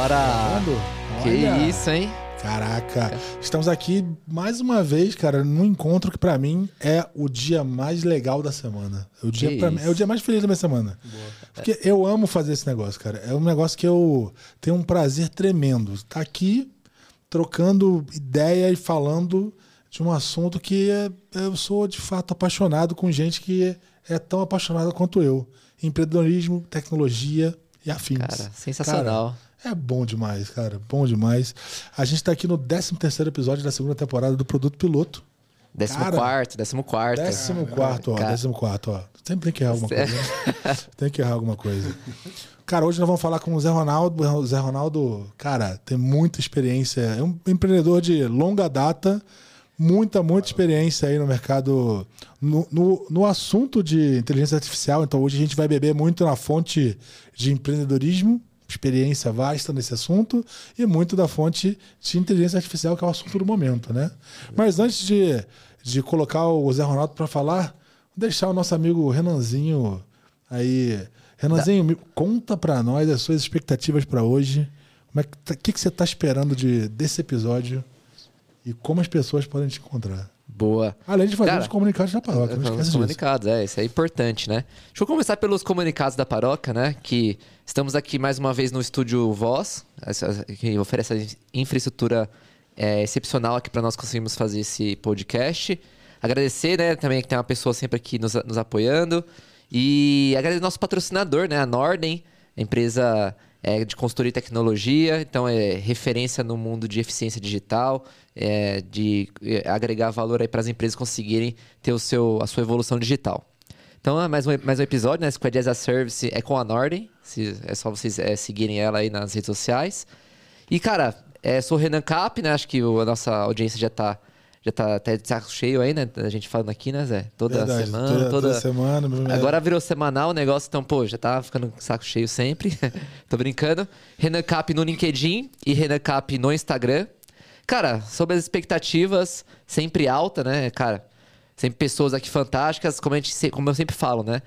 hora! Tá que isso, hein? Caraca, estamos aqui mais uma vez, cara, num encontro que pra mim é o dia mais legal da semana. É o dia, mim, é o dia mais feliz da minha semana. Porque eu amo fazer esse negócio, cara. É um negócio que eu tenho um prazer tremendo. Tá aqui trocando ideia e falando de um assunto que é- eu sou de fato apaixonado com gente que é tão apaixonada quanto eu. Empreendedorismo, tecnologia e afins. Cara, sensacional. É bom demais, cara. Bom demais. A gente tá aqui no 13 terceiro episódio da segunda temporada do Produto Piloto. Décimo Cara, quarto, décimo quarto. Décimo quarto, ó. Cara. Décimo quarto, ó. Sempre tem que errar alguma coisa. né? tem que errar alguma coisa. Cara, hoje nós vamos falar com o Zé Ronaldo. O Zé Ronaldo, cara, tem muita experiência. É um empreendedor de longa data. Muita, muita experiência aí no mercado, no, no, no assunto de inteligência artificial. Então, hoje a gente vai beber muito na fonte de empreendedorismo, experiência vasta nesse assunto, e muito da fonte de inteligência artificial, que é o assunto do momento, né? Mas antes de, de colocar o Zé Ronaldo para falar, deixar o nosso amigo Renanzinho aí. Renanzinho, conta para nós as suas expectativas para hoje. Como é que, tá- que, que você está esperando de, desse episódio e como as pessoas podem te encontrar? Boa. Além de fazer Cara, os comunicados da paróquia, não Os esquece disso. comunicados, é, isso é importante, né? Deixa eu começar pelos comunicados da paróquia, né? Que estamos aqui mais uma vez no estúdio Voz, que oferece essa infraestrutura é, excepcional aqui para nós conseguirmos fazer esse podcast. Agradecer, né, também que tem uma pessoa sempre aqui nos, nos apoiando. E agradecer nosso patrocinador, né, a Norden, a empresa é, de consultoria e tecnologia, então é referência no mundo de eficiência digital, é, de é, agregar valor aí para as empresas conseguirem ter o seu, a sua evolução digital. Então, é mais um, mais um episódio, né? Squad as a Service é com a Norden. É só vocês é, seguirem ela aí nas redes sociais. E, cara, é, sou o Renan Cap, né? Acho que o- a nossa audiência já tá, já tá até de saco cheio aí, né? A gente falando aqui, né, Zé? Toda Verdade, semana, toda, toda... toda semana. Agora virou semanal o negócio, então, pô, já tá ficando saco cheio sempre. Tô brincando. Renan Cap no LinkedIn e Renan Cap no Instagram. Cara, sobre as expectativas, sempre alta, né, cara? Sempre pessoas aqui fantásticas, como, a gente, como eu sempre falo, né?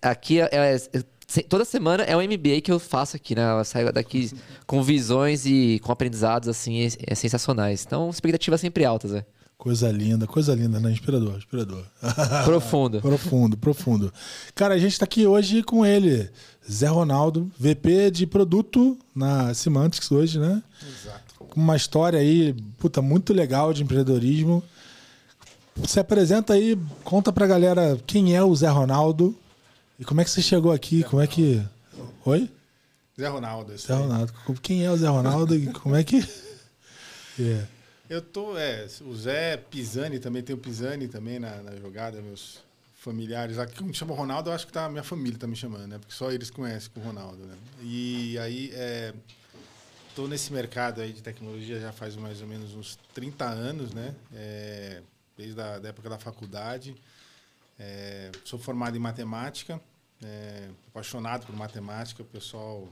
Aqui é, é- se- toda semana é um MBA que eu faço aqui, né? Eu saio daqui com visões e com aprendizados, assim, é- é sensacionais. Então, expectativas sempre altas, né? Coisa linda, coisa linda, né? Inspirador, inspirador. Profundo. profundo, profundo. Cara, a gente tá aqui hoje com ele, Zé Ronaldo, VP de produto na Semantics hoje, né? Exato. Com uma história aí, puta, muito legal de empreendedorismo. Se apresenta aí, conta pra galera quem é o Zé Ronaldo e como é que você chegou aqui, como é que... Oi? Zé Ronaldo. Zé aí. Ronaldo. Quem é o Zé Ronaldo e como é que... É. Eu tô, é, o Zé Pisani também, tem o Pisani também na, na jogada, meus familiares. Aqui me chama Ronaldo, eu acho que tá, minha família tá me chamando, né? Porque só eles conhecem o Ronaldo, né? E aí, é, tô nesse mercado aí de tecnologia já faz mais ou menos uns 30 anos, né? É, desde a da época da faculdade. É, sou formado em matemática, é, apaixonado por matemática, o pessoal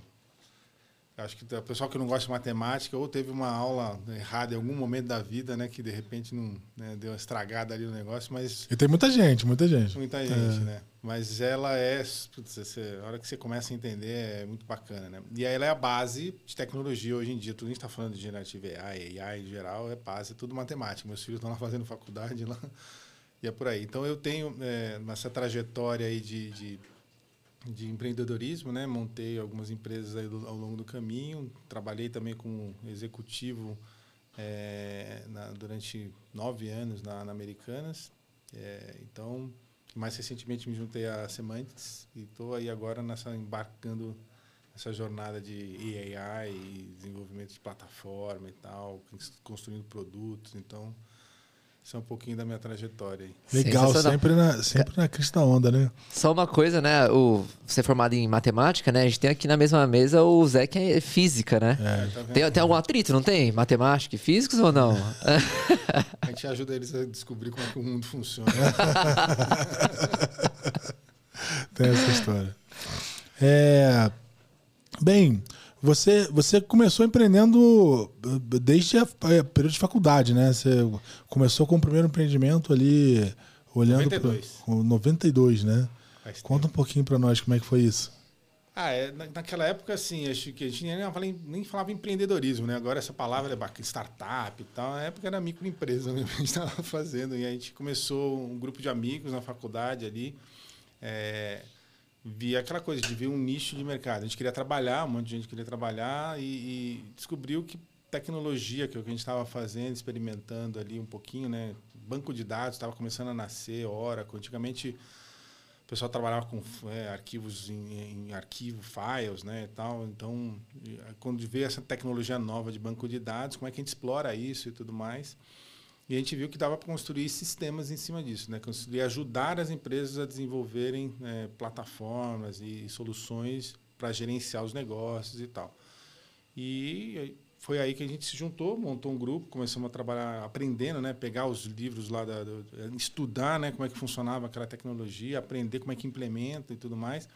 Acho que o pessoal que não gosta de matemática ou teve uma aula errada em algum momento da vida, né? Que de repente não né, deu uma estragada ali no negócio, mas E tem muita gente, muita gente. muita gente, né? Mas ela é, putz, você- a hora que você começa a entender é muito bacana, né? E ela é a base de tecnologia hoje em dia. Tudo a gente está falando de Generative AI, AI em geral, é base, é tudo matemática. Meus filhos estão lá fazendo faculdade lá e é por aí. Então eu tenho é, essa trajetória aí de, de de empreendedorismo, né? Montei algumas empresas aí do- ao longo do caminho. Trabalhei também como executivo eh, na- durante nove anos na, na Americanas. Eh, então, mais recentemente me juntei à Semantics e estou aí agora nessa embarcando essa jornada de AI e desenvolvimento de plataforma e tal, construindo produtos. Então, isso é um pouquinho da minha trajetória aí. Legal, sempre na, sempre na crista da onda, né? Só uma coisa, né? O, você é formado em matemática, né? A gente tem aqui na mesma mesa o Zé que é física, né? É. Tá? Tem, tem algum atrito, não tem? Matemática e físicos ou não? A gente ajuda eles a descobrir como é que o mundo funciona. Tem essa história. É, bem, você, você começou empreendendo eh, desde a eh, período de faculdade, né? Você começou com o primeiro empreendimento ali, olhando 92. para 92, né? Faz Conta um pouquinho para nós como é que foi isso. Ah, é, naquela época, assim, acho que a gente nem falava, nem falava empreendedorismo, né? Agora essa palavra é startup e tal. Na época era microempresa mesmo que a gente estava fazendo. E a gente começou um grupo de amigos na faculdade ali. É, via aquela coisa de ver um nicho de mercado. A gente queria trabalhar, um monte de gente queria trabalhar e, e descobriu que tecnologia, que é o que a gente estava fazendo, experimentando ali um pouquinho, né? Banco de dados estava começando a nascer, Oracle. Antigamente pessoal trabalhava com é, arquivos em, em, arquivo, files, né, e tal. Então, quando vê essa tecnologia nova de banco de dados, como é que a gente explora isso e tudo mais? E a gente viu que dava para construir sistemas em cima disso, né? Construir, ajudar as empresas a desenvolverem é, plataformas e soluções para gerenciar os negócios e tal. E foi aí que a gente se juntou, montou um grupo, começamos a trabalhar aprendendo, né, pegar os livros lá, da, do, estudar, né, como é que funcionava aquela tecnologia, aprender como é que implementa e tudo mais.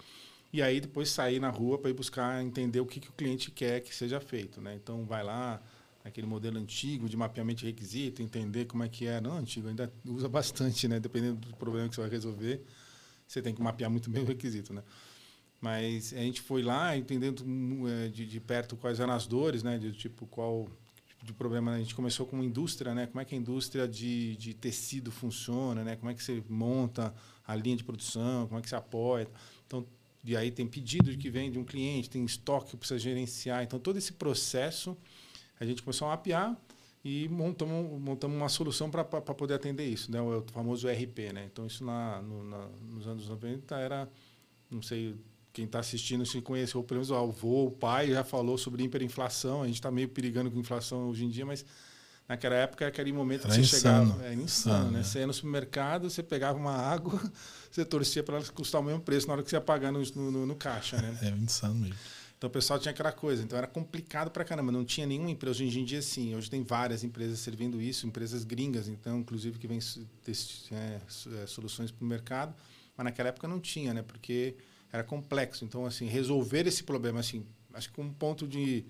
E aí depois sair na rua para ir buscar entender o que, que o cliente quer que seja feito, né? Então vai lá aquele modelo antigo de mapeamento de requisito, entender como é que é, não antigo, ainda usa bastante, né, dependendo do problema que você vai resolver, você tem que mapear muito bem o requisito, né? Mas a gente foi lá entendendo é, de, de perto quais eram as dores, né? De tipo qual de problema a gente começou com indústria, né? Como é que a indústria de, de tecido funciona, né? Como é que você monta a linha de produção, como é que você apoia. Então, e aí tem pedido que vem de um cliente, tem estoque que precisa gerenciar. Então, todo esse processo a gente começou a mapear e montamos, montamos uma solução para poder atender isso, né? o famoso ERP. Né? Então, isso na, no, na, nos anos 90 era, não sei, quem está assistindo se conhece, ou pelo menos o avô, o pai já falou sobre hiperinflação. A gente está meio perigando com inflação hoje em dia, mas naquela época era aquele momento era que você insano. chegava. Era insano, insano né? É. Você ia no supermercado, você pegava uma água, você torcia para ela custar o mesmo preço na hora que você ia pagar no, no, no caixa, né? É insano mesmo. Então o pessoal tinha aquela coisa, então era complicado para caramba, não tinha nenhuma empresa. Hoje em dia, sim, hoje tem várias empresas servindo isso, empresas gringas, então, inclusive, que vêm é, é, soluções para o mercado, mas naquela época não tinha, né? Porque era complexo. Então, assim, resolver esse problema, assim, acho que um ponto de,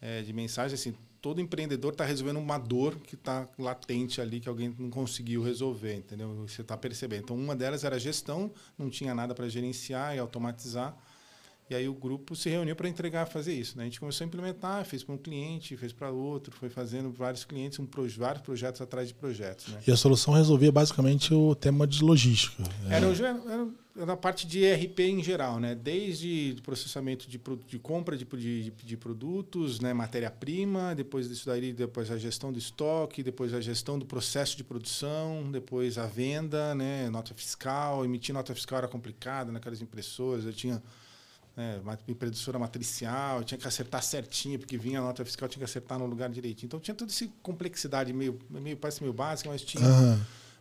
é, de mensagem, assim, todo empreendedor está resolvendo uma dor que está latente ali, que alguém não conseguiu resolver, entendeu? Você está percebendo. Então, uma delas era gestão, não tinha nada para gerenciar e automatizar. E aí o grupo se reuniu para entregar, fazer isso. Né? A gente começou a implementar, fez para um cliente, fez para outro, foi fazendo vários clientes, um, vários projetos atrás de projetos. Né? E a solução resolvia basicamente o tema de logística. Né? Era, era, era, a parte de ERP em geral, né? desde processamento de, de compra de, de, de produtos, né? matéria-prima, depois disso daí, depois a gestão do estoque, depois a gestão do processo de produção, depois a venda, né? nota fiscal. Emitir nota fiscal era complicado naquelas impressoras, eu tinha né, impressora matricial, tinha que acertar certinho, porque vinha a nota fiscal, tinha que acertar no lugar direitinho. Então tinha toda essa complexidade, meio, meio parece meio básica, mas tinha uhum.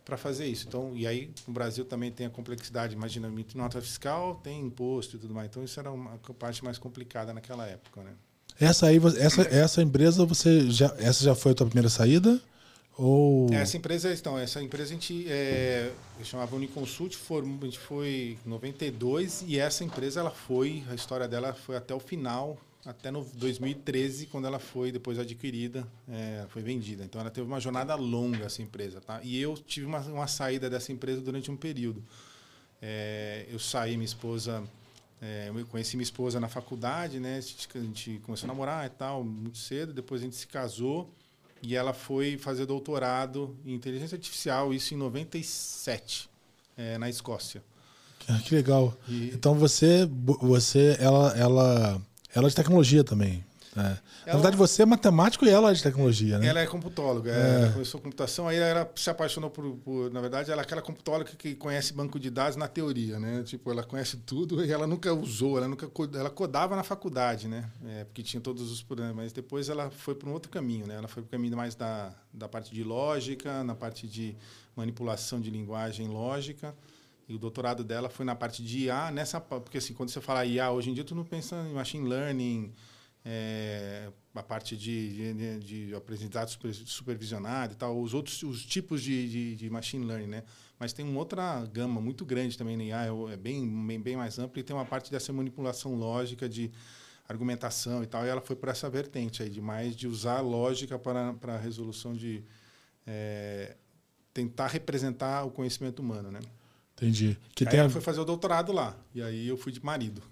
Para fazer isso. Então, e aí no Brasil também tem a complexidade, imagina, nota fiscal, tem imposto e tudo mais. Então isso era uma parte mais complicada naquela época, né? Essa aí, essa, essa empresa, você já, essa já foi a tua primeira saída? Ou... Essa empresa, então, essa empresa a gente é, chamava Uniconsult, for, a gente foi em 92 e essa empresa ela foi, a história dela foi até o final, até no 2013, quando ela foi depois adquirida, é, foi vendida. Então ela teve uma jornada longa essa empresa, tá? E eu tive uma, uma saída dessa empresa durante um período. É, eu saí, minha esposa, é, eu conheci minha esposa na faculdade, né? A gente, a gente começou a namorar e tal, muito cedo. Depois a gente se casou. E ela foi fazer doutorado em inteligência artificial, isso em 97, é, na Escócia. Ah, que legal. E... Então você, você, ela, ela, ela é de tecnologia também. É. Ela, na verdade, você é matemático e ela é de tecnologia, né? Ela é computóloga. É. Ela começou computação, aí ela se apaixonou por, por, Na verdade, ela é aquela computóloga que conhece banco de dados na teoria, né? Tipo, ela conhece tudo e ela nunca usou, ela nunca ela codava na faculdade, né? É, porque tinha todos os problemas. Mas depois ela foi para um outro caminho, né? Ela foi para o caminho mais da, da parte de lógica, na parte de manipulação de linguagem lógica. E o doutorado dela foi na parte de IA, nessa. Porque assim, quando você fala IA, hoje em dia tu não pensa em machine learning é, a parte de, de, de aprendizado supervisionado e tal, os outros os tipos de, de, de, machine learning, né? Mas tem uma outra gama muito grande também na IA, é, é bem, bem, bem mais ampla e tem uma parte dessa manipulação lógica de argumentação e tal, e ela foi para essa vertente aí, de mais de usar lógica para, para a resolução de... É, tentar representar o conhecimento humano, né? Entendi. Que aí tem a- fui fazer o doutorado lá. E aí eu fui de marido.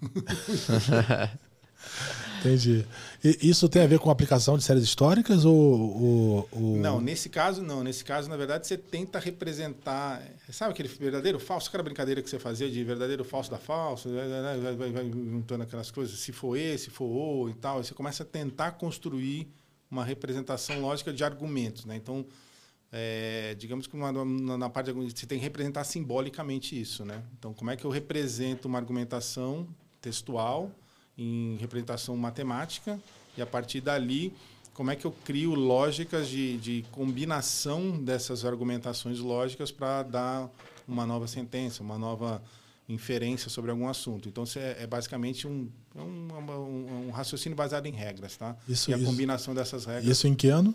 Entendi. E isso tem a ver com a aplicação de séries históricas ou. ou- ou- Não, nesse caso não. Nesse caso, na verdade, você tenta representar. Sabe aquele verdadeiro falso? Aquela brincadeira que você fazia de verdadeiro falso da falso, vai, vai, vai, vai, vai juntando aquelas coisas, se for esse, se for o e tal. E você começa a tentar construir uma representação lógica de argumentos. Né? Então, é, digamos que uma- na, na parte você tem que representar simbolicamente isso. Né? Então, como é que eu represento uma argumentação textual em representação matemática e a partir dali como é que eu crio lógicas de, de combinação dessas argumentações lógicas para dar uma nova sentença, uma nova inferência sobre algum assunto. Então, isso é, é basicamente um, é um, um- um raciocínio baseado em regras, tá? Isso- e a isso- combinação dessas regras. Isso em que ano?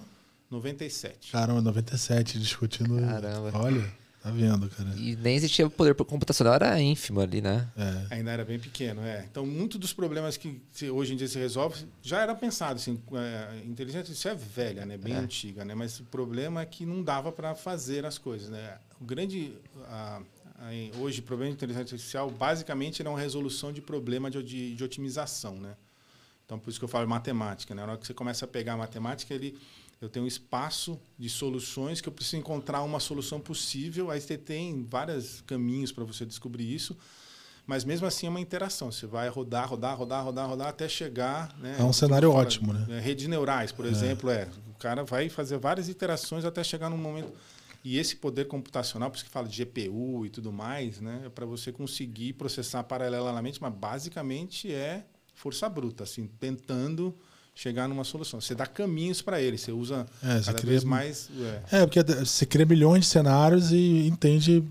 97. Caramba, 97, discutindo. Caramba. Olha, tá vendo, cara. E nem existia poder computacional, era ínfimo ali, né? É. Ainda era bem pequeno, é. Então, muito dos problemas que hoje em dia se resolve já era pensado. Assim, é, inteligência artificial é velha, né? bem É. antiga, né? mas o problema é que não dava para fazer as coisas. Né? O grande. a- a- hoje, o problema de inteligência artificial basicamente era uma resolução de problema de, de, de otimização. Né? Então, por isso que eu falo matemática. Né? Na hora que você começa a pegar a matemática, ele, eu tenho um espaço de soluções que eu preciso encontrar uma solução possível. Aí você tem vários caminhos para você descobrir isso. Mas mesmo assim é uma interação. Você vai rodar, rodar, rodar, rodar, rodar até chegar. Né, É um cenário fala, ótimo, né? é, redes neurais, por exemplo, é. O cara vai fazer várias iterações até chegar num momento. E esse poder computacional, por isso que fala de GPU e tudo mais, né? É para você conseguir processar paralelamente, mas basicamente é força bruta, assim, tentando chegar numa solução. Você dá caminhos para ele, você usa É, você cada cria- vez mais. É. É, porque você cria milhões de cenários e entende,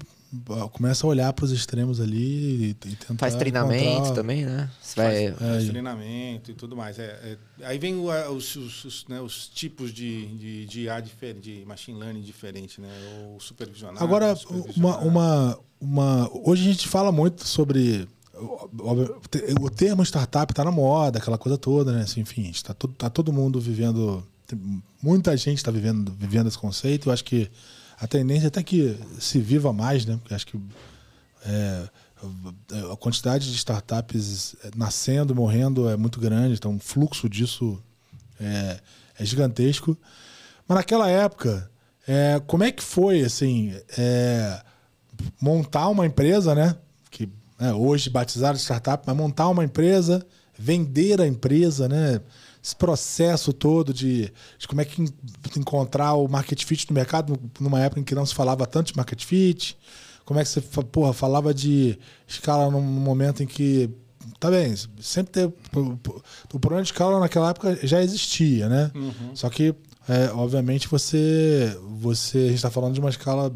começa a olhar para os extremos ali e, e tentar. Faz treinamento encontrar- também, né? Você vai. Faz, faz É. treinamento e tudo mais. É, é- aí vem o- os, os- os, né, os tipos de, de, de IA diferente, de machine learning diferente, né? O supervisionado. Agora, supervisionado. uma, uma, uma. Hoje a gente fala muito sobre. O- termo startup está na moda, aquela coisa toda, né? Assim, enfim, está todo, tá todo mundo vivendo. Muita gente está vivendo, vivendo esse conceito. Eu acho que a tendência é até que se viva mais, né? Porque acho que é, a quantidade de startups nascendo, morrendo é muito grande, então o fluxo disso é, é gigantesco. Mas naquela época, é, como é que foi assim é, montar uma empresa, né? Né, hoje batizada de startup, mas montar uma empresa, vender a empresa, né? Esse processo todo de, de como é que en- encontrar o market fit no mercado, numa época em que não se falava tanto de market fit. Como é que você porra, falava de escala num momento em que. Tá bem, sempre teve. O problema de escala naquela época já existia, né? Só que, é, obviamente, você. você a gente está falando de uma escala,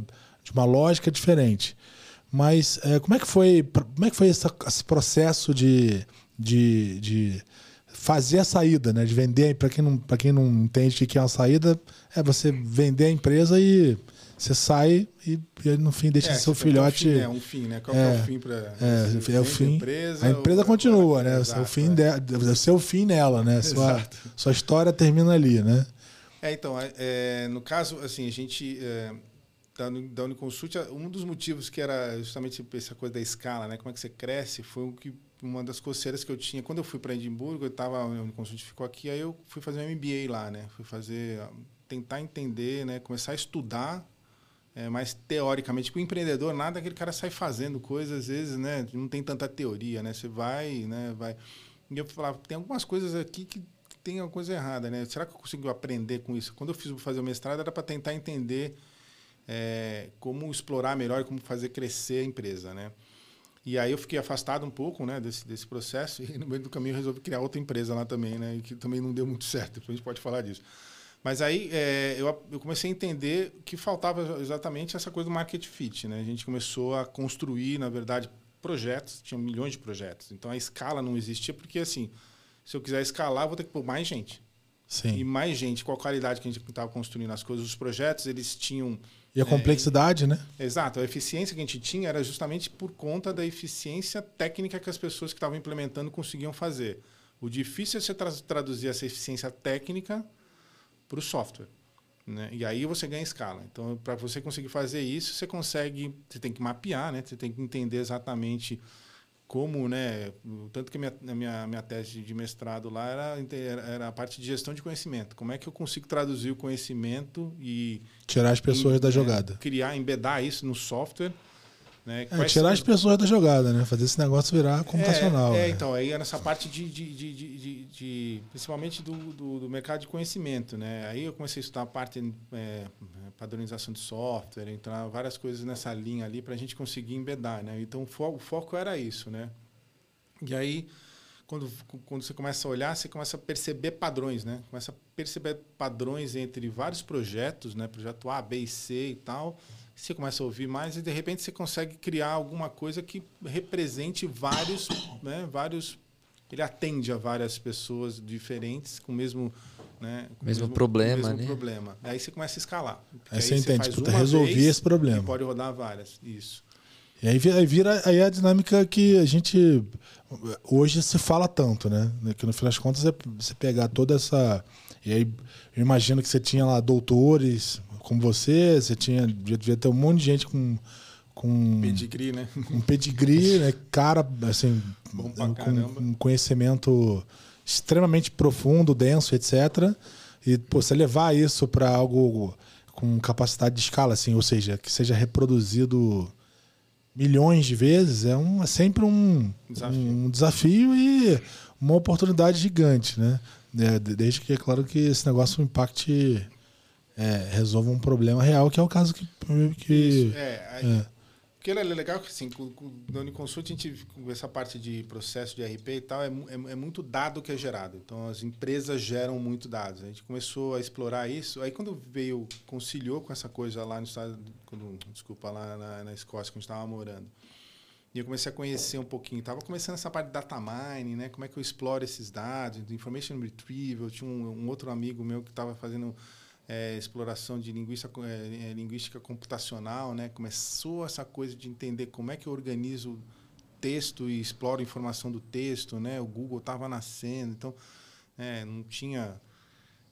de uma lógica diferente. Mas é, como é que foi, como é que foi essa- esse processo de, de, de fazer a saída, né? De vender, para quem, não- quem não entende o que é uma saída, é você vender a empresa e você sai e, e no fim deixa É, seu tem um filhote. É um fim, né? Qual é É, o fim para. É, é o fim. Empresa, a empresa ou- continua, né? O Exato, seu fim, é. de, o seu fim nela, né? Sua, Exato. sua história termina ali, né? É, então, é, é, no caso, assim, a gente, é, da, da Uniconsult, um dos motivos que era justamente essa coisa da escala, né? Como é que você cresce, foi o que, uma das coceiras que eu tinha. Quando eu fui para Edimburgo, eu estava, a Uniconsult ficou aqui, aí eu fui fazer um MBA lá, né? Fui fazer, tentar entender, né? Começar a estudar é, mais teoricamente. Porque o empreendedor, nada aquele cara sai fazendo coisas, às vezes, né? Não tem tanta teoria, né? Você vai, né? Vai. E eu falava, tem algumas coisas aqui que tem alguma coisa errada, né? Será que eu consigo aprender com isso? Quando eu fiz fazer o mestrado, era para tentar entender é, como explorar melhor, como fazer crescer a empresa, né? E aí eu fiquei afastado um pouco, né, desse, desse processo e no meio do caminho eu resolvi criar outra empresa lá também, né, e que também não deu muito certo. Depois a gente pode falar disso. Mas aí é, eu, eu comecei a entender que faltava exatamente essa coisa do market fit, né? A gente começou a construir, na verdade, projetos, tinha milhões de projetos. Então a escala não existia porque assim, se eu quiser escalar, eu vou ter que pôr mais gente. E Sim. mais gente, com a qualidade que a gente estava construindo as coisas, os projetos, eles tinham E a complexidade, né? Exato, a eficiência que a gente tinha era justamente por conta da eficiência técnica que as pessoas que estavam implementando conseguiam fazer. O difícil é você tra- traduzir essa eficiência técnica para o software. Né? E aí você ganha escala. Então, para você conseguir fazer isso, você consegue, você tem que mapear, né? Você tem que entender exatamente como, né? Tanto que minha, minha, minha tese de mestrado lá era, era a parte de gestão de conhecimento. Como é que eu consigo traduzir o conhecimento e tirar as pessoas em, da jogada, é, criar, embedar isso no software né? É, tirar as pessoas da jogada, né? Fazer esse negócio virar computacional. É, é né? então, aí é nessa parte de, de, de, de, de principalmente do, do, do, mercado de conhecimento, né? Aí eu comecei a estudar a parte é, padronização de software, entrar várias coisas nessa linha ali para a gente conseguir embedar, né? Então o foco, o foco era isso, né? E aí quando, quando você começa a olhar, você começa a perceber padrões, né? Começa a perceber padrões entre vários projetos, né? Projeto A, B e C e tal você começa a ouvir mais e de repente você consegue criar alguma coisa que represente vários, né, vários ele atende a várias pessoas diferentes com o mesmo né, com mesmo, mesmo problema, mesmo né? problema. Aí você começa a escalar. Aí, aí você entende, tipo, resolver esse problema. pode rodar várias, isso. E aí, aí vira aí a dinâmica que a gente hoje se fala tanto, né? Que no final das contas é você pegar toda essa e aí eu imagino que você tinha lá doutores, como você, você tinha devia ter um monte de gente com com pedigree, né? Com pedigree, né? Cara, assim, com um conhecimento extremamente profundo, denso, etc. E pô, você levar isso para algo com capacidade de escala, assim, ou seja, que seja reproduzido milhões de vezes, é, um, é sempre um desafio. um desafio e uma oportunidade gigante, né? É, desde que é claro que esse negócio impacte é, resolva um problema real, que é o caso que. que Isso, é, aí, é. Porque é legal que assim, no Uniconsult a gente, com essa parte de processo de RP e tal, é, é, é, muito dado que é gerado. Então as empresas geram muito dados. A gente começou a explorar isso. Aí quando veio, conciliou com essa coisa lá no estado, quando, desculpa, lá na, na Escócia, quando a gente estava morando. E eu comecei a conhecer um pouquinho. Estava começando essa parte de data mining, né? Como é que eu exploro esses dados, information retrieval. Tinha um, um outro amigo meu que estava fazendo é, exploração de linguística, é, é, linguística computacional, né? Começou essa coisa de entender como é que eu organizo texto e exploro informação do texto, né? O Google estava nascendo, então é, não tinha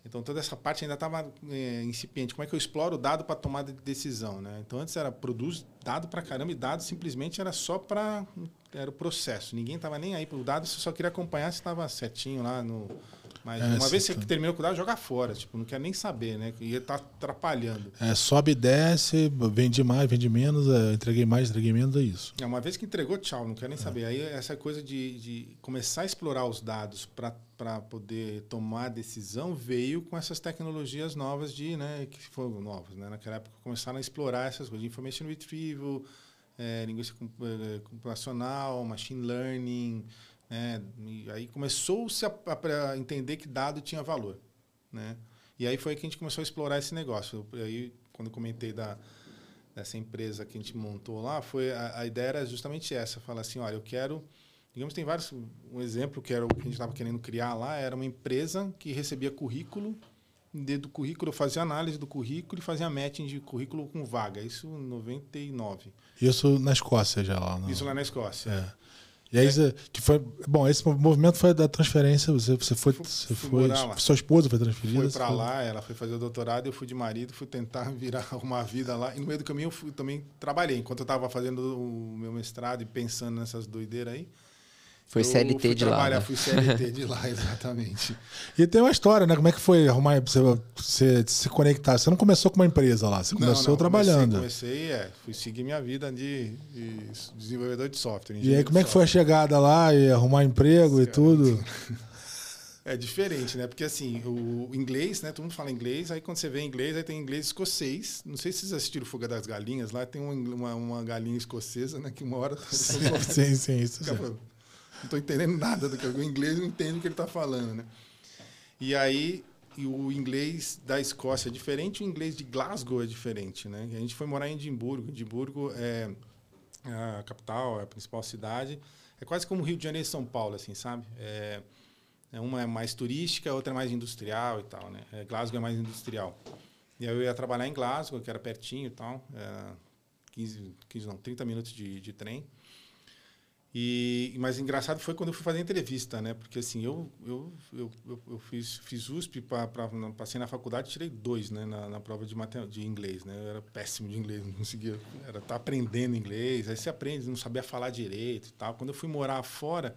então toda essa parte ainda estava é, incipiente. Como é que eu exploro o dado para tomada de decisão, né? Então antes era produz dado para caramba e dado simplesmente era só para era o processo. Ninguém estava nem aí para o dado, você só queria acompanhar se estava certinho lá no mas é, uma vez que você terminou com o dado, joga fora. Tipo, não quer nem saber, né? Estar tá atrapalhando. É, sobe e desce, vende mais, vende menos, é, entreguei mais, entreguei menos, é isso. É, uma vez que entregou, tchau, não quer nem é. saber. Aí essa coisa de, de começar a explorar os dados para poder tomar decisão veio com essas tecnologias novas de, né? Que foram novas, né? Naquela época começaram a explorar essas coisas information retrieval, é, linguística é, computacional, machine learning, E aí começou-se a, a, entender que dado tinha valor. Né? E aí foi que a gente começou a explorar esse negócio. E aí, quando comentei da, dessa empresa que a gente montou lá, foi a, a ideia era justamente essa. Falar assim, olha, eu quero... Digamos, tem vários... Um exemplo que era o que a gente estava querendo criar lá, era uma empresa que recebia currículo do currículo, eu fazia análise do currículo e fazia matching de currículo com vaga. Isso em 99. Isso na Escócia já lá. Isso lá na Escócia. É. E aí, é. que foi, bom, esse movimento foi da transferência, você, você foi, você foi, sua esposa foi transferida? Foi para lá, ela foi fazer o doutorado, eu fui de marido, fui tentar virar uma vida lá. E no meio do caminho eu fui, também trabalhei. Enquanto eu estava fazendo o meu mestrado e pensando nessas doideiras aí, foi CLT de lá. Né? Fui CLT de lá, exatamente. e tem uma história, né? Como é que foi arrumar você, você se conectar? Você não começou com uma empresa lá, você começou não, não, trabalhando. Comecei, comecei, é, fui seguir minha vida de, de desenvolvedor de software. E aí, como é que foi a chegada lá e arrumar emprego e tudo? É diferente, né? Porque assim, o inglês, né? Todo mundo fala inglês, aí quando você vê inglês, aí tem inglês escocês. Não sei se vocês assistiram Fuga das Galinhas, lá tem uma, uma galinha escocesa, né? Que uma hora. sim, sim, isso. Sim não estou entendendo nada do que o inglês não entende o que ele está falando, né? E aí e o inglês da Escócia é diferente, o inglês de Glasgow é diferente, né? A gente foi morar em Edimburgo. Edimburgo é a capital, é a principal cidade. É quase como Rio de Janeiro e São Paulo, assim, sabe? É, é uma é mais turística, a outra é mais industrial e tal, né? É, Glasgow é mais industrial. E aí eu ia trabalhar em Glasgow, que era pertinho e tal. 15, 15 não, 30 minutos de, de trem. E, mas engraçado foi quando eu fui fazer entrevista, né? Porque assim, eu, eu, eu, eu, fiz, fiz USP, pra, pra, passei na faculdade tirei dois né? na, na prova de, mate, de inglês, né? Eu era péssimo de inglês, não conseguia. Era tá aprendendo inglês, aí você aprende, não sabia falar direito e tal. Quando eu fui morar fora,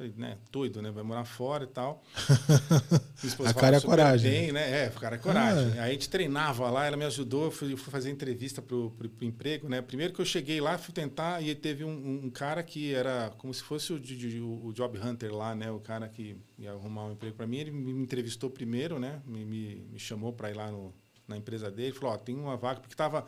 Falei, né, doido, né? Vai morar fora e tal. a cara é coragem. Bem, né? É, o cara é coragem. Ah. Aí a gente treinava lá, ela me ajudou, eu fui, fui fazer entrevista pro, pro, pro, emprego, né? Primeiro que eu cheguei lá, fui tentar, e teve um, um cara que era como se fosse o, o, o, Job Hunter lá, né? O cara que ia arrumar um emprego para mim. Ele me entrevistou primeiro, né? Me, me, me chamou para ir lá no, na empresa dele. Falou, ó, tem uma vaga, porque tava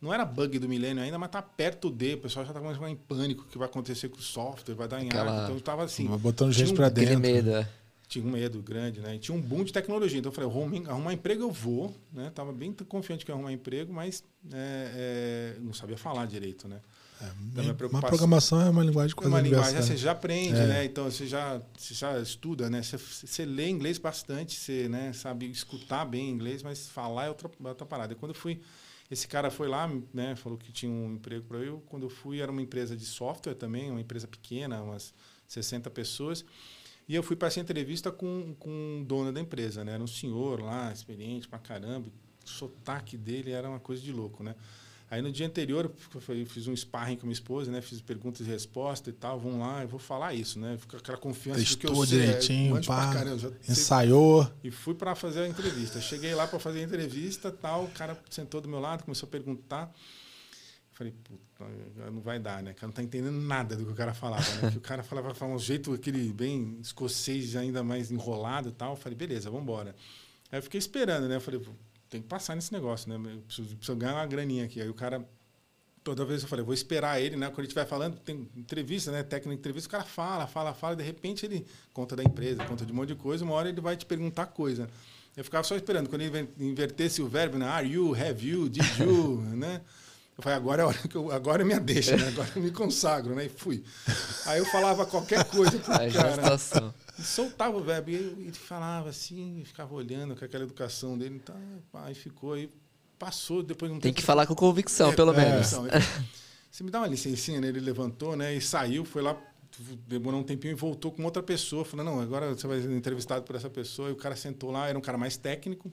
não era bug do milênio ainda, mas tá perto de. O pessoal já tá começando em pânico. O que vai acontecer com o software? Vai dar em Aquela... ar. Então eu tava assim. Botando gente um, para dentro. medo, é. Tinha um medo grande, né? E tinha um boom de tecnologia. Então eu falei, arrumar, arrumar emprego eu vou, né? Tava bem confiante que ia arrumar emprego, mas é, é, não sabia falar direito, né? É, então, uma programação é uma linguagem quase Uma linguagem, né? você já aprende, é. né? Então você já, você já estuda, né? Você, você lê inglês bastante, você né, sabe escutar bem inglês, mas falar é outra, outra parada. E quando eu fui esse cara foi lá, né, falou que tinha um emprego para eu. Quando eu fui, era uma empresa de software também, uma empresa pequena, umas 60 pessoas. E eu fui para essa entrevista com, com o dono da empresa, né? Era um senhor lá, experiente pra caramba. O sotaque dele era uma coisa de louco, né? Aí no dia anterior eu fiz um sparring com minha esposa, né? Fiz perguntas e respostas e tal. Vamos lá, eu vou falar isso, né? Fica aquela confiança Testou de que eu sei, direitinho, é, pá, caramba, ensaiou. Sei. E fui para fazer a entrevista. Cheguei lá para fazer a entrevista, tal. O cara sentou do meu lado, começou a perguntar. Falei, puta, não vai dar, né? O cara não tá entendendo nada do que o cara falava, né? que o cara falava, falava um jeito aquele bem escocês, ainda mais enrolado e tal. Falei, beleza, vamos embora. Aí eu fiquei esperando, né? Eu falei, tem que passar nesse negócio, né? Eu preciso, preciso, ganhar uma graninha aqui. Aí o cara, toda vez eu falei, vou esperar ele, né? Quando ele estiver falando, tem entrevista, né? Técnica de entrevista, o cara fala, fala, fala, de repente ele conta da empresa, conta de um monte de coisa, uma hora ele vai te perguntar coisa. Eu ficava só esperando. Quando ele invertesse o verbo, né? Are you, have you, did you, né? Eu falei, agora é a hora que eu, agora é minha deixa, né? Agora eu me consagro, né? E fui. Aí eu falava qualquer coisa pro cara. E soltava o verbo. E ele falava assim, ficava olhando com aquela educação dele. Então, aí ficou, aí passou, depois não tem que falar com convicção, é, pelo é, menos. Então, você me dá uma licencinha, né? Ele levantou, né? E saiu, foi lá, demorou um tempinho e voltou com outra pessoa. Falou, não, agora você vai ser entrevistado por essa pessoa. E o cara sentou lá, era um cara mais técnico.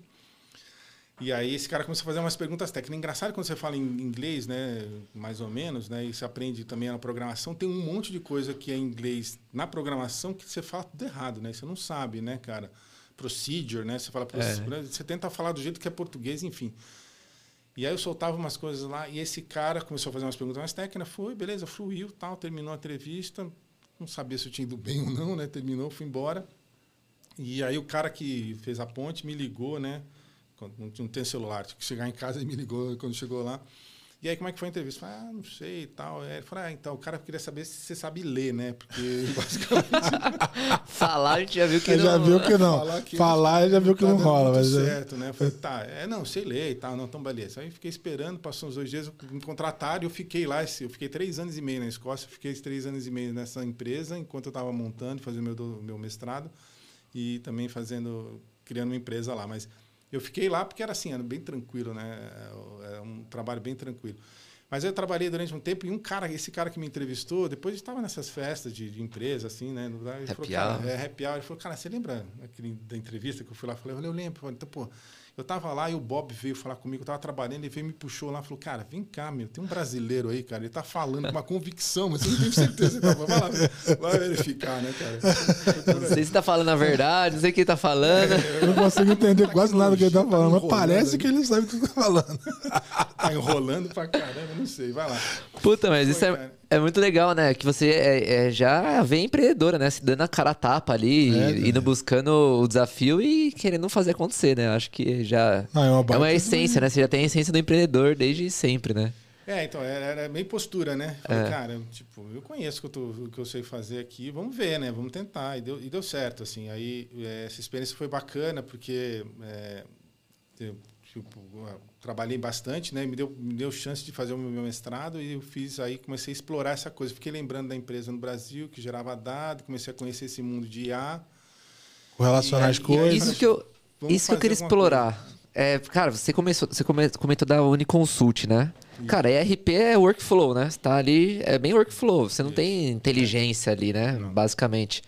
E aí esse cara começou a fazer umas perguntas técnicas. Engraçado quando você fala em inglês, né, mais ou menos, né, e você aprende também na programação, tem um monte de coisa que é em inglês na programação que você fala tudo errado, né? Você não sabe, né, cara? Procedure, né? Você fala é. você tenta falar do jeito que é português, enfim. E aí eu soltava umas coisas lá e esse cara começou a fazer umas perguntas mais técnicas, foi, beleza, fluiu, tal, terminou a entrevista, não sabia se eu tinha ido bem ou não, né? Terminou, fui embora. E aí o cara que fez a ponte me ligou, né? Não, não tem celular, tinha que chegar em casa e me ligou quando chegou lá. E aí, como é que foi a entrevista? Falei, ah, não sei e tal. Ele falou, ah, então, o cara queria saber se você sabe ler, né? Porque, basicamente... Falar, a gente já viu que não. Já viu que não. Falar, que Falar já viu que tá não rola. Mas é. certo, é... né? falei, tá, é, não, sei ler e tal. Não, então, beleza. Aí, fiquei esperando, passou uns dois dias, me contrataram e eu fiquei lá. Eu fiquei três anos e meio na Escócia. Fiquei três anos e meio nessa empresa, enquanto eu estava montando, fazendo meu, meu mestrado. E também fazendo, criando uma empresa lá. Mas eu fiquei lá porque era assim, era bem tranquilo, né? Era um trabalho bem tranquilo. Mas eu trabalhei durante um tempo e um cara, esse cara que me entrevistou, depois estava nessas festas de, de, empresa, assim, né? Ele falou, cara, é happy hour. Ele falou, cara, você lembra aquele, da entrevista que eu fui lá? Eu falei, eu lembro. Então, pô, eu tava lá e o Bob veio falar comigo, eu tava trabalhando, ele veio me puxou lá, falou, cara, vem cá, meu, tem um brasileiro aí, cara, ele tá falando com uma convicção, mas eu não tenho certeza. Tá, vai lá, vai verificar, né, cara? Não sei se tá falando a verdade, não sei o que ele tá falando. Eu não consigo entender quase nada do que ele tá falando, mas parece que ele sabe o que tá falando. Tá enrolando pra caramba, não sei, vai lá. Puta, mas isso é, é muito legal, né? Que você é, é, já vem empreendedora, né? Se dando a cara a tapa ali, é, indo buscando o desafio e querendo fazer acontecer, né? Acho que já ah, é, uma, é uma essência, né? Você já tem a essência do empreendedor desde sempre, né? É, então, era, era bem postura, né? Falei, é. cara, tipo, eu conheço o que, eu que eu sei fazer aqui, vamos ver, né? Vamos tentar. E deu, e deu certo, assim. Aí, é, essa experiência foi bacana, porque é, tipo, trabalhei bastante, né? Me deu, me deu chance de fazer o meu mestrado e eu fiz aí, comecei a explorar essa coisa. Fiquei lembrando da empresa no Brasil, que gerava dado, comecei a conhecer esse mundo de IA. Relacionar as coisas. Isso que eu, isso que eu queria explorar. É, cara, você começou, você comentou da Uniconsult, né? Cara, ERP é workflow, né? Você tá ali, é bem workflow. Você não tem inteligência ali, né? Basicamente.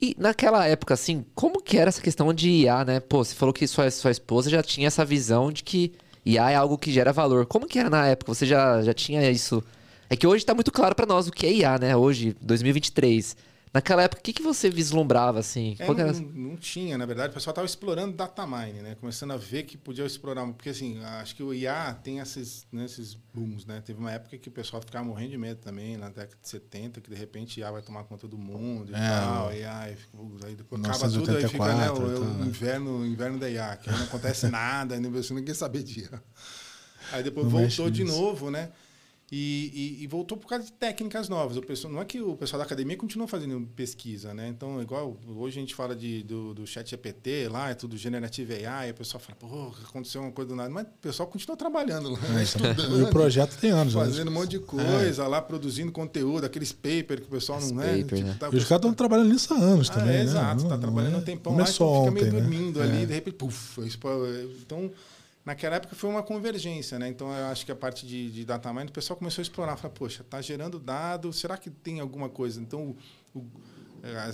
E naquela época, assim, como que era essa questão de IA, né? Pô, você falou que sua, sua esposa já tinha essa visão de que IA é algo que gera valor. Como que era na época? Você já, já tinha isso? É que hoje tá muito claro para nós o que é IA, né? Hoje, 2023. Naquela época, o que, que você vislumbrava, assim? É, não, não tinha, na verdade, o pessoal estava explorando data mine, né? Começando a ver que podia explorar, porque assim, acho que o IA tem esses, né, esses booms, né? Teve uma época que o pessoal ficava morrendo de medo também, na década de 70, que de repente IA vai tomar conta do mundo e É, tal, IA, e fica- aí depois acaba tudo, aí fica 1984, né, o, então, o inverno, o inverno da IA, que aí não acontece nada, nem você ninguém sabe de IA. Aí depois Não voltou de novo, né? E, e- e voltou por causa de técnicas novas. O pessoal, não é que o pessoal da academia continua fazendo pesquisa, né? Então, igual hoje a gente fala de, do, do chat GPT lá, é tudo generative AI, e o pessoal fala, pô, aconteceu uma coisa do nada. Mas o pessoal continua trabalhando lá, É, estudando. E o projeto tem anos, né? Fazendo um monte de coisa lá, produzindo conteúdo, aqueles papers que o pessoal Os não é. paper, né? tá- E os caras estão trabalhando nisso há anos ah, também, é, né? Exato, tá não trabalhando é- um tempão lá, é só então fica meio né? dormindo ali, É. de repente, puf, então naquela época foi uma convergência, né? Então eu acho que a parte de, de data mining, o pessoal começou a explorar, falar, poxa, tá gerando dado, será que tem alguma coisa? Então o- o-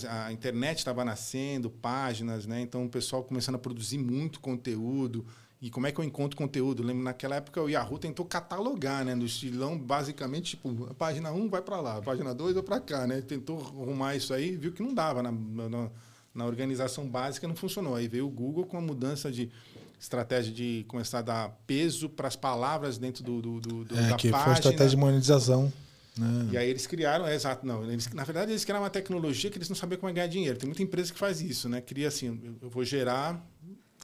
a, a internet estava nascendo, páginas, né? Então o pessoal começando a produzir muito conteúdo. E como é que eu encontro conteúdo? Eu lembro naquela época o Yahoo tentou catalogar, né? No estilão, basicamente, tipo, a página 1 vai para lá, a página 2 vai para cá, né? Tentou arrumar isso aí, viu que não dava na, na, na organização básica, não funcionou. Aí veio o Google com a mudança de estratégia de começar a dar peso para as palavras dentro do, do, do, do- É, da que foi página. a estratégia de monetização. Né? E aí eles criaram, é, exato, não. Eles, na verdade, eles criaram uma tecnologia que eles não sabiam como é ganhar dinheiro. Tem muita empresa que faz isso, né? Cria assim, eu vou gerar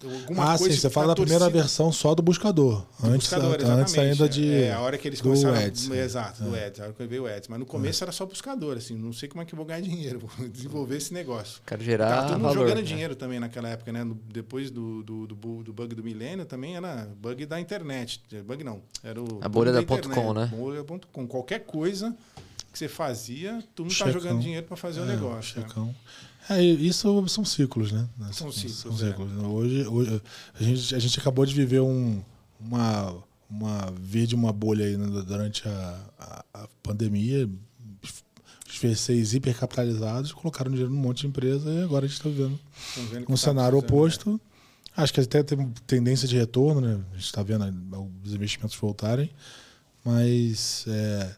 alguma ah, coisa sim, você fala a da primeira versão só do buscador. do antes, buscador, antes ainda de. É, a hora que eles do começaram. Ads, é. Exato, do Ads, a hora que veio o Ads. Mas no começo era só buscador, assim, não sei como é que eu vou ganhar dinheiro, vou desenvolver esse negócio. Quero Tava gerar todo mundo valor. jogando né? dinheiro também naquela época, né? Depois do, do, do, do bug do milênio também era bug da internet. Bug não, era o. A bolha da ponto .com, né? Bolha.com. Qualquer coisa que você fazia, todo mundo tá Checão. jogando dinheiro para fazer o É, negócio. né? É, isso são ciclos, né? São ciclos, São é. ciclos. Hoje, hoje a, gente, a gente acabou de viver um, uma, uma via de uma bolha aí né, durante a, a, a pandemia. Os V6 hipercapitalizados colocaram dinheiro num monte de empresa e agora a gente está vivendo vendo um tá cenário precisando, oposto. Acho que até tem tendência de retorno, né? A gente está vendo os investimentos voltarem, mas é, é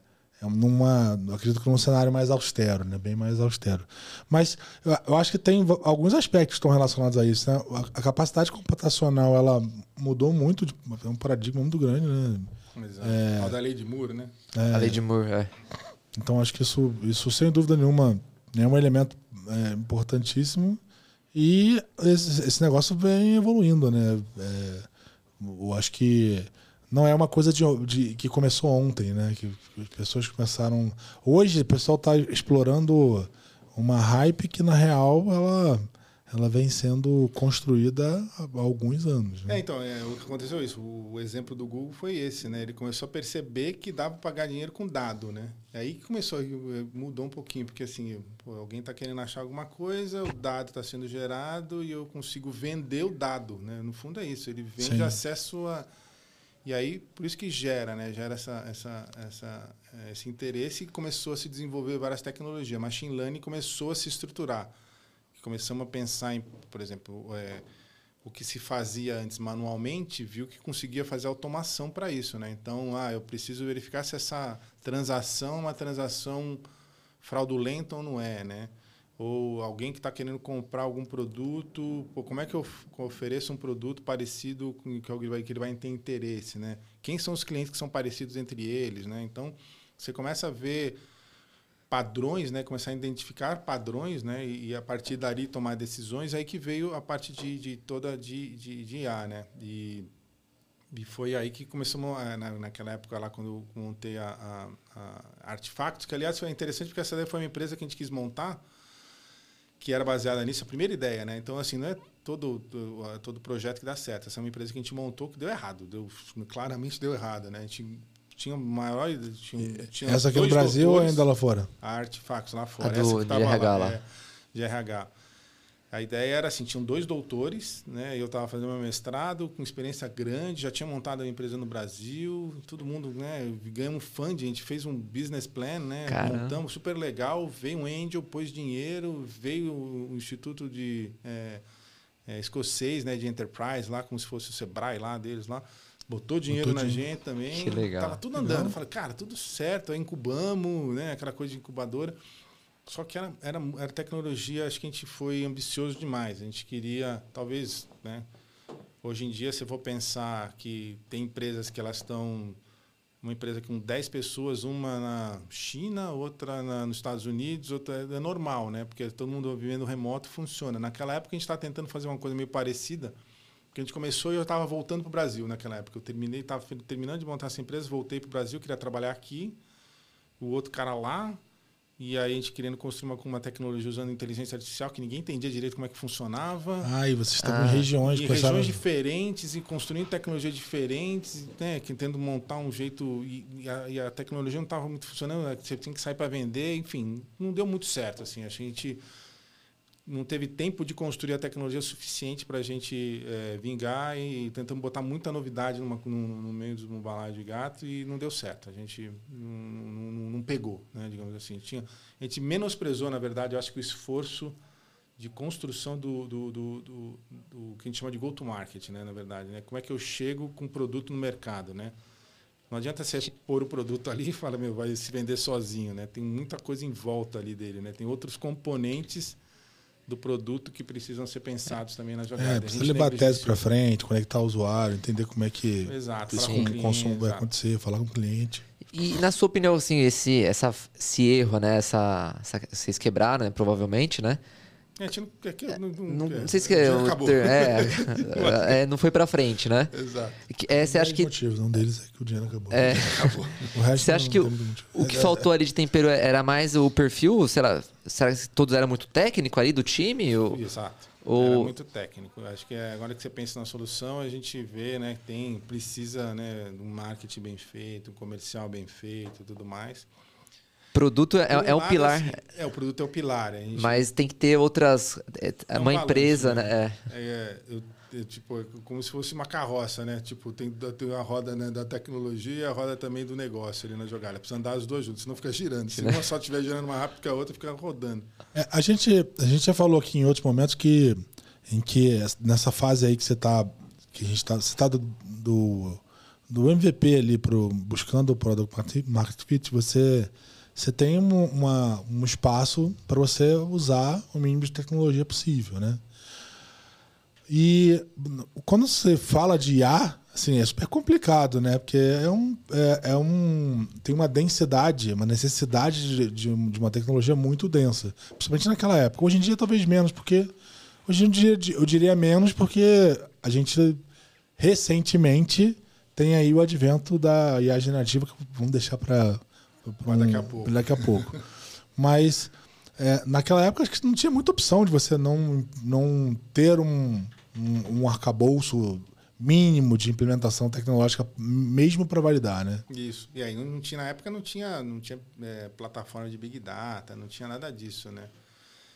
numa, eu acredito que num cenário mais austero, né? Bem mais austero. Mas eu, eu acho que tem alguns aspectos que estão relacionados a isso, né? A, a capacidade computacional ela mudou muito, é um paradigma muito grande, né? Exato. Ó, da lei de Moore, né? A lei de Moore, é. Então acho que isso, isso sem dúvida nenhuma é um elemento é, importantíssimo e esse, esse negócio vem evoluindo, né? É, eu acho que não é uma coisa de, de- que começou ontem, né? Que as pessoas começaram. Hoje o pessoal está explorando uma hype que na real ela, ela vem sendo construída há alguns anos. É, Né? então, é, o que aconteceu é isso. O exemplo do Google foi esse, né? Ele começou a perceber que dava para pagar dinheiro com dado, né? É aí que começou, eh, mudou um pouquinho, porque assim, pô, alguém está querendo achar alguma coisa, o dado está sendo gerado e eu consigo vender o dado, né? No fundo é isso, ele vende Sim. acesso a... E aí, por isso que gera, né? Gera essa, essa, essa, eh, esse interesse e começou a se desenvolver várias tecnologias. Machine Learning começou a se estruturar. Começamos a pensar em, por exemplo, eh, o que se fazia antes manualmente, viu que conseguia fazer automação para isso, né? Então, ah, eu preciso verificar se essa transação é uma transação fraudulenta ou não é, né? Ou alguém que está querendo comprar algum produto, pô, como é que eu ofereço um produto parecido com que alguém vai que ele vai ter interesse, né? Quem são os clientes que são parecidos entre eles, né? Então, você começa a ver padrões, né? Começar a identificar padrões, né? E, a partir dali tomar decisões. Aí que veio a parte de, de toda de, de, de IA, né? E, e foi aí que começamos, na, naquela época lá, quando eu montei a, a, a que aliás foi interessante porque essa daí foi uma empresa que a gente quis montar, que era baseada nisso, a primeira ideia, né? Então, assim, não é todo, todo, todo projeto que dá certo. Essa é uma empresa que a gente montou que deu errado, deu, claramente deu errado, né? A gente tinha maior... Tinha, tinha Essa aqui no Brasil ou doutores- ainda lá fora? a Artifacts lá fora. A do- essa que de tava RH lá. é, de RH. A ideia era assim, tinham dois doutores, né? Eu estava fazendo meu mestrado com experiência grande, já tinha montado a empresa no Brasil, todo mundo, né? Ganhamos um fund, a gente fez um business plan, né? Caramba. Montamos super legal, veio um angel, pôs dinheiro, veio o Instituto de é, é, escocês, né? De enterprise lá, como se fosse o Sebrae lá deles lá. Botou dinheiro Botou na dinheiro. gente também. Que legal. Tava tudo andando. Falei, cara, tudo certo, aí incubamos, né? Aquela coisa de incubadora. Só que era, era, era tecnologia, acho que a gente foi ambicioso demais. A gente queria, talvez, né? Hoje em dia, se eu for pensar que tem empresas que elas estão uma empresa com 10 pessoas, uma na China, outra na, nos Estados Unidos, outra é normal, né? Porque todo mundo vivendo remoto funciona. Naquela época a gente estava tentando fazer uma coisa meio parecida, porque a gente começou e eu estava voltando para o Brasil naquela época. Eu terminei, estava terminando de montar essa empresa, voltei para o Brasil, queria trabalhar aqui, o outro cara lá, e aí a gente querendo construir uma, uma tecnologia usando inteligência artificial que ninguém entendia direito como é que funcionava. Ah, e vocês estavam Ah, em regiões Em que pensaram- regiões diferentes e construindo tecnologias diferentes, né? Que tentando montar um jeito e, e a, e a tecnologia não estava muito funcionando, né, você tinha que sair para vender, enfim, não deu muito certo assim. A gente não teve tempo de construir a tecnologia suficiente para a gente eh, vingar e tentamos botar muita novidade numa, no meio de um balaio de gato e não deu certo. A gente não, não, não pegou, né? Digamos assim. Tinha, a gente menosprezou, na verdade, eu acho que o esforço de construção do, do, do, do, do que a gente chama de go-to-market, né, na verdade. Né? Como é que eu chego com o produto no mercado, né? Não adianta você pôr o produto ali e falar, meu, vai se vender sozinho, né? Tem muita coisa em volta ali dele, né? Tem outros componentes do produto que precisam ser pensados também na jogada. É, precisa levar a tese para frente, conectar o usuário, entender como é que Exato, esse falar com o consumo vai acontecer, falar com o cliente. E na sua opinião, assim, esse, essa, esse erro, né? Essa, essa- vocês quebraram, né? Provavelmente, né? É, a gente não, é que não, Não, é, não sei se que já o acabou. ter- é, é, não foi pra frente, né? Exato. É, você acha que motivos, um deles é que o dinheiro acabou. É. Acabou. O resto Você acha não que o, o que faltou ali de tempero era mais o perfil? Será, será que todos eram muito técnico ali do time? Ou- Exato. O- Era muito técnico. Acho que é, agora que você pensa na solução, a gente vê, né, que tem precisa, né, de um marketing bem feito, um comercial bem feito, e tudo mais. Produto é, é um pilar, assim, é o produto é o pilar. A gente, mas tem que ter outras. é, É um uma balanço, empresa, né? né? É. É, eu- eu, tipo, é como se fosse uma carroça, né? Tipo, tem, tem a roda né, da tecnologia e a roda também do negócio ali na jogada. Precisa andar as duas juntas, senão fica girando. Se uma só estiver girando mais rápido que a outra, fica rodando. É, a, gente, a gente já falou aqui em outros momentos que, em que nessa fase aí que você está que a gente tá, você tá do, do, do MVP ali pro, buscando o Product Market- Market Fit, você, você tem um, uma, um espaço para você usar o mínimo de tecnologia possível, né? E quando você fala de IA, assim, é super complicado, né? Porque é um, é, é um tem uma densidade, uma necessidade de, de, de uma tecnologia muito densa, principalmente naquela época. Hoje em dia talvez menos, porque hoje em dia eu diria menos porque a gente recentemente tem aí o advento da IA generativa que vamos deixar para Pra daqui a pouco. daqui a pouco. Mas é, naquela época acho que não tinha muita opção de você não, não ter um, um, um arcabouço mínimo de implementação tecnológica mesmo para validar, né? Isso. E aí não tinha, na época não tinha, não tinha é, plataforma de Big Data, não tinha nada disso, né?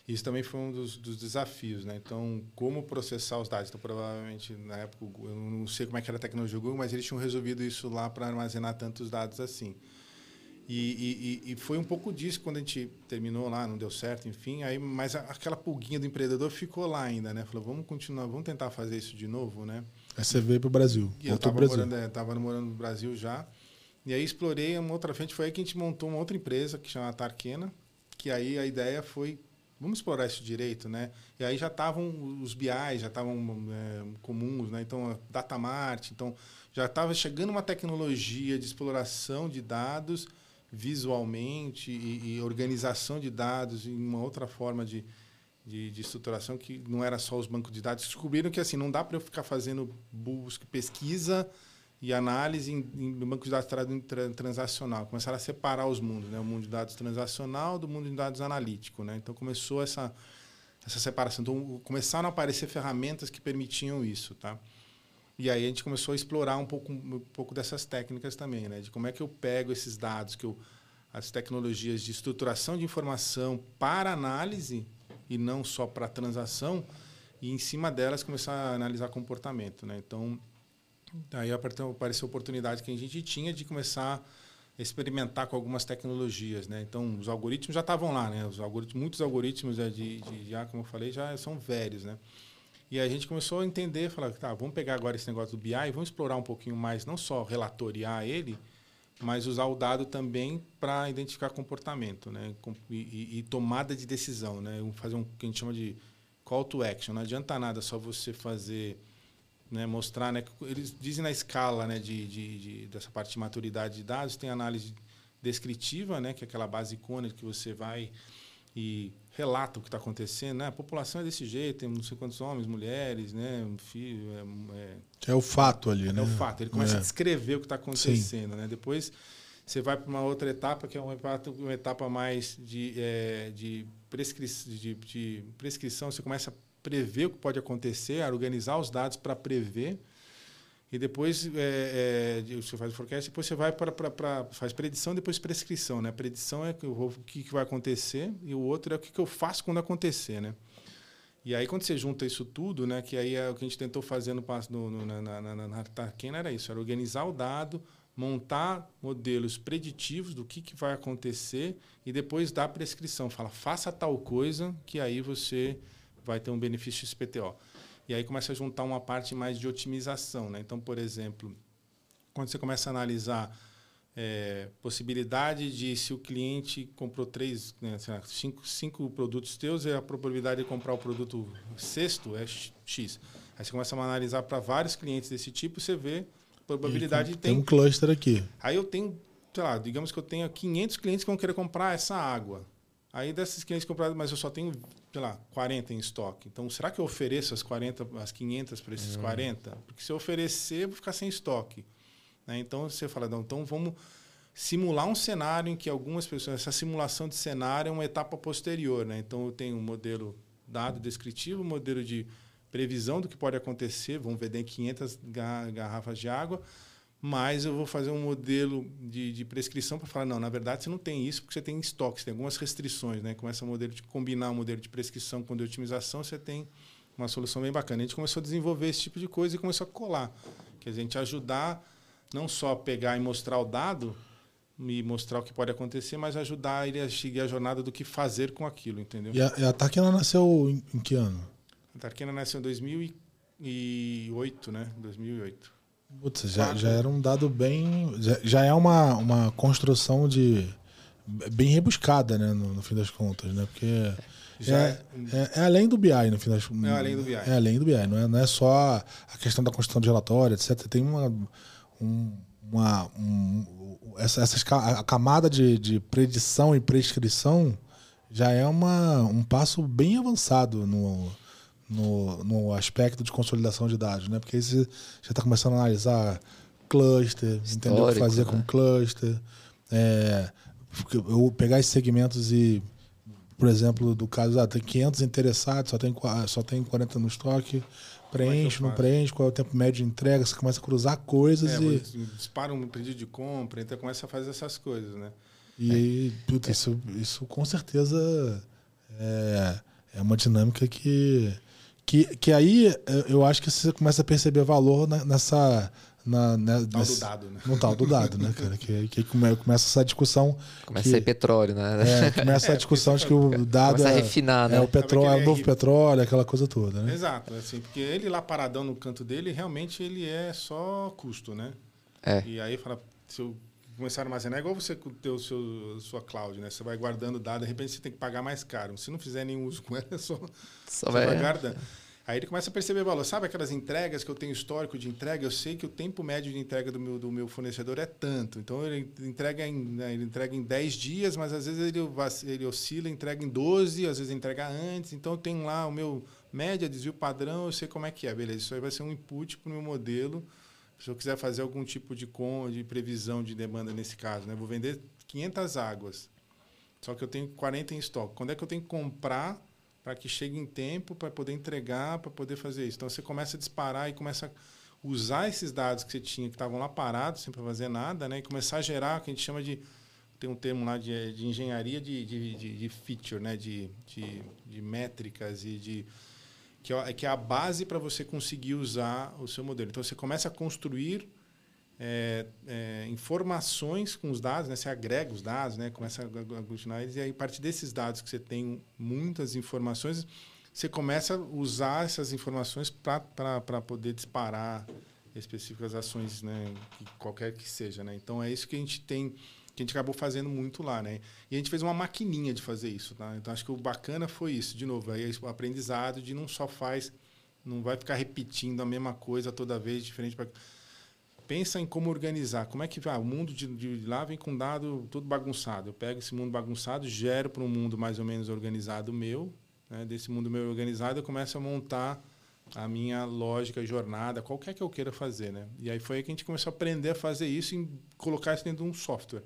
Isso também foi um dos, dos desafios, né? Então, como processar os dados? Então, provavelmente, na época, eu não sei como é que era a tecnologia do Google, mas eles tinham resolvido isso lá para armazenar tantos dados assim. E, e- e- foi um pouco disso quando a gente terminou lá, não deu certo, enfim. Aí, mas aquela pulguinha do empreendedor ficou lá ainda, né? Falou, vamos continuar, vamos tentar fazer isso de novo, né? Aí você veio para o Brasil. E eu estava morando, é, morando no Brasil já. E aí explorei uma outra frente. Foi aí que a gente montou uma outra empresa que chama Tarquena. Que aí a ideia foi, vamos explorar isso direito, né? E aí já estavam os BI, já estavam é, comuns, né? Então, a Datamart. Então, já estava chegando uma tecnologia de exploração de dados visualmente e, e organização de dados em uma outra forma de, de, de estruturação que não era só os bancos de dados. Descobriram que assim não dá para eu ficar fazendo busca, pesquisa e análise em, em banco de dados tra- tra- transacional. Começaram a separar os mundos, né? O mundo de dados transacional do mundo de dados analítico, né? Então começou essa essa separação. Então começaram a aparecer ferramentas que permitiam isso, tá? E aí a gente começou a explorar um pouco, um pouco dessas técnicas também, né? De como é que eu pego esses dados, que eu, as tecnologias de estruturação de informação para análise, e não só para transação, e em cima delas começar a analisar comportamento. Né? Então, aí apareceu a oportunidade que a gente tinha de começar a experimentar com algumas tecnologias. Né? Então, os algoritmos já estavam lá. Né? Os algoritmos, muitos algoritmos de, de, já, como eu falei, já são velhos. Né? E a gente começou a entender, falar, tá, vamos pegar agora esse negócio do BI e vamos explorar um pouquinho mais, não só relatoriar ele, mas usar o dado também para identificar comportamento, né? E, e, e, tomada de decisão, né? Fazer um que a gente chama de call to action. Não adianta nada só você fazer, né? Mostrar, né? Eles dizem na escala, né? De, de, de dessa parte de maturidade de dados tem análise descritiva, né? Que é aquela base icônica que você vai e relata o que está acontecendo, né? A população é desse jeito, tem não sei quantos homens, mulheres, né? Um filho, é, é, é o fato ali, é né? É o fato. Ele começa é. a descrever o que está acontecendo, Sim. né? Depois você vai para uma outra etapa que é uma etapa, uma etapa mais de, é, de, prescri de, de prescrição. Você começa a prever o que pode acontecer, a organizar os dados para prever e depois é, é, você faz o forecast, depois você vai para, faz predição, depois prescrição, né? Predição é o que, que vai acontecer e o outro é o que, que eu faço quando acontecer, né? E aí quando você junta isso tudo, né? Que aí é o que a gente tentou fazer no, no, no na, na, na, na era isso, era organizar o dado, montar modelos preditivos do que, que vai acontecer e depois dar prescrição. Fala, faça tal coisa que aí você vai ter um benefício XPTO. E aí começa a juntar uma parte mais de otimização. Né? Então, por exemplo, quando você começa a analisar é, possibilidade de se o cliente comprou três, né, lá, cinco, cinco produtos teus, e a probabilidade de comprar o produto sexto é X. Aí você começa a analisar para vários clientes desse tipo, você vê a probabilidade e tem. Tem um cluster aqui. Aí eu tenho, sei lá, digamos que eu tenha 500 clientes que vão querer comprar essa água. Aí desses clientes comprados, mas eu só tenho, sei lá, 40 em estoque. Então, será que eu ofereço as 40, as 500 para esses uhum. 40? Porque se eu oferecer, eu vou ficar sem estoque. Né? Então, você fala, não, então vamos simular um cenário em que algumas pessoas... Essa simulação de cenário é uma etapa posterior. Né? Então, eu tenho um modelo dado descritivo, um modelo de previsão do que pode acontecer. Vamos vender 500 garrafas de água mas eu vou fazer um modelo de, de prescrição para falar, não, na verdade você não tem isso porque você tem estoque, você tem algumas restrições, né? Com esse modelo de combinar o modelo de prescrição com o de otimização, você tem uma solução bem bacana. A gente começou a desenvolver esse tipo de coisa e começou a colar, que a gente ajudar não só pegar e mostrar o dado, e mostrar o que pode acontecer, mas ajudar ele a seguir a jornada do que fazer com aquilo, entendeu? E a, a Tarquina nasceu em, em que ano? A Tarquina nasceu em 2008, né? 2008. Putz, já, já era um dado bem. Já, já, é uma, uma construção de. bem rebuscada, né? No, no fim das contas, né? Porque. É, é, é, é, além do BI, no fim das contas. É além do BI. É além do BI, não é, não é só a questão da construção de relatório, etc. Tem uma. Um, uma um, essa, essa, a camada de, de predição e prescrição já é uma, um passo bem avançado no, no, no aspecto de consolidação de dados, né? Porque aí você já está começando a analisar cluster, entender o que fazer né? com cluster. É, eu pegar esses segmentos e, por exemplo, do caso, ah, tem 500 interessados, só tem, só tem 40 no estoque, preenche, é não preenche, qual é o tempo médio de entrega, você começa a cruzar coisas é, e... Dispara um pedido de compra, então começa a fazer essas coisas, né? E aí, puta, isso, isso com certeza é, é uma dinâmica que que, que aí eh, eu acho que você começa a perceber valor nessa. Na, né, tal nesse, do dado, né? No tal do dado, né, cara? Que, que começa essa discussão. Começa que, a ser petróleo, né? É, começa a discussão de que o dado. Começa é, a refinar, né? É o petróleo, é o novo petróleo, aquela coisa toda, né? Exato, assim, porque ele lá paradão no canto dele, realmente ele é só custo, né? É. E aí fala, se eu começar a armazenar, é igual você ter o seu, sua cloud, né? Você vai guardando dados, de repente você tem que pagar mais caro. Se não fizer nenhum uso com ela, é só, só vai, vai guardando. Aí ele começa a perceber valor. Sabe aquelas entregas que eu tenho histórico de entrega? Eu sei que o tempo médio de entrega do meu, do meu fornecedor é tanto. Então ele entrega em, né, ele entrega em 10 dias, mas às vezes ele, ele oscila, entrega em 12, às vezes entrega antes. Então eu tenho lá o meu média, desvio padrão, eu sei como é que é. Beleza, isso aí vai ser um input para o meu modelo se eu quiser fazer algum tipo de, com, de previsão de demanda nesse caso, né? vou vender 500 águas, só que eu tenho 40 em estoque. Quando é que eu tenho que comprar para que chegue em tempo para poder entregar, para poder fazer isso? Então você começa a disparar e começa a usar esses dados que você tinha que estavam lá parados, sem fazer nada, né? E começar a gerar o que a gente chama de tem um termo lá de, de engenharia de, de, de, de feature, né? De, de, de métricas e de que é, que é a base para você conseguir usar o seu modelo. Então você começa a construir é, é, informações com os dados, né? Você agrega os dados, né? Começa a aglutinar eles e aí a partir desses dados que você tem muitas informações, você começa a usar essas informações para poder disparar específicas ações, né? qualquer que seja, né? Então é isso que a gente tem que a gente acabou fazendo muito lá, né? E a gente fez uma maquininha de fazer isso, tá? Então acho que o bacana foi isso, de novo, aí o aprendizado de não só faz, não vai ficar repetindo a mesma coisa toda vez diferente para pensa em como organizar. Como é que vai? Ah, o mundo de, de, lá vem com dado todo bagunçado. Eu pego esse mundo bagunçado, gero para um mundo mais ou menos organizado meu. Né? Desse mundo meu organizado, eu começo a montar a minha lógica, jornada, qualquer que eu queira fazer. Né? E aí foi aí que a gente começou a aprender a fazer isso e colocar isso dentro de um software.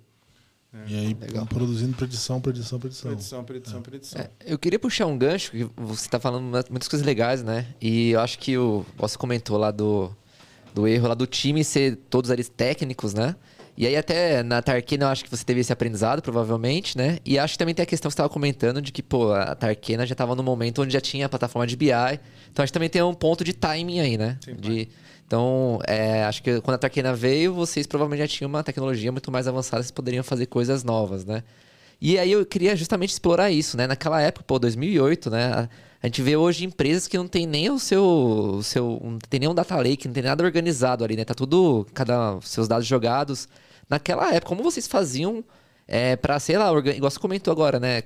É. E aí, Legal. produzindo predição, predição, predição. Predição, predição, é. predição. É, eu queria puxar um gancho, que você está falando muitas coisas legais, né? E eu acho que o, você comentou lá do, do erro lá do time ser todos eles técnicos, né? E aí até na Tarkena eu acho que você teve esse aprendizado, provavelmente, né? E acho que também tem a questão que você estava comentando de que, pô, a Tarkena já estava no momento onde já tinha a plataforma de BI. Então acho que também tem um ponto de timing aí, né? Sim, de, então, é, acho que quando a Tarkena veio, vocês provavelmente já tinham uma tecnologia muito mais avançada, vocês poderiam fazer coisas novas, né? E aí eu queria justamente explorar isso, né? Naquela época, pô, 2008, né? A, gente vê hoje empresas que não tem nem o seu, o seu não tem nenhum data lake, não tem nada organizado ali, né? Tá tudo, cada seus dados jogados. Naquela época, como vocês faziam é, para sei lá, organ... igual você comentou agora, né?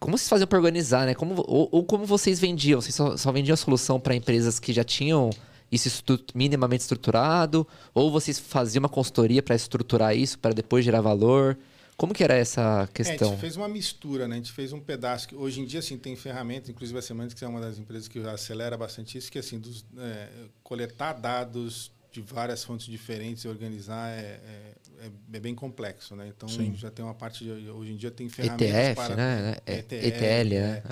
Como vocês faziam para organizar, né? Como, ou, ou, como vocês vendiam? Vocês só, só vendiam a solução para empresas que já tinham isso minimamente estruturado? Ou vocês faziam uma consultoria para estruturar isso, para depois gerar valor? Como que era essa questão? É, a gente fez uma mistura, né? A gente fez um pedaço. Que, hoje em dia, assim, tem ferramentas, inclusive a Semantics, que é uma das empresas que acelera bastante isso, que assim, dos, é, coletar dados de várias fontes diferentes e organizar é, é, é, é bem complexo, né? Então Sim. já tem uma parte de, hoje em dia tem ferramentas ETF, para né? ETF, ETL, né?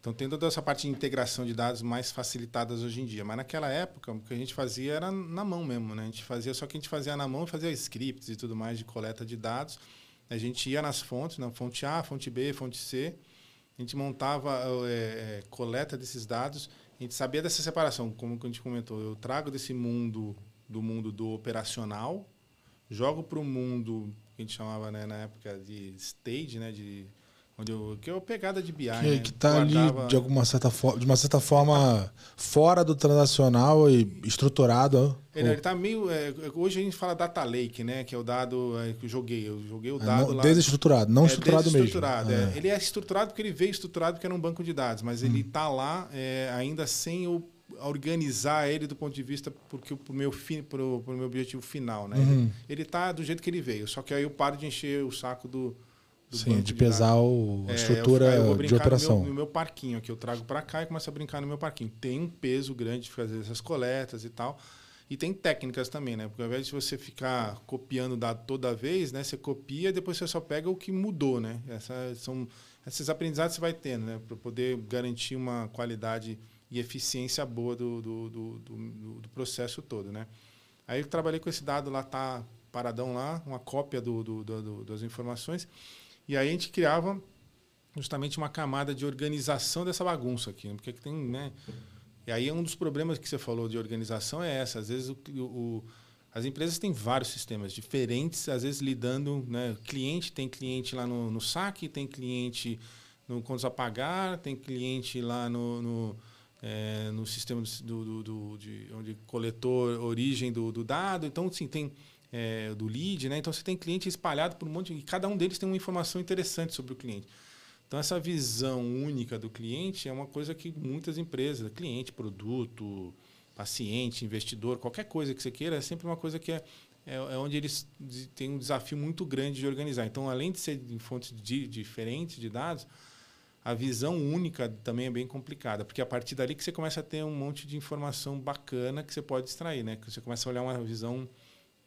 Então tem toda essa parte de integração de dados mais facilitadas hoje em dia. Mas naquela época, o que a gente fazia era na mão mesmo, né? A gente fazia, só que a gente fazia na mão fazia scripts e tudo mais de coleta de dados. A gente ia nas fontes, na fonte A, fonte B, fonte C. A gente montava é, coleta desses dados. A gente sabia dessa separação, como a gente comentou. Eu trago desse mundo do mundo do operacional, jogo para o mundo que a gente chamava né, na época de stage, né, de Onde eu, que é a pegada de BI. Que, né? que tá Guardava... ali de alguma certa forma, de uma certa forma fora do transacional e estruturado. Ele, ele tá meio. É, hoje a gente fala data lake, né? Que é o dado é, que eu joguei. Eu joguei o é, dado é, não, lá. Desestruturado, não é, estruturado, desestruturado mesmo. É. Ele é estruturado porque ele veio estruturado porque era um banco de dados, mas hum. ele está lá é, ainda sem o organizar ele do ponto de vista porque o meu fim pro, pro meu objetivo final, né? Uhum. Ele está do jeito que ele veio, só que aí eu paro de encher o saco do Sim, de pesar o, a estrutura é, eu, eu de operação. No meu, no meu, parquinho aqui, eu trago para cá e começo a brincar no meu parquinho. Tem um peso grande de fazer essas coletas e tal. E tem técnicas também, né? Porque ao invés de você ficar copiando dado toda vez, né? Você copia e depois você só pega o que mudou, né? Essa, são, esses aprendizados você vai tendo, né? Para poder garantir uma qualidade e eficiência boa do, do, do, do, do processo todo, né? Aí eu trabalhei com esse dado lá, tá paradão lá, uma cópia do, do, do das informações. E aí a gente criava justamente uma camada de organização dessa bagunça aqui, né? porque tem, né? E aí um dos problemas que você falou de organização é essa. Às vezes o, o, as empresas têm vários sistemas diferentes, às vezes lidando, né? Cliente tem cliente lá no, no saque, tem cliente no contas a pagar, tem cliente lá no, no, é, no sistema do, do, do, de onde coletor origem do, do dado. Então, sim, tem é, do lead, né? Então você tem cliente espalhado por um monte e cada um deles tem uma informação interessante sobre o cliente. Então essa visão única do cliente é uma coisa que muitas empresas, cliente, produto, paciente, investidor, qualquer coisa que você queira, é sempre uma coisa que é, é, é onde eles têm um desafio muito grande de organizar. Então, além de ser em fontes de, diferentes de dados, a visão única também é bem complicada, porque é a partir dali que você começa a ter um monte de informação bacana que você pode extrair, né? Que você começa a olhar uma visão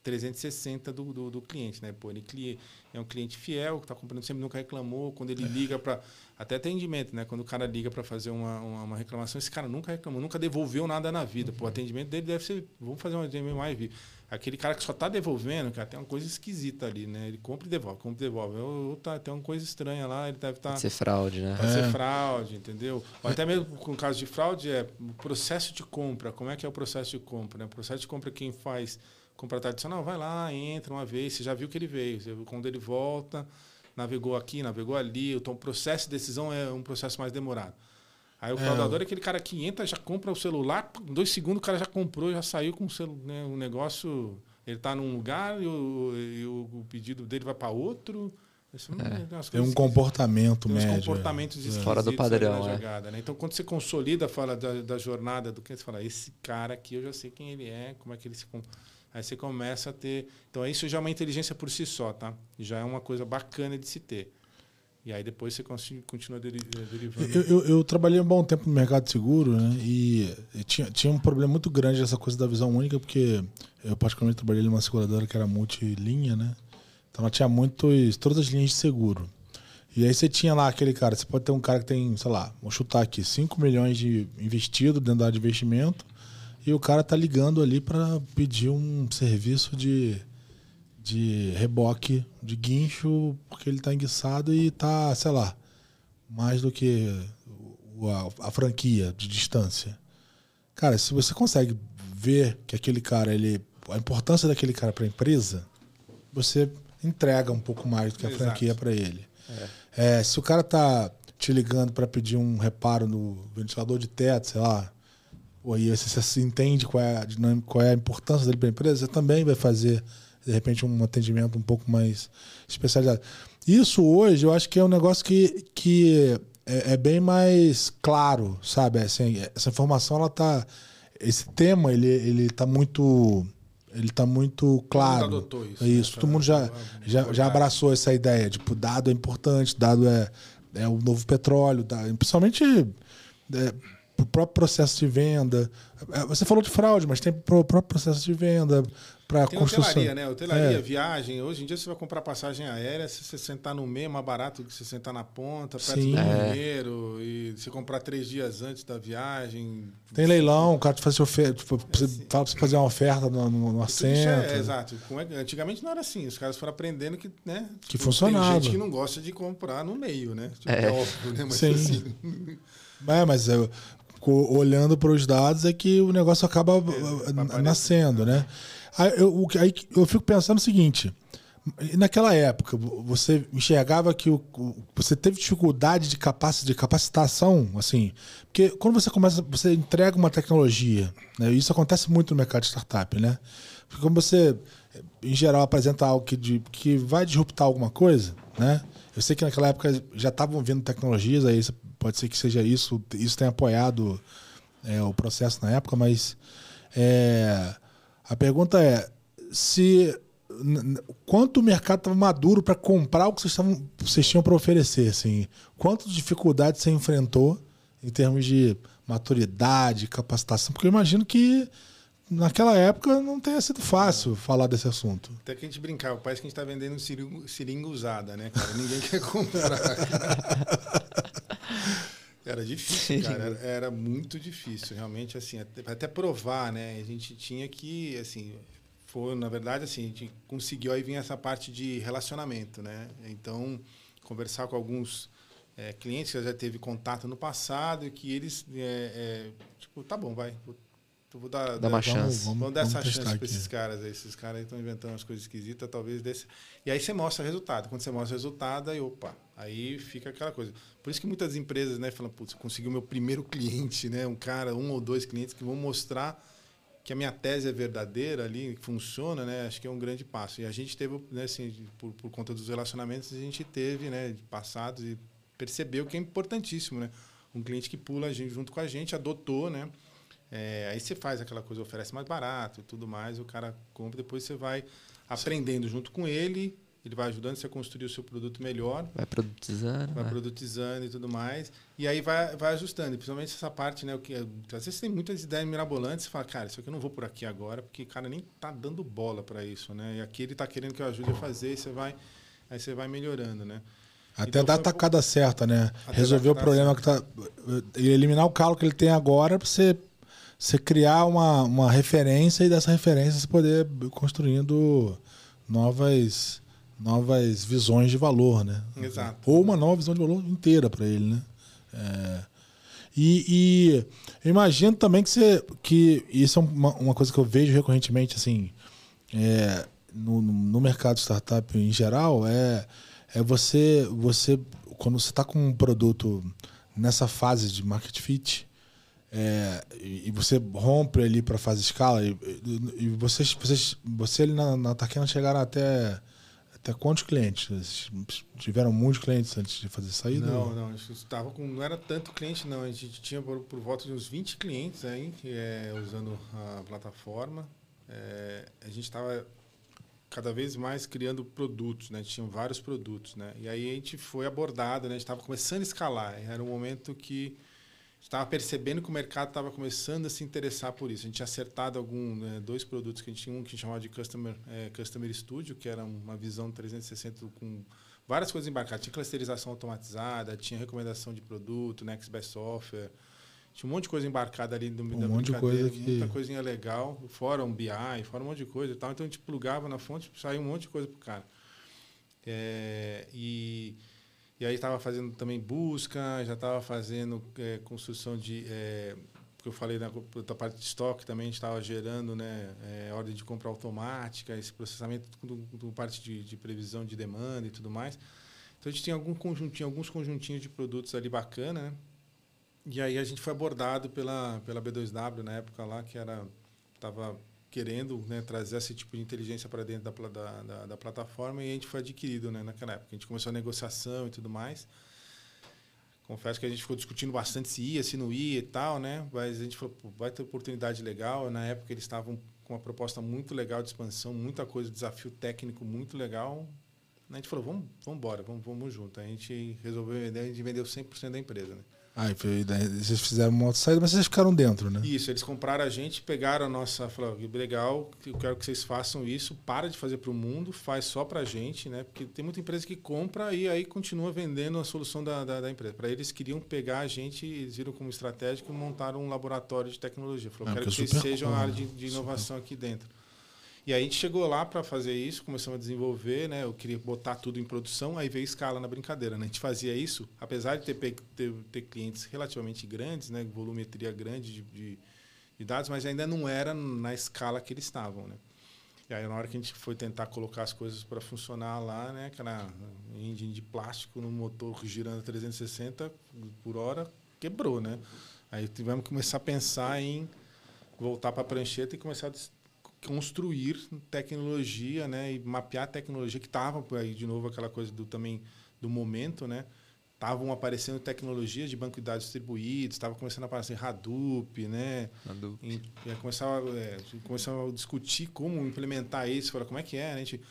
360 do, do, do, cliente, né? Pô, ele é um cliente fiel, que está comprando sempre, nunca reclamou. Quando ele liga para. Até atendimento, né? Quando o cara liga para fazer uma, uma, uma, reclamação, esse cara nunca reclamou, nunca devolveu nada na vida. Pô, o atendimento dele deve ser. Vamos fazer um atendimento mais vivo. Aquele cara que só está devolvendo, cara, tem uma coisa esquisita ali, né? Ele compra e devolve, compra e devolve. Ou, ou tá, tem uma coisa estranha lá, ele deve estar. Tá, ser fraude, né? Pode é. ser fraude, entendeu? Ou até mesmo com caso de fraude, é o processo de compra. Como é que é o processo de compra? Né? O processo de compra, quem faz compra tradicional, vai lá, entra uma vez, você já viu que ele veio. Você viu quando ele volta, navegou aqui, navegou ali. Então, o processo de decisão é um processo mais demorado. Aí o é, fraudador é aquele cara que entra, já compra o celular, em dois segundos o cara já comprou, já saiu com o, celu, né, o negócio. Ele está num lugar e o, e o, pedido dele vai para outro. É. Tem um comportamento tem médio. comportamentos é. fora do padrão. É. Jogada, né? Então, quando você consolida, fala da, da jornada do que você fala, esse cara aqui eu já sei quem ele é, como é que ele se Aí você começa a ter. Então, isso já é uma inteligência por si só, tá? Já é uma coisa bacana de se ter. E aí depois você continua eh, derivando. Eu, eu, eu, trabalhei um bom tempo no mercado de seguro, né? E tinha, tinha um problema muito grande essa coisa da visão única, porque eu particularmente trabalhei numa seguradora que era multilinha, né? Então ela tinha muitos, todas as linhas de seguro. E aí você tinha lá aquele cara, você pode ter um cara que tem, sei lá, vou chutar aqui, 5 milhões de investido dentro da área de investimento e o cara tá ligando ali para pedir um serviço de, de reboque de guincho, porque ele tá enguiçado e tá, sei lá, mais do que a, a franquia de distância. Cara, se você consegue ver que aquele cara, ele, a importância daquele cara para a empresa, você entrega um pouco mais do que a Exato. franquia para ele. É. É, se o cara tá te ligando para pedir um reparo no ventilador de teto, sei lá, você se entende qual é a dinâmica, qual é a importância dele para a empresa, você também vai fazer, de repente, um atendimento um pouco mais especializado. Isso hoje eu acho que é um negócio que, que é, é bem mais claro, sabe? Assim, essa informação, ela tá. Esse tema, ele, ele tá muito. Ele tá muito claro. Todo mundo isso. É isso. Né? Todo mundo já, já, já abraçou essa ideia. Tipo, dado é importante, dado é, é o novo petróleo, principalmente. É, o próprio processo de venda. É, você falou de fraude, mas tem o próprio processo de venda para construção. Hotelaria, né? Hotelaria, é. viagem. Hoje em dia você vai comprar passagem aérea, se você sentar no meio é mais barato do que você sentar na ponta, perto Sim. do banheiro, é. e se comprar três dias antes da viagem. Tem leilão, o cara te faz oferta, tipo, você fala para você fazer uma oferta no, no, no assento. É, exato. Antigamente não era assim. Os caras foram aprendendo que, né? Que funcionava. Tem gente que não gosta de comprar no meio, né? Tipo, é. óbvio, né? Mas Sim. Assim... É, mas eu, olhando para os dados é que o negócio acaba é, nascendo, né? Aí eu, aí eu fico pensando o seguinte: naquela época, você enxergava que o, você teve dificuldade de, capac, de capacitação, assim, porque quando você começa, você entrega uma tecnologia, né? Isso acontece muito no mercado de startup, né? Porque quando você, em geral, apresenta algo que, de, que vai disruptar alguma coisa, né? Eu sei que naquela época já estavam vindo tecnologias, aí pode ser que seja isso, isso tenha apoiado é, o processo na época, mas é, a pergunta é se quanto o mercado estava maduro para comprar o que vocês, tavam, vocês tinham para oferecer, assim, quantas dificuldades você enfrentou em termos de maturidade, capacitação, porque eu imagino que naquela época não tenha sido fácil falar desse assunto. Até que a gente brincava, parece que a gente está vendendo seringa, seringa usada, né, cara? Ninguém quer comprar. Era difícil, cara. Era, era, muito difícil, realmente, assim, até, até, provar, né? A gente tinha que, assim, foi, na verdade, assim, a gente conseguiu aí vir essa parte de relacionamento, né? Então, conversar com alguns é, clientes que já teve contato no passado e que eles, é, é, tipo, tá bom, vai, Tu vou dar, Dá uma chance. Vamos, vamos dar essa chance para esses caras aí. Esses caras estão inventando umas coisas esquisitas, talvez desse. E aí você mostra o resultado. Quando você mostra o resultado, aí opa, aí fica aquela coisa. Por isso que muitas empresas, né, falam, putz, consegui o meu primeiro cliente, né? Um cara, um ou dois clientes que vão mostrar que a minha tese é verdadeira ali, que funciona, né? Acho que é um grande passo. E a gente teve, né, assim, por, por conta dos relacionamentos, a gente teve, né, passados e percebeu que é importantíssimo, né? Um cliente que pula a gente junto com a gente, adotou, né? É, aí você faz aquela coisa, oferece mais barato e tudo mais, o cara compra, depois você vai aprendendo junto com ele ele vai ajudando você a construir o seu produto melhor. Vai produtizando. Vai né? produtizando e tudo mais. E aí vai, vai ajustando. Principalmente essa parte, né? O que, às vezes tem muitas ideias mirabolantes, você fala, cara, isso aqui eu não vou por aqui agora, porque o cara nem tá dando bola para isso, né? E aqui ele tá querendo que eu ajude a fazer, e você vai, aí você vai melhorando, né? Até então, dar a tacada certa, né? Resolver o problema certo. que tá. E eliminar o calo que ele tem agora para você, você criar uma, uma referência e dessa referência você poder ir construindo novas novas visões de valor, né? Exato. Ou uma nova visão de valor inteira para ele, né? É, e, e imagino também que você que isso é uma, uma coisa que eu vejo recorrentemente assim é, no, no mercado startup em geral é é você você quando você está com um produto nessa fase de market fit é, e, você rompe ali para fazer escala e, e, vocês, vocês você ali na, na chegaram até até quantos clientes? Tiveram muitos clientes antes de fazer saída? Não, não. A gente estava com, não era tanto cliente, não. A gente tinha por, por volta de uns 20 clientes aí, é, usando a plataforma. É, a gente estava cada vez mais criando produtos, né? Tinham vários produtos, né? E aí a gente foi abordado, né? A gente estava começando a escalar. Era um momento que estava percebendo que o mercado estava começando a se interessar por isso. A gente tinha acertado algum, né, dois produtos que a gente tinha, um que a gente chamava de Customer, é, Customer Studio, que era uma visão 360 com várias coisas embarcadas. Tinha clusterização automatizada, tinha recomendação de produto, Next Best Software, tinha um monte de coisa embarcada ali no um da monte de coisa que... muita coisinha legal, fora um BI, fora um monte de coisa e tal. Então a gente plugava na fonte, saía um monte de coisa pro cara. É, e e aí estava fazendo também busca, já estava fazendo é, construção de. É, que eu falei na, da parte de estoque também, a gente estava gerando né, é, ordem de compra automática, esse processamento do, parte de, de, previsão de demanda e tudo mais. Então a gente tinha algum conjuntinho, alguns conjuntinhos de produtos ali bacana, né? E aí a gente foi abordado pela, pela B2W na época lá, que era. Estava querendo né, trazer esse tipo de inteligência para dentro da, da, da, da, plataforma e a gente foi adquirido né, naquela época. A gente começou a negociação e tudo mais. Confesso que a gente ficou discutindo bastante se ia, se não ia e tal, né? Mas a gente falou, vai ter oportunidade legal. Na época eles estavam com uma proposta muito legal de expansão, muita coisa, desafio técnico muito legal. A gente falou, vamos, vamos embora, vamos, vamos junto. A gente resolveu vender, a gente vendeu 100% da empresa, né? Ah, foi, vocês fizeram uma saída, mas vocês ficaram dentro, né? Isso, eles compraram a gente, pegaram a nossa, falaram, legal, eu quero que vocês façam isso, para de fazer para o mundo, faz só para a gente, né? Porque tem muita empresa que compra e aí continua vendendo a solução da, da, da empresa. Para eles queriam pegar a gente, eles viram como estratégico e montaram um laboratório de tecnologia. Falaram, ah, quero que vocês sejam a área de, de inovação super. aqui dentro. E aí a gente chegou lá para fazer isso, começamos a desenvolver, né? Eu queria botar tudo em produção, aí veio escala na brincadeira, né? A gente fazia isso, apesar de ter, ter, ter clientes relativamente grandes, né? Volumetria grande de, de, de, dados, mas ainda não era na escala que eles estavam, né? E aí na hora que a gente foi tentar colocar as coisas para funcionar lá, né? Aquela engine de plástico no motor girando 360 por hora, quebrou, né? Aí tivemos que começar a pensar em voltar para a prancheta e começar a construir tecnologia, né, e mapear a tecnologia que estava aí de novo aquela coisa do também do momento, né? Estavam aparecendo tecnologias de banco de dados distribuídos, estava começando a aparecer Hadoop, né? Hadoop. E, e começava, é, começava a discutir como implementar isso, falar como é que é, né? a gente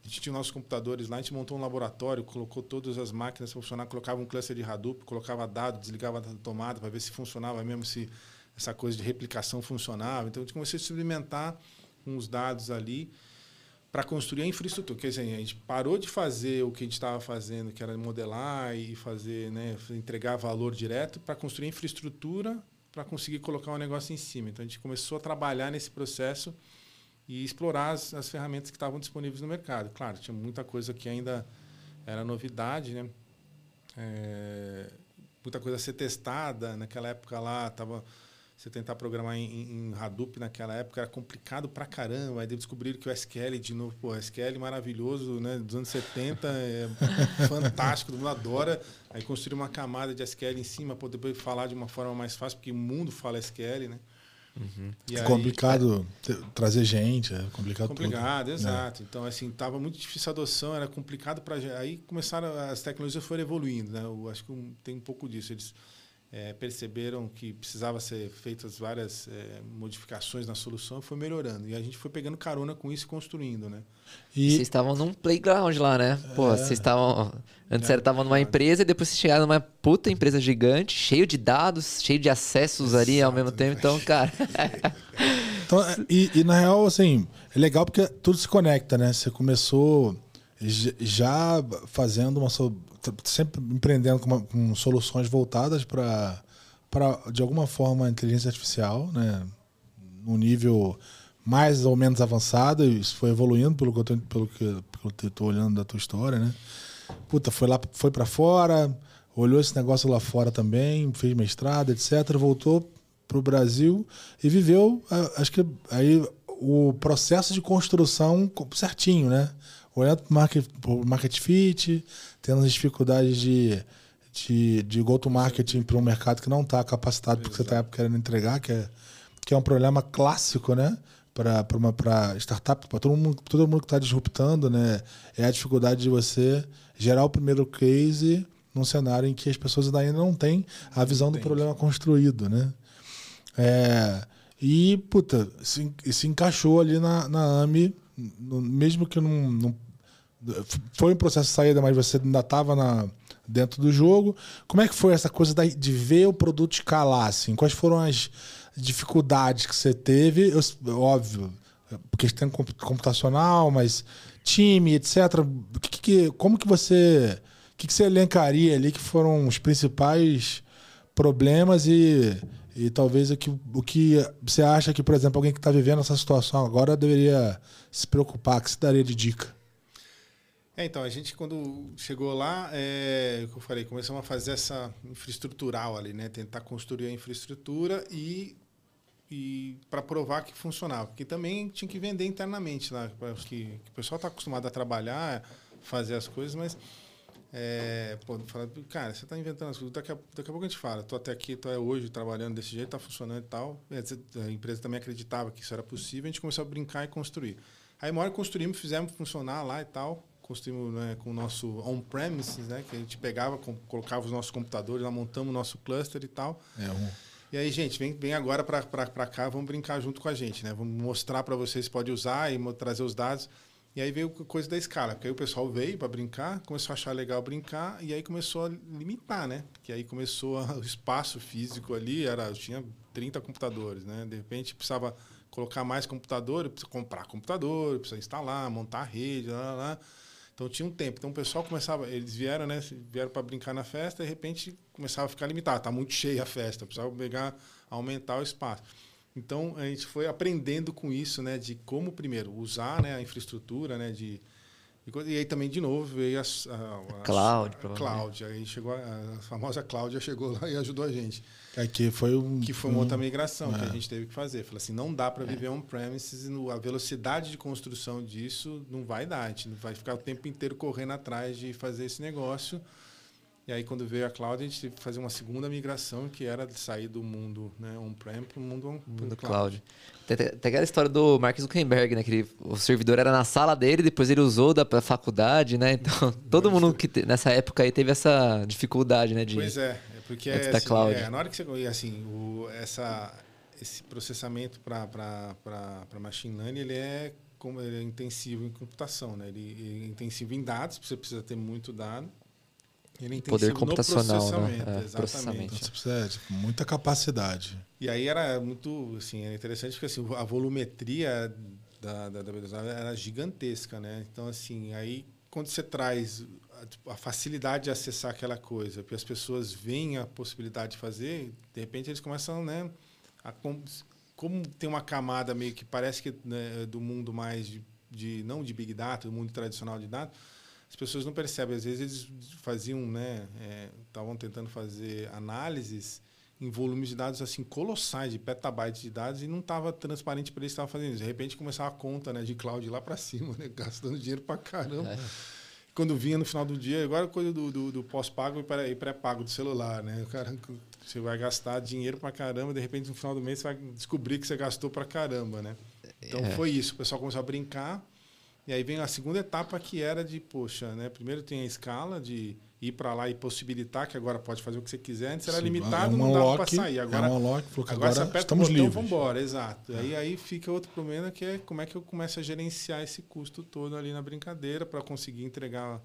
a gente tinha nossos computadores lá, a gente montou um laboratório, colocou todas as máquinas para funcionar, colocava um cluster de Hadoop, colocava dado, desligava a tomada para ver se funcionava mesmo, se essa coisa de replicação funcionava. Então a gente começou a experimentar com os dados ali para construir a infraestrutura. Quer dizer, a gente parou de fazer o que a gente estava fazendo, que era modelar e fazer, né, entregar valor direto, para construir a infraestrutura para conseguir colocar um negócio em cima. Então a gente começou a trabalhar nesse processo e explorar as, as ferramentas que estavam disponíveis no mercado. Claro, tinha muita coisa que ainda era novidade, né? É, muita coisa a ser testada. Naquela época lá estava você tentar programar em, em, Hadoop naquela época era complicado pra caramba. Aí descobriram que o SQL, de novo, pô, SQL maravilhoso, né? Dos anos 70, é fantástico, todo mundo adora. Aí construir uma camada de SQL em cima para poder falar de uma forma mais fácil, porque o mundo fala SQL, né? Uhum. é aí, complicado é, trazer gente, é complicado Complicado, tudo. exato. É. Então, assim, estava muito difícil a adoção, era complicado para Aí começaram, as tecnologias foram evoluindo, né? Eu acho que tem um pouco disso. Eles é, perceberam que precisava ser feitas várias é, modificações na solução e foi melhorando. E a gente foi pegando carona com isso e construindo, né? E vocês estavam num playground lá, né? Pô, é. vocês estavam. Antes é, você estava numa empresa e depois vocês chegaram numa puta empresa gigante, cheio de dados, cheio de acessos Exato, ali ao mesmo tempo. Então, cara. então, e, e na real, assim, é legal porque tudo se conecta, né? Você começou já fazendo uma sempre empreendendo com, uma, com soluções voltadas para de alguma forma inteligência artificial, né, num nível mais ou menos avançado, isso foi evoluindo pelo que eu tô, pelo que, pelo que eu olhando da tua história, né? Puta, foi lá, foi para fora, olhou esse negócio lá fora também, fez mestrado, etc, voltou pro Brasil e viveu, acho que aí o processo de construção certinho, né? olhando para o market, market fit, tendo as dificuldades de, de, de go-to-marketing para um mercado que não está capacitado porque você está querendo entregar, que é, que é um problema clássico, né? Para startup, para todo mundo, todo mundo que está disruptando, né? É a dificuldade de você gerar o primeiro case num cenário em que as pessoas ainda não têm a visão do problema construído, né? É, e, puta, se, se encaixou ali na, na AMI, no, mesmo que não, não foi um processo de saída, mas você ainda estava dentro do jogo. Como é que foi essa coisa de ver o produto escalar? Assim? Quais foram as dificuldades que você teve? Eu, óbvio, questão computacional, mas time, etc. Que, que, como que você. Que, que você elencaria ali que foram os principais problemas e, e talvez o que, o que você acha que, por exemplo, alguém que está vivendo essa situação agora deveria se preocupar, que se daria de dica? É, então, a gente quando chegou lá, é, como eu falei, começamos a fazer essa infraestrutural ali, né? Tentar construir a infraestrutura e, e para provar que funcionava. Porque também tinha que vender internamente lá, que, que o pessoal está acostumado a trabalhar, fazer as coisas, mas é, pô, fala, cara, você está inventando as coisas, daqui a, daqui a pouco a gente fala, tô até aqui, tô hoje trabalhando desse jeito, está funcionando e tal. A empresa também acreditava que isso era possível, a gente começou a brincar e construir. Aí uma hora construímos, fizemos funcionar lá e tal construímos né, com o nosso on-premises, né, que a gente pegava, colocava os nossos computadores, lá montamos o nosso cluster e tal. É um... E aí, gente, vem, vem agora para cá, vamos brincar junto com a gente, né? Vamos mostrar para vocês pode usar e trazer os dados. E aí veio coisa da escala, porque aí o pessoal veio para brincar, começou a achar legal brincar e aí começou a limitar, né? Que aí começou a, o espaço físico ali, era tinha 30 computadores, né? De repente precisava colocar mais computador, precisa comprar computador, precisa instalar, montar a rede, lá, lá. Então tinha um tempo. Então o pessoal começava, eles vieram, né? Vieram para brincar na festa, de repente começava a ficar limitado. Tá muito cheia a festa, precisava pegar, aumentar o espaço. Então a gente foi aprendendo com isso, né? De como primeiro usar, né? A infraestrutura, né? De e aí também, de novo, veio a, a, a Cloud. A Cloud. Aí chegou a, a famosa Cláudia chegou lá e ajudou a gente. Aqui foi um. Que foi uma um, outra migração é. que a gente teve que fazer. Falei assim: não dá para viver é. on-premises e a velocidade de construção disso não vai dar. A gente vai ficar o tempo inteiro correndo atrás de fazer esse negócio. E aí, quando veio a cloud, a gente fazer uma segunda migração, que era sair do mundo né, on-prem para o mundo, on mundo cloud. Tem, tem, aquela história do Mark Zuckerberg, né? Que ele, o servidor era na sala dele, depois ele usou da faculdade, né? Então, todo mundo que te, nessa época aí teve essa dificuldade, né? De, pois é, é porque é, assim, cloud. É, na hora que você... Assim, o, essa, esse processamento para machine learning, ele é, como, ele é intensivo em computação, né? Ele, ele é intensivo em dados, você precisa ter muito dado. Ele é poder computacional, né? É, processamento. É, tipo, muita capacidade. E aí era muito, assim, é interessante porque assim, a volumetria da, da, da era gigantesca, né? Então, assim, aí quando você traz a, tipo, a facilidade de acessar aquela coisa, que as pessoas veem a possibilidade de fazer, de repente eles começam, né? A, como tem uma camada meio que parece que né, do mundo mais de, de não de big data, do mundo tradicional de dados, as pessoas não percebem. Às vezes eles faziam, né, estavam é, tentando fazer análises em volumes de dados assim colossais, de petabytes de dados, e não estava transparente para eles estavam fazendo isso. De repente começava a conta né, de cloud lá para cima, né, gastando dinheiro para caramba. É. Quando vinha no final do dia, agora coisa do, do, do pós-pago e pré-pago do celular, né? O cara, você vai gastar dinheiro para caramba, de repente no final do mês você vai descobrir que você gastou para caramba, né? Então é. foi isso. O pessoal começou a brincar e aí vem a segunda etapa que era de, poxa, né? Primeiro tem a escala de ir para lá e possibilitar que agora pode fazer o que você quiser. Antes era Sim, limitado, é um não dava para sair. Agora, é um unlock, agora, agora você aperta estamos o botão, livres. vamos embora, exato. Aí, aí fica outro problema que é como é que eu começo a gerenciar esse custo todo ali na brincadeira para conseguir entregar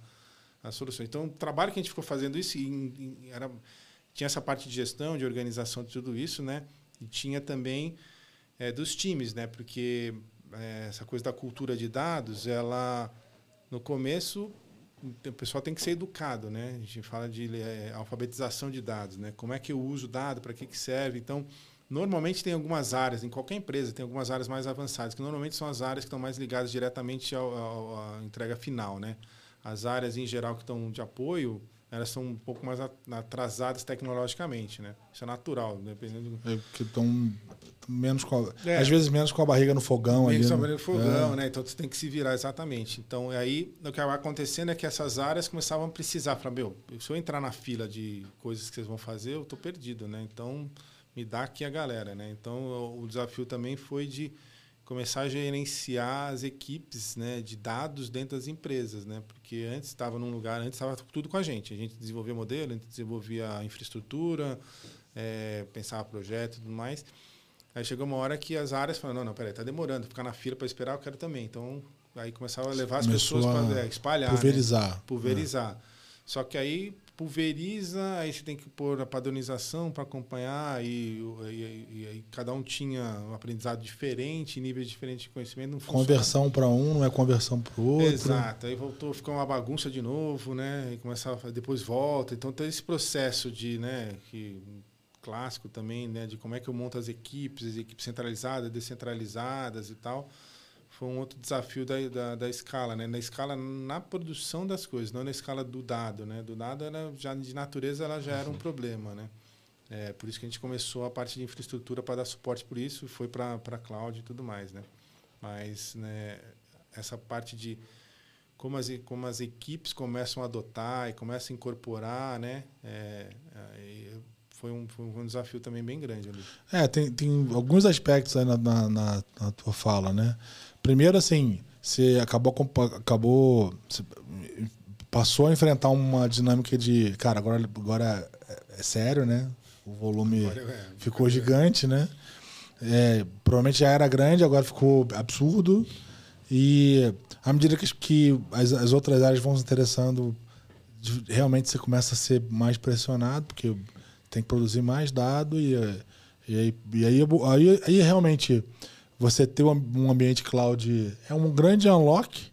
a solução. Então, o trabalho que a gente ficou fazendo isso em- em- era tinha essa parte de gestão, de organização de tudo isso, né? E tinha também é, dos times, né? Porque é, essa coisa da cultura de dados, ela no começo o pessoal tem que ser educado, né? A gente fala de é, alfabetização de dados, né? Como é que eu uso o dado, para que que serve? Então, normalmente tem algumas áreas, em qualquer empresa tem algumas áreas mais avançadas, que normalmente são as áreas que estão mais ligadas diretamente à entrega final, né? As áreas em geral que estão de apoio, elas são um pouco mais atrasadas tecnologicamente, né? Isso é natural, dependendo do, É, que estão menos com a- É. às vezes menos com a barriga no fogão ali. Meio né? sobre o fogão, É. né? Então você tem que se virar exatamente. Então aí o que vai acontecendo é que essas áreas começavam a precisar, falar, meu, se eu entrar na fila de coisas que vocês vão fazer, eu tô perdido, né? Então me dá aqui a galera, né? Então o desafio também foi de começar a gerenciar as equipes, né, de dados dentro das empresas, né? Porque antes estava num lugar, antes estava tudo com a gente. A gente desenvolvia modelo, a gente desenvolvia a infraestrutura, eh, pensava projeto e tudo mais. Aí chegou uma hora que as áreas falaram, não, não, peraí, tá demorando, ficar na fila para esperar, eu quero também. Então, aí começava a levar as Começou pessoas para a espalhar. né? Pulverizar. Pulverizar. Só que aí pulveriza, aí você tem que pôr a padronização para acompanhar, e, aí cada um tinha um aprendizado diferente, níveis diferentes de conhecimento. Não. Conversão para um não é conversão para o outro. Exato, aí voltou, ficou uma bagunça de novo, né? E começava, depois volta. Então tem esse processo de, né, que clássico também, né, de como é que eu monto as equipes, as equipes centralizadas, descentralizadas e tal. Foi um outro desafio da, da, da escala, né? Na escala na produção das coisas, não na escala do dado, né? Do dado ela já de natureza ela já era um problema, né? É, por isso que a gente começou a parte de infraestrutura para dar suporte por isso, foi para para cloud e tudo mais, né? Mas, né, essa parte de como as, como as equipes começam a adotar e começam a incorporar, né? É, foi, um, foi um desafio também bem grande ali. É, tem, tem alguns aspectos aí na, na, na- na tua fala, né? Primeiro, assim, você acabou, acabou passou a enfrentar uma dinâmica de, cara, agora, agora é, é sério, né? O volume Agora é- ficou gigante, né? É, provavelmente já era grande, agora ficou absurdo. E à medida que, que as, as outras áreas vão se interessando, realmente você começa a ser mais pressionado, porque tem que produzir mais dado e, e, aí, e aí, aí, aí realmente você ter um ambiente cloud é um grande unlock,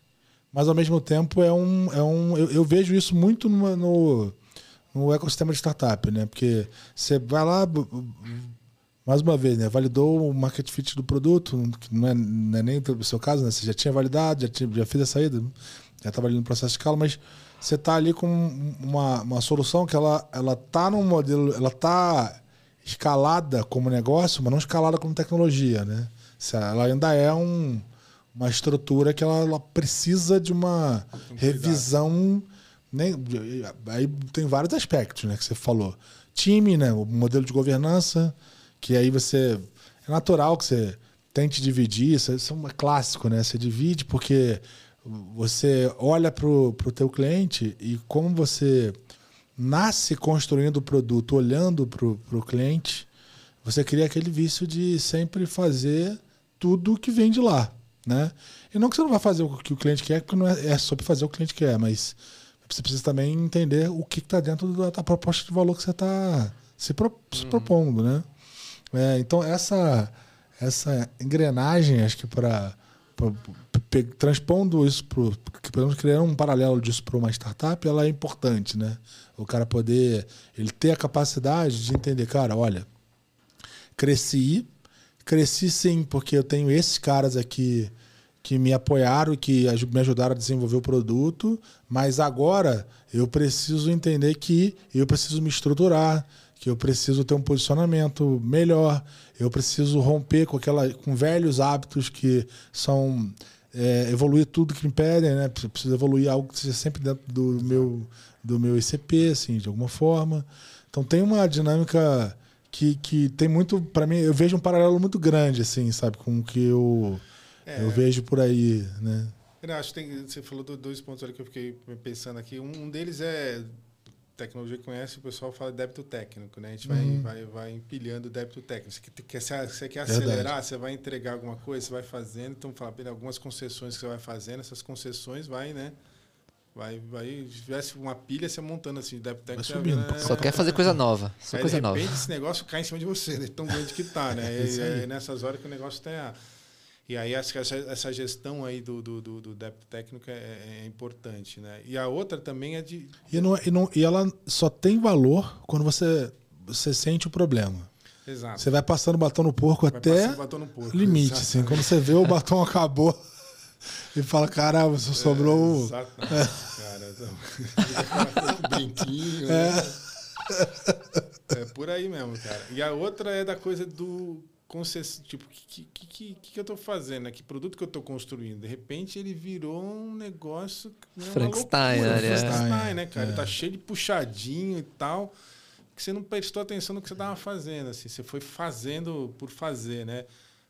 mas ao mesmo tempo é um. É um eu, eu vejo isso muito numa- no, no ecossistema de startup, né? Porque você vai lá, mais uma vez, né? Validou o market fit do produto, que não é, não é nem o seu caso, né? Você já tinha validado, já, tinha, já fez a saída, já estava ali no processo de escala, mas você está ali com uma, uma solução que ela, ela tá num modelo, ela tá escalada como negócio, mas não escalada como tecnologia, né? Ela ainda é um, uma estrutura que ela, ela precisa de uma revisão. Nem, aí tem vários aspectos, né, que você falou. Time, né, o modelo de governança, que aí você é natural que você tente dividir, isso, isso é um clássico, né? Você divide porque você olha para o teu cliente e como você nasce construindo o produto olhando para o cliente, você cria aquele vício de sempre fazer tudo que vem de lá, né? E não que você não vai fazer o que o cliente quer, porque não é, é só para fazer o que o cliente quer, mas você precisa também entender o que está dentro da, da proposta de valor que você está se, pro, se propondo, né? É, então essa essa engrenagem, acho que para transpondo isso para podemos criar um paralelo disso para uma startup, ela é importante, né? O cara poder ele ter a capacidade de entender, cara, olha, cresci, cresci sim, porque eu tenho esses caras aqui que me apoiaram, que me ajudaram a desenvolver o produto, mas agora eu preciso entender que eu preciso me estruturar, que eu preciso ter um posicionamento melhor, eu preciso romper com aquela com velhos hábitos que são é, evoluir tudo que me pedem, né? Preciso evoluir algo que seja sempre dentro do meu do meu ICP, assim, de alguma forma. Então tem uma dinâmica que, que tem muito para mim, eu vejo um paralelo muito grande assim, sabe, com o que eu é. eu vejo por aí, né? Eu acho que tem, você falou dois pontos ali que eu fiquei pensando aqui. Um deles é tecnologia que conhece, o pessoal fala débito técnico, né? A gente vai, Uhum. vai, vai empilhando débito técnico. Você quer, você quer Verdade. acelerar, você vai entregar alguma coisa, você vai fazendo. Então, fala, "Pera, algumas concessões que você vai fazendo, essas concessões vai, né? Vai, vai, se tivesse uma pilha, você montando assim, débito técnico. Vai subindo, né? Só quer fazer coisa nova. Só Aí, coisa de nova. repente, esse negócio cai em cima de você, de tão grande que tá, né? É e é nessas horas que o negócio tá. E aí, acho que essa, essa gestão aí do, do, do, do débito técnico é, é importante, né? E a outra também é de. E, não, e, não, e ela só tem valor quando você, você sente o problema. Exato. Você vai passando o batom no porco Vai até batom no porco. limite. Exato. Assim, quando você vê o batom acabou e fala, caramba, só sobrou. o- Exato. Cara, então, brinquinho. né? É por aí mesmo, cara. E a outra é da coisa do concess... tipo, o que, que, que, que eu tô fazendo? né? Que produto que eu tô construindo? De repente ele virou um negócio. né, uma Frankenstein, né? Frankenstein, né, cara? É. Ele tá cheio de puxadinho e tal. Que você não prestou atenção no que você tava fazendo, assim. Você foi fazendo por fazer, né?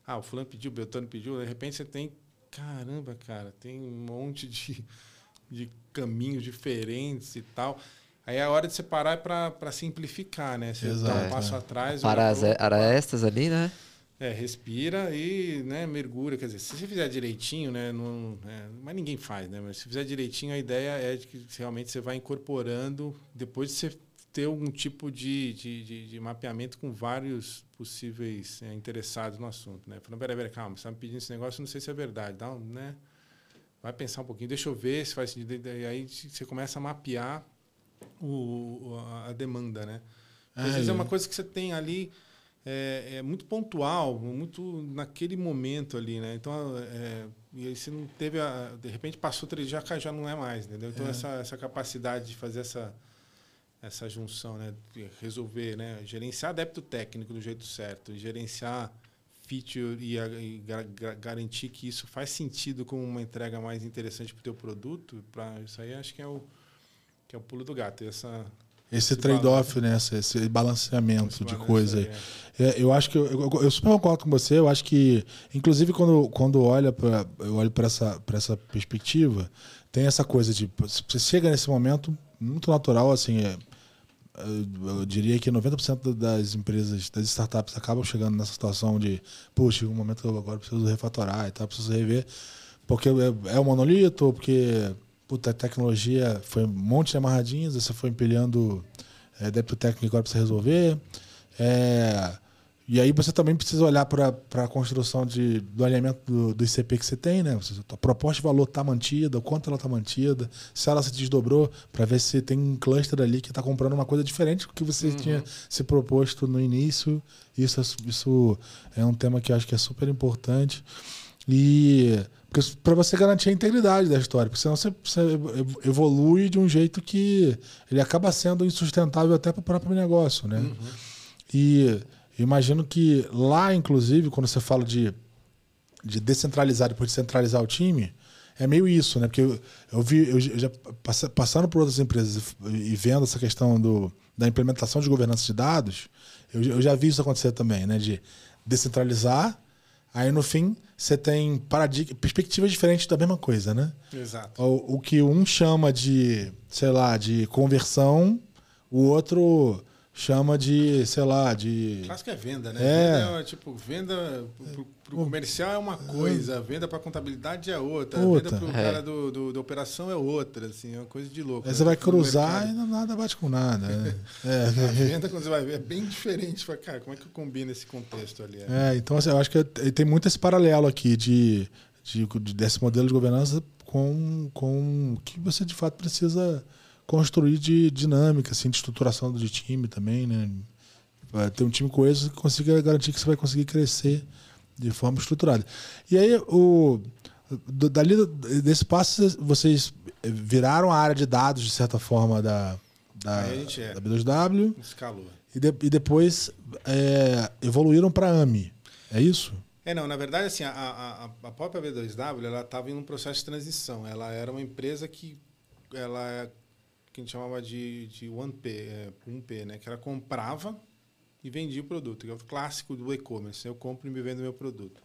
Ah, o fulano pediu, o Beltrano pediu. De repente você tem. Caramba, cara, tem um monte de, de caminhos diferentes e tal. Aí é a hora de você parar para simplificar, né? Você dá Exato, um passo é. atrás. Para as pro- arestas ali, né? É, respira e né, mergulha. Quer dizer, se você fizer direitinho, né? Não, é, mas ninguém faz, né? Mas se fizer direitinho, a ideia é de que realmente você vai incorporando, depois de você ter algum tipo de, de, de, de mapeamento com vários possíveis é, interessados no assunto, né? Falando, peraí, peraí, calma, você está me pedindo esse negócio, não sei se é verdade. Dá um, né? Vai pensar um pouquinho, deixa eu ver se faz sentido. E aí você começa a mapear o, a- demanda, né? Às É, vezes é e- uma coisa que você tem ali é, é muito pontual, muito naquele momento ali, né? Então, é, e aí você não teve a, de repente passou três dias, já já não é mais, entendeu? Então É. essa, essa capacidade de fazer essa essa junção, né? De resolver, né? Gerenciar débito técnico do jeito certo, gerenciar feature e, a- e ga- ga- garantir que isso faz sentido como uma entrega mais interessante para o teu produto, para isso aí acho que é o que é o pulo do gato, essa Esse Esse trade-off, né? Esse, esse balanceamento esse de coisa aí. é. Eu acho que eu, eu, eu super concordo com você. Eu acho que, inclusive, quando, quando olha pra, eu olho para essa, pra essa perspectiva, tem essa coisa de você chega nesse momento muito natural, assim. é, eu, diria que 90% das empresas, das startups, acabam chegando nessa situação de, puxa, um momento que eu agora preciso refatorar e tal, preciso rever, porque é, é um monolito, porque puta, a tecnologia foi um monte de amarradinhas, você foi empilhando é, débito técnico agora precisa resolver. É, e aí você também precisa olhar para a construção de, do alinhamento do, do ICP que você tem, né? A proposta de valor está mantida, o quanto ela está mantida, se ela se desdobrou, para ver se tem um cluster ali que está comprando uma coisa diferente do que você tinha se proposto no início. Isso, é- isso é um tema que eu acho que é super importante. E para você garantir a integridade da história, porque senão você, você evolui de um jeito que ele acaba sendo insustentável até para o próprio negócio, né? E eu imagino que lá, inclusive, quando você fala de, de descentralizar depois de centralizar o time, é meio isso, né? Porque eu, eu vi, eu já passa- passando por outras empresas e e vendo essa questão do, da implementação de governança de dados, eu, eu já vi isso acontecer também, né? De descentralizar, aí no fim você tem paradig- perspectivas diferentes da mesma coisa, né? Exato. O, o que um chama de, sei lá, de conversão, o outro chama de, sei lá, de. Clássico é venda, né? É. Venda é, tipo, venda pro, pro comercial é uma coisa, venda pra contabilidade é outra, Outra. venda pro É. cara do, do, da operação é outra, assim, é uma coisa de louco. Aí né? você vai cruzar e nada bate com nada. né? A É, venda, quando você vai ver, é bem diferente. Fala, cara, como é que eu combino esse contexto ali? é, então assim, eu acho que tem muito esse paralelo aqui de, de- desse modelo de governança com, com o que você de fato precisa construir de dinâmica, assim, de estruturação de time também, né? Ter um time coeso que consiga garantir que você vai conseguir crescer de forma estruturada. E aí, o, dali desse passo, vocês viraram a área de dados, de certa forma, da, da, a é. da B2W Escalou. e, de- e depois é, evoluíram para AMI. É isso? É, não, na verdade, assim, a, a, a- a própria B2W, ela estava em um processo de transição. Ela era uma empresa que, ela, que a gente chamava de, de 1P, é, 1P, né? Que ela comprava e vendia o produto, que é o clássico do e-commerce. Eu compro e me vendo meu produto.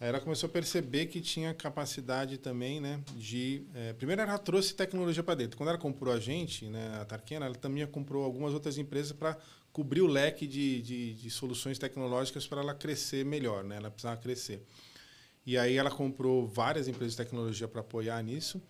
Aí ela começou a perceber que tinha capacidade também, né, de... É, primeiro ela trouxe tecnologia para dentro. Quando ela comprou a gente, né, a Tarquena, ela também comprou algumas outras empresas para cobrir o leque de, de, de soluções tecnológicas para ela crescer melhor, né? Ela precisava crescer. E aí ela comprou várias empresas de tecnologia para apoiar nisso.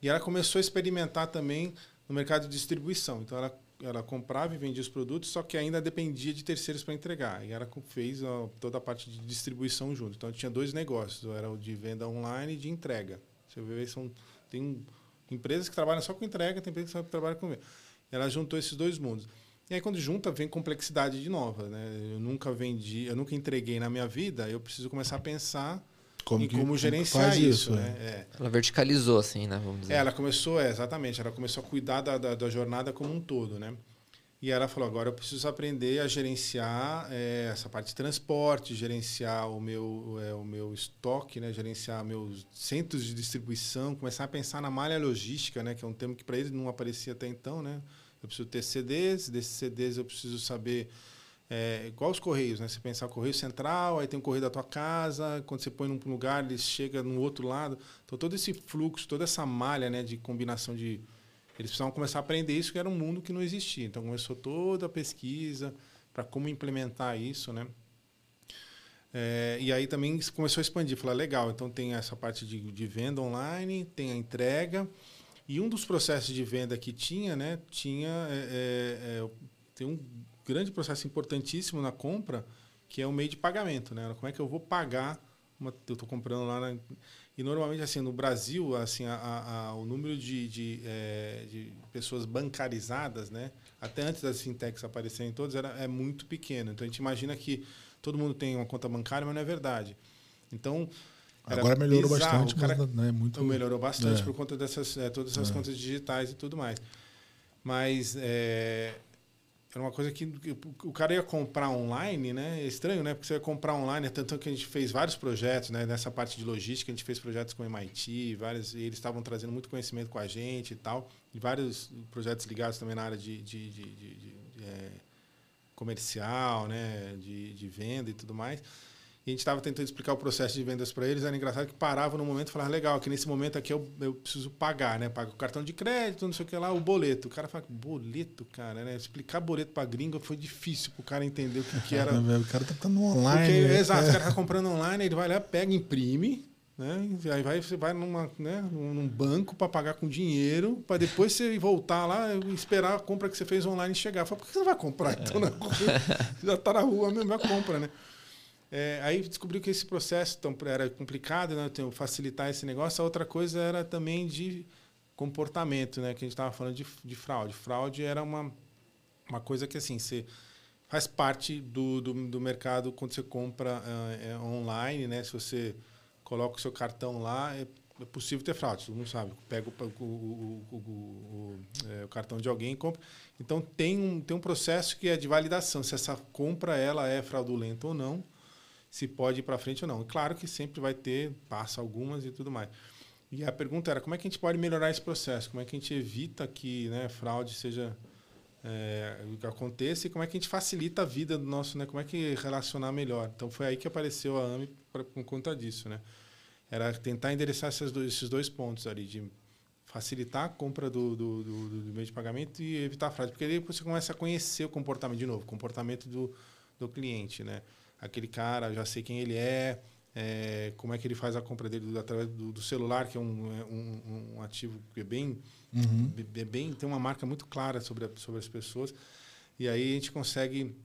E ela começou a experimentar também no mercado de distribuição. Então ela ela comprava e vendia os produtos, só que ainda dependia de terceiros para entregar. E ela fez ó, toda a parte de distribuição junto. Então tinha dois negócios, era o de venda online e de entrega. Você vê, são tem empresas que trabalham só com entrega, tem empresas que trabalham com venda. Ela juntou esses dois mundos. E aí quando junta vem complexidade de nova, né? Eu nunca vendi, eu nunca entreguei na minha vida, eu preciso começar a pensar como que, como gerenciar como isso, isso, né? É. Ela verticalizou, assim, né? Vamos dizer. É, ela começou, é, exatamente, ela começou a cuidar da, da, da, jornada como um todo, né? E ela falou, agora eu preciso aprender a gerenciar é, essa parte de transporte, gerenciar o meu, é, o meu estoque, né? gerenciar meus centros de distribuição, começar a pensar na malha logística, né? que é um termo que para eles não aparecia até então. Né? Eu preciso ter CDs, desses CDs eu preciso saber é, igual os correios, né? Você pensar o correio central, aí tem o correio da tua casa, quando você põe num lugar, ele chega no outro lado. Então todo esse fluxo, toda essa malha, né, de combinação de eles precisavam começar a aprender isso que era um mundo que não existia. Então começou toda a pesquisa para como implementar isso, né? É, e aí também começou a expandir, falar legal. Então tem essa parte de, de venda online, tem a entrega e um dos processos de venda que tinha, né? Tinha é, é, é tem um grande processo importantíssimo na compra, que é o meio de pagamento, né? Como é que eu vou pagar? Uma, eu estou comprando lá na, e normalmente assim no Brasil assim a, a, o número de, de, é, de, pessoas bancarizadas, né? Até antes das fintechs aparecerem todas era é muito pequeno. Então a gente imagina que todo mundo tem uma conta bancária, mas não é verdade. Então Agora melhorou bizarro. bastante, cara, mas não é muito. Melhorou bastante é. por conta dessas é, todas essas é. contas digitais e tudo mais. Mas é, era uma coisa que o cara ia comprar online, né? É estranho, né? Porque você ia comprar online, tanto que a gente fez vários projetos, né? Nessa parte de logística, a gente fez projetos com o MIT, vários, e eles estavam trazendo muito conhecimento com a gente e tal. E vários projetos ligados também na área de, de, de, de é, comercial, né? De, de venda e tudo mais. E a gente estava tentando explicar o processo de vendas para eles. Era engraçado que parava no momento e falava, legal, que nesse momento aqui eu, eu preciso pagar, né? Paga o cartão de crédito, não sei o que lá, o boleto. O cara fala, boleto, cara, né? Explicar boleto para gringo foi difícil para o cara entender o que, que era. o cara tá ficando online. Porque, né? Exato, o cara tá comprando online, ele vai lá, pega, imprime, né? Aí vai, você vai numa, né, num banco para pagar com dinheiro, para depois você voltar lá e esperar a compra que você fez online chegar. Fala, por que você não vai comprar então na rua? Já está na rua mesmo, a compra, né? É, aí descobriu que esse processo então, era complicado, né? Então, facilitar esse negócio. A outra coisa era também de comportamento, né? Que a gente estava falando de, de fraude. Fraude era uma, uma coisa que assim, você faz parte do, do, do mercado quando você compra uh, online, né? Se você coloca o seu cartão lá, é, é possível ter fraude, todo mundo sabe. Pega o, o, o, é, o, cartão de alguém e compra. Então tem um, tem um processo que é de validação, se essa compra ela é fraudulenta ou não se pode ir para frente ou não. Claro que sempre vai ter, passa algumas e tudo mais. E a pergunta era como é que a gente pode melhorar esse processo? Como é que a gente evita que né, fraude seja é, que aconteça e como é que a gente facilita a vida do nosso, né? Como é que relacionar melhor? Então foi aí que apareceu a AMI por conta disso, né? Era tentar endereçar esses dois, esses dois pontos ali de facilitar a compra do, do, do, do meio de pagamento e evitar a fraude, porque aí você começa a conhecer o comportamento de novo, o comportamento do, do cliente, né? Aquele cara, já sei quem ele é, é, como é que ele faz a compra dele através do, do celular, que é um, é um, um, ativo que é bem, uhum. é bem, tem uma marca muito clara sobre, a, sobre as pessoas. E aí a gente consegue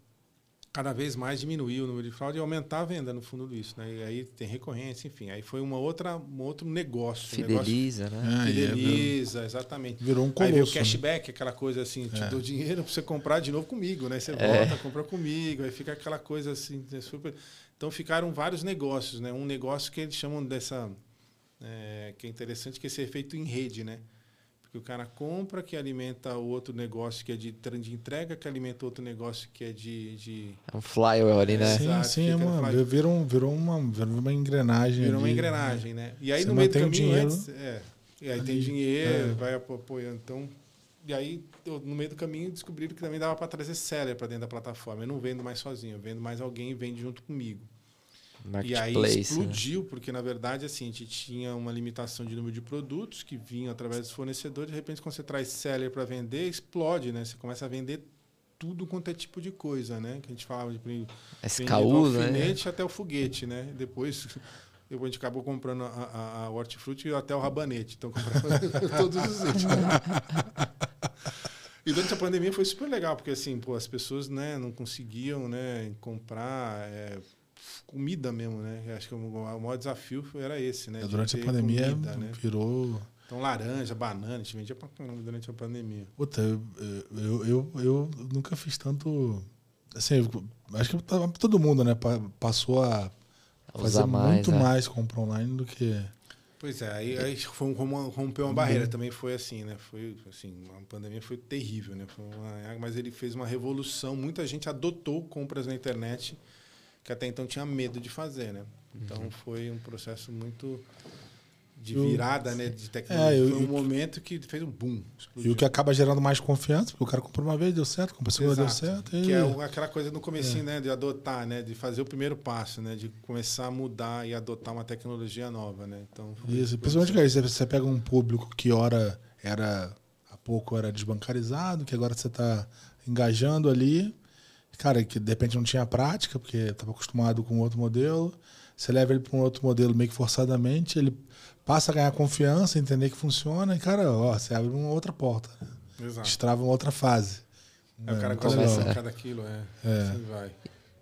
cada vez mais diminuir o número de fraude e aumentar a venda no fundo disso, né? E aí tem recorrência, enfim. Aí foi uma outra, um outro negócio. Fideliza, um negócio, né? Fideliza, exatamente. Virou um colosso. Aí veio o cashback, aquela coisa assim, te é. dou dinheiro para você comprar de novo comigo, né? Você é. volta, compra comigo, aí fica aquela coisa assim, né? super... Então ficaram vários negócios, né? Um negócio que eles chamam dessa... É, que é interessante, que é esse efeito em rede, né? Porque o cara compra que alimenta o outro negócio que é de, de entrega, que alimenta outro negócio que é de. de... É um flywheel ali, né? Sim, Exato, sim, é uma, virou, virou, uma, virou uma engrenagem. Virou uma engrenagem, né? E aí no meio do caminho dinheiro, antes. É, e aí ali, tem dinheiro, é. vai apoiando. Então, e aí, no meio do caminho, descobriram que também dava para trazer seller para dentro da plataforma. Eu não vendo mais sozinho, eu vendo mais alguém e vende junto comigo. E aí explodiu, né? porque na verdade assim, a gente tinha uma limitação de número de produtos que vinham através dos fornecedores. De repente, quando você traz seller para vender, explode, né? Você começa a vender tudo quanto é tipo de coisa, né? Que a gente falava de SKU, né? alfinete até o foguete, né? Depois, depois a gente acabou comprando a, a, a hortifruti e até o rabanete. Então, todos os itens. E durante a pandemia foi super legal, porque assim, pô, as pessoas né, não conseguiam né, comprar é, comida mesmo, né? Acho que o maior desafio era esse, né? Durante a pandemia comida, né? virou então, laranja, banana, a gente vendia pra caramba durante a pandemia. Puta, eu, eu, eu, eu nunca fiz tanto. Assim, acho que todo mundo, né? Passou a fazer mais, muito né? mais compra online do que. Pois é, aí, aí foi como rompeu uma barreira, uhum. também foi assim, né? Foi assim, a pandemia foi terrível, né? Foi uma, mas ele fez uma revolução, muita gente adotou compras na internet que até então tinha medo de fazer, né? Então uhum. foi um processo muito de virada, né, de tecnologia. É, eu, Foi um momento que fez um boom. Explodiu. E o que acaba gerando mais confiança, porque o cara comprou uma vez, deu certo, comprou a segunda, deu certo. E... Que é aquela coisa no comecinho, é. né, de adotar, né, de fazer o primeiro passo, né, de começar a mudar e adotar uma tecnologia nova, né. Então, Isso, principalmente que você, você pega um público que ora era há pouco era desbancarizado, que agora você está engajando ali, cara, que de repente não tinha prática, porque estava acostumado com outro modelo, você leva ele para um outro modelo meio que forçadamente, ele passa a ganhar confiança, entender que funciona, e, cara, ó, você abre uma outra porta. Né? Exato. Destrava uma outra fase. É, o cara começa a cada quilo, é. é. Assim vai.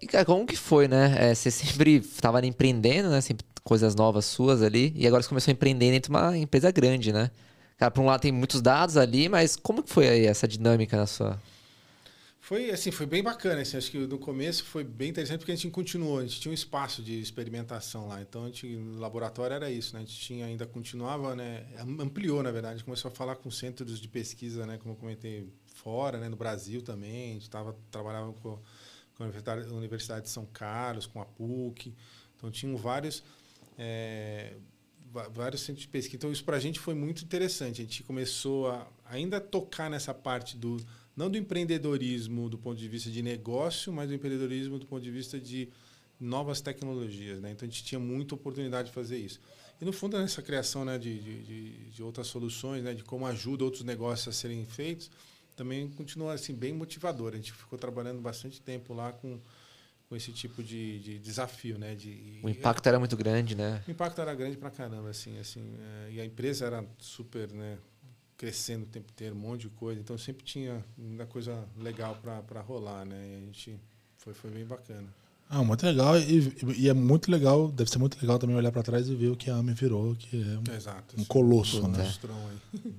E, cara, como que foi, né? É, você sempre estava empreendendo, né? Sempre coisas novas suas ali, e agora você começou a empreender dentro de uma empresa grande, né? Cara, por um lado tem muitos dados ali, mas como que foi aí essa dinâmica na sua foi assim, foi bem bacana. Assim, acho que no começo foi bem interessante porque a gente continuou, a gente tinha um espaço de experimentação lá. Então, a gente, no laboratório era isso, né? A gente tinha, ainda continuava, né? Ampliou, na verdade. A gente começou a falar com centros de pesquisa, né? Como eu comentei, fora, né? No Brasil também. A gente tava, trabalhava com, com a Universidade de São Carlos, com a PUC. Então, tinham vários... É, vários centros de pesquisa. Então, isso para a gente foi muito interessante. A gente começou a ainda tocar nessa parte do não do empreendedorismo do ponto de vista de negócio, mas do empreendedorismo do ponto de vista de novas tecnologias. Né? Então a gente tinha muita oportunidade de fazer isso. E no fundo, nessa criação né, de, de, de, outras soluções, né, de como ajuda outros negócios a serem feitos, também continua assim, bem motivador. A gente ficou trabalhando bastante tempo lá com, com esse tipo de, de desafio. Né, de, o impacto era muito grande, né? O impacto era grande pra caramba. Assim, assim, é, e a empresa era super né, crescendo o tempo inteiro, um monte de coisa. Então sempre tinha muita coisa legal para rolar, né? E a gente foi, foi bem bacana. Ah, muito legal. E, e, é muito legal, deve ser muito legal também olhar para trás e ver o que a AME virou, que é um, Exato, um colosso, um né?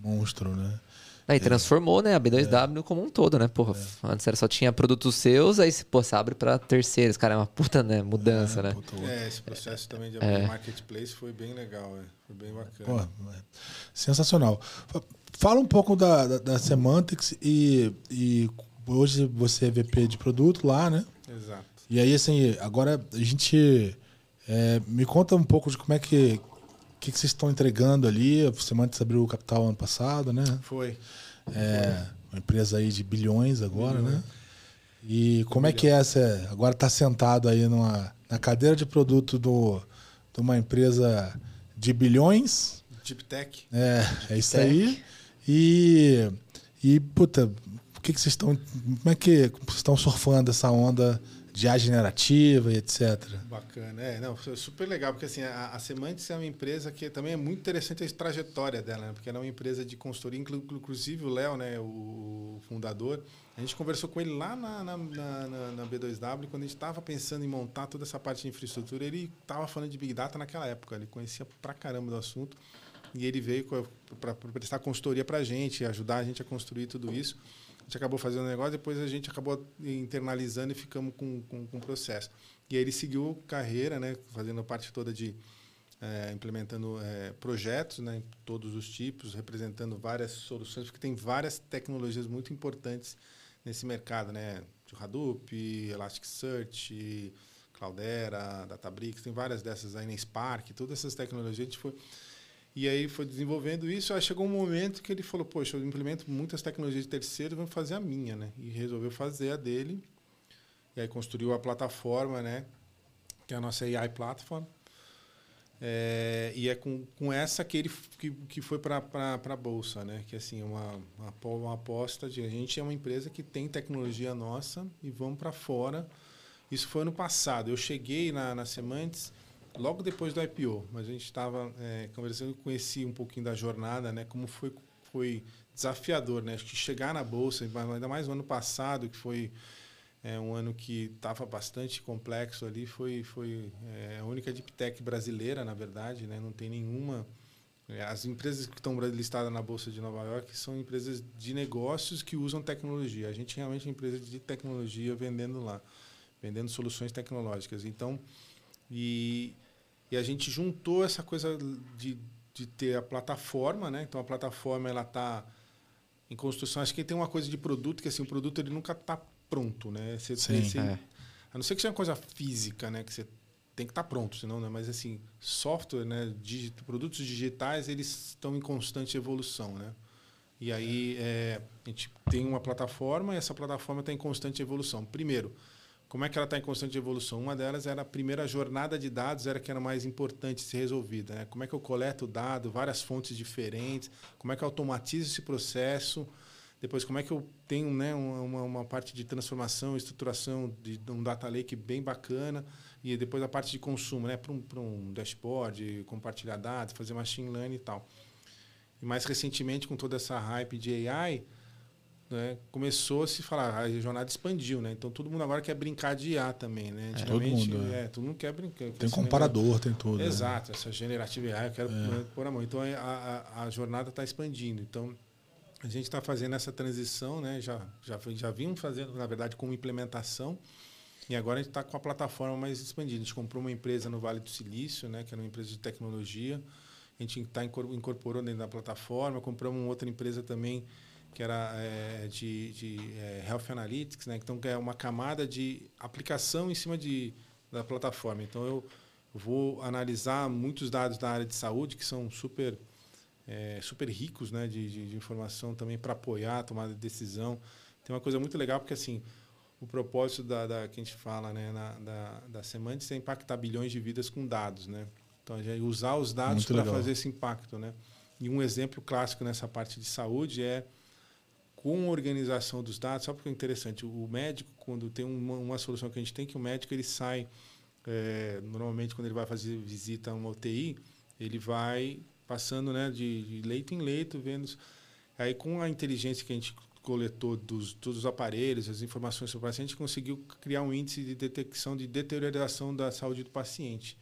Monstro, né? É, e transformou, né, a B2W é. como um todo, né? Porra, é. antes era só tinha produtos seus, aí pô, você abre para terceiros. Cara, é uma puta né, mudança, né? Puta, é, esse processo também de abrir é. marketplace foi bem legal, é. foi bem bacana. Pô, sensacional. Fala um pouco da, da, da Semantics e, e hoje você é VP de produto lá, né? Exato. E aí, assim, agora a gente. É, me conta um pouco de como é que. O que, que vocês estão entregando ali? A Semantics abriu o capital ano passado, né? Foi. É, uma empresa aí de bilhões agora, né? E como é que é essa. Agora está sentado aí numa, na cadeira de produto do, de uma empresa de bilhões. Deep Tech. É, é isso Tech. aí. E, e puta, o que, que vocês estão. Como é que vocês estão surfando essa onda de IA generativa e etc. Bacana, é, não, super legal, porque assim, a, a Semantics é uma empresa que também é muito interessante a trajetória dela, né? porque ela é uma empresa de consultoria, inclusive o Léo, né, o fundador, a gente conversou com ele lá na, na, na, na B2W, quando a gente estava pensando em montar toda essa parte de infraestrutura, ele estava falando de Big Data naquela época, ele conhecia pra caramba do assunto, e ele veio para prestar consultoria para a gente, ajudar a gente a construir tudo isso. Gente acabou fazendo o negócio, depois a gente acabou internalizando e ficamos com, com, com o processo. E aí ele seguiu carreira, né, fazendo a parte toda de é, implementando é, projetos, né, todos os tipos, representando várias soluções, porque tem várias tecnologias muito importantes nesse mercado, né, de Hadoop, Elasticsearch, Cloudera, Databricks, tem várias dessas aí, na Spark, todas essas tecnologias a gente foi e aí foi desenvolvendo isso, aí chegou um momento que ele falou, poxa, eu implemento muitas tecnologias de terceiro, vou fazer a minha, né? E resolveu fazer a dele. E aí construiu a plataforma, né? que é a nossa AI Platform. É, e é com, com essa que ele que, que foi para a bolsa, né? Que assim uma, uma, uma aposta de a gente é uma empresa que tem tecnologia nossa e vamos para fora. Isso foi ano passado. Eu cheguei na, na Semantes logo depois do IPO, mas a gente estava é, conversando, conheci um pouquinho da jornada, né? Como foi foi desafiador, né? Acho que chegar na bolsa, ainda mais no ano passado que foi é um ano que estava bastante complexo ali. Foi, foi é, a única deep tech brasileira, na verdade. Né? Não tem nenhuma. É, as empresas que estão listadas na Bolsa de Nova York são empresas de negócios que usam tecnologia. A gente realmente é uma empresa de tecnologia vendendo lá, vendendo soluções tecnológicas. Então, e, e a gente juntou essa coisa de, de ter a plataforma, né? Então a plataforma ela está em construção. Acho que tem uma coisa de produto que assim o produto ele nunca está pronto, né? Você, Sim, você, é. A não ser que seja uma coisa física, né? Que você tem que estar tá pronto, senão, né? Mas assim, software, né? Digito, produtos digitais, eles estão em constante evolução, né? E aí é, a gente tem uma plataforma e essa plataforma está em constante evolução. Primeiro, como é que ela está em constante evolução? Uma delas era a primeira jornada de dados, era que era mais importante ser resolvida. Né? Como é que eu coleto o dado, várias fontes diferentes, como é que eu automatizo esse processo, depois, como é que eu tenho né, uma, uma parte de transformação, estruturação de um data lake bem bacana. E depois a parte de consumo, né, para um, um dashboard, compartilhar dados, fazer machine learning e tal. E mais recentemente, com toda essa hype de AI, né, começou a se falar, a jornada expandiu, né? Então todo mundo agora quer brincar de IA também, né? É, todo mundo, é. é, todo mundo quer brincar. Tem comparador, tem tudo. Né? Exato, né? essa generativa AI eu quero é. pôr a mão. Então a, a, a jornada está expandindo. Então a gente está fazendo essa transição, né? Já, já, já vimos fazendo, na verdade, como implementação. E agora a gente está com a plataforma mais expandida. A gente comprou uma empresa no Vale do Silício, né? Que era uma empresa de tecnologia. A gente está incorporou dentro da plataforma. Compramos uma outra empresa também que era é, de, de é, Health Analytics, né? Então, que é uma camada de aplicação em cima de, da plataforma. Então, eu vou analisar muitos dados da área de saúde que são super é, super ricos né, de, de, de informação também para apoiar a tomada de decisão. Tem uma coisa muito legal, porque assim, o propósito da, da que a gente fala né, na, da, da Semantics é impactar bilhões de vidas com dados. Né? Então, a gente usar os dados para fazer esse impacto. Né? E um exemplo clássico nessa parte de saúde é com organização dos dados, só porque é interessante, o médico, quando tem uma, uma solução que a gente tem, que o médico ele sai, é, normalmente quando ele vai fazer visita a uma UTI, ele vai passando né, de, de leito em leito, vendo. Aí, com a inteligência que a gente coletou dos todos os aparelhos, as informações sobre o paciente, conseguiu criar um índice de detecção de deterioração da saúde do paciente.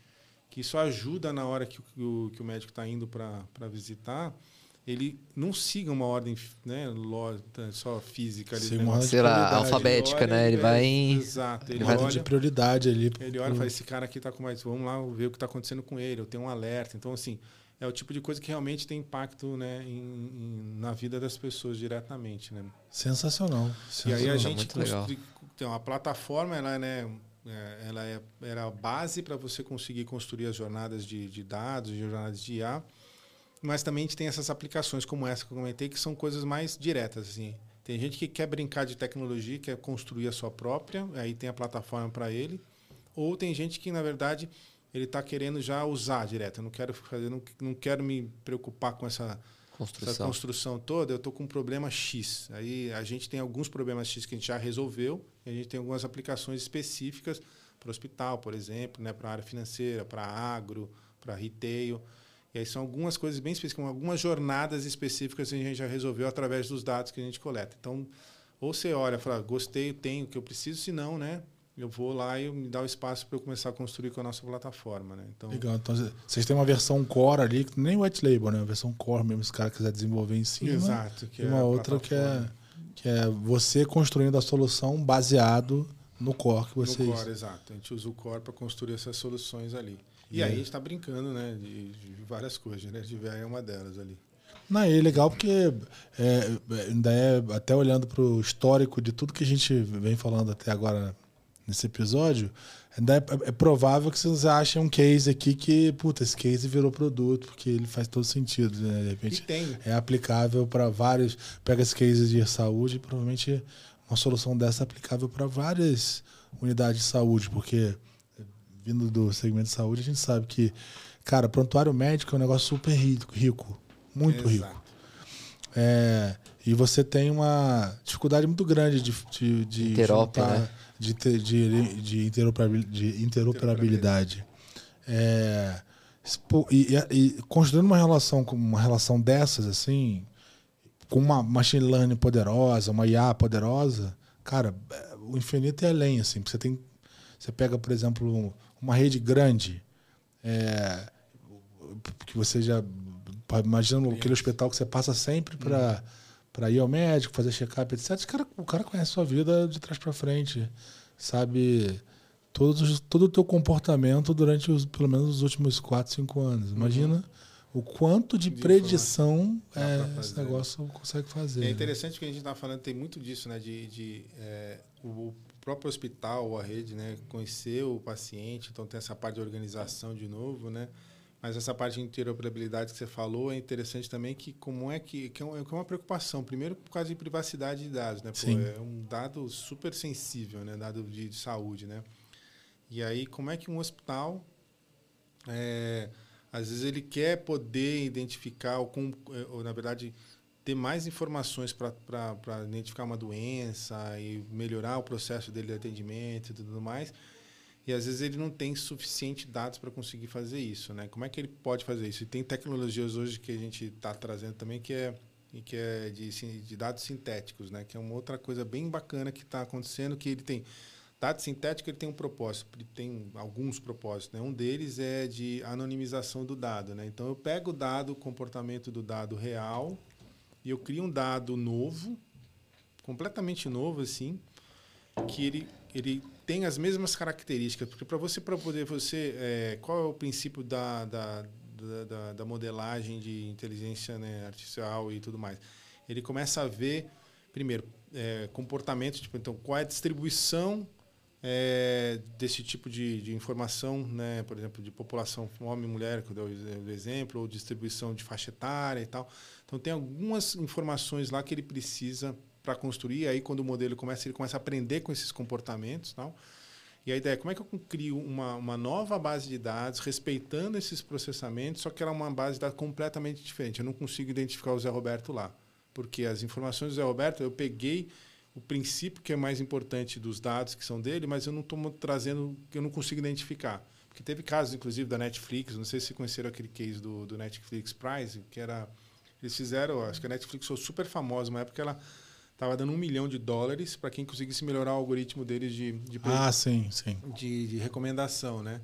Que isso ajuda na hora que o, que o médico está indo para visitar, ele não siga uma ordem né, só física. Sim, né? Sei lá, alfabética, ele olha, né? Ele, vai em... Exato. Ele olha de prioridade ali. Ele olha e fala, esse cara aqui está com mais... Vamos lá ver o que está acontecendo com ele. Eu tenho um alerta. Então, assim, é o tipo de coisa que realmente tem impacto né, em, em, na vida das pessoas diretamente. Né? Sensacional. Sensacional. E aí a gente construi, tem uma plataforma, ela, né, é, ela é, era a base para você conseguir construir as jornadas de, de dados, de jornadas de IA, mas também a gente tem essas aplicações como essa que eu comentei, que são coisas mais diretas. Assim. Tem gente que quer brincar de tecnologia, quer construir a sua própria, aí tem a plataforma para ele, ou tem gente que, na verdade, ele está querendo já usar direto. Eu não quero fazer, não, não quero me preocupar com essa construção, essa construção toda. Eu estou com um problema X. Aí a gente tem alguns problemas X que a gente já resolveu. E a gente tem algumas aplicações específicas para o hospital, por exemplo, né, para a área financeira, para agro, para retail. E aí são algumas coisas bem específicas, algumas jornadas específicas que a gente já resolveu através dos dados que a gente coleta. Então, ou você olha e fala, gostei, tenho o que eu preciso, se não, né? eu vou lá e me dá o espaço para eu começar a construir com a nossa plataforma, né? Então, Legal. Então vocês têm uma versão core ali, nem white label, né? Uma versão core mesmo, se o cara quiser desenvolver em cima. Exato. e uma é outra que é, que é você construindo a solução baseado no core que vocês. No core, exato. A gente usa o core para construir essas soluções ali. E, e aí a gente está brincando, né? De, de, várias coisas, né? De é uma delas ali. Não, é legal porque é, ainda é, até olhando para o histórico de tudo que a gente vem falando até agora nesse episódio, é, é, provável que vocês achem um case aqui que, puta, esse case virou produto, porque ele faz todo sentido, né? De repente é aplicável para vários. Pega esse case de saúde, provavelmente uma solução dessa é aplicável para várias unidades de saúde, porque vindo do segmento de saúde, a gente sabe que, cara, prontuário médico é um negócio super rico, rico muito Exato. rico. É, e você tem uma dificuldade muito grande de, de, de Interop, juntar- né? de, de, de, de interoperabilidade. É, pô, e, e- e construindo uma relação com uma relação dessas assim, com uma machine learning poderosa, uma IA poderosa, cara, é, o infinito é além assim. Você tem, você pega por exemplo uma rede grande, é, que você já imagina aquele hospital que você passa sempre para para ir ao médico, fazer check-up, etc. Esse cara, o cara conhece a sua vida de trás para frente, sabe todos, os- todo o teu comportamento durante os, pelo menos os últimos 4, 5 anos. Imagina o quanto de, De predição é, esse negócio consegue fazer. É né? interessante que a gente está falando, tem muito disso, né? De, de é, o próprio hospital ou a rede, né? Conhecer o paciente, então tem essa parte de organização de novo, né? Mas essa parte de interoperabilidade que você falou é interessante também que como é que, que é que é uma preocupação. Primeiro por causa de privacidade de dados, né? Pô, Sim. é um dado super sensível, né? Dado de, de saúde, né? E aí como é que um hospital é, às vezes ele quer poder identificar ou, com, eh, ou na verdade ter mais informações para identificar uma doença e melhorar o processo dele de atendimento e tudo mais. E às vezes ele não tem suficiente dados para conseguir fazer isso, né? Como é que ele pode fazer isso? E tem tecnologias hoje que a gente está trazendo também que é que é de, de dados sintéticos, né? Que é uma outra coisa bem bacana que está acontecendo que ele tem Dado sintético ele tem um propósito, ele tem alguns propósitos. Né? Um deles é de anonimização do dado. Né? Então eu pego o dado, o comportamento do dado real, e eu crio um dado novo, completamente novo assim, que ele, ele tem as mesmas características. Porque para você para poder você é, qual é o princípio da, da, da, da- modelagem de inteligência né, artificial e tudo mais? Ele começa a ver primeiro é, comportamento, tipo então qual é a distribuição é, desse tipo de, de informação, né? por exemplo, de população homem e mulher, que eu dei o ex- o exemplo, ou distribuição de faixa etária e tal. Então, tem algumas informações lá que ele precisa para construir. Aí, quando o modelo começa, ele começa a aprender com esses comportamentos. Tal. E a ideia é como é que eu crio uma, uma nova base de dados, respeitando esses processamentos, só que ela é uma base de dados completamente diferente. Eu não consigo identificar o Zé Roberto lá. Porque as informações do Zé Roberto, eu peguei o princípio que é mais importante dos dados que são dele, mas eu não estou trazendo, eu não consigo identificar. Porque teve casos, inclusive, da Netflix, não sei se conheceram aquele case do, do Netflix Prize, que era. Eles fizeram, acho que a Netflix foi super famosa, uma época ela estava dando um milhão de dólares para quem conseguisse melhorar o algoritmo deles de, de, Ah, sim, sim. de, de recomendação, né?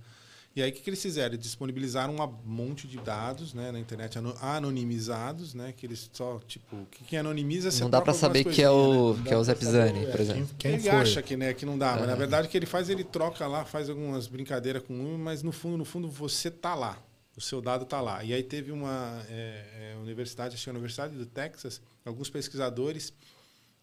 E aí o que, que eles fizeram? Eles disponibilizaram um monte de dados né, na internet ano- anonimizados, né? Que eles só, tipo, o que, que anonimiza você Não dá pra saber que é o, né? que é o Zé Pisani, por exemplo. Quem, quem ele foi? acha que, né, que não dá, mas na É. verdade o que ele faz, ele troca lá, faz algumas brincadeiras com um, mas no fundo, no fundo, você tá lá. O seu dado tá lá. E aí teve uma é, é, universidade, acho que é a Universidade do Texas, alguns pesquisadores,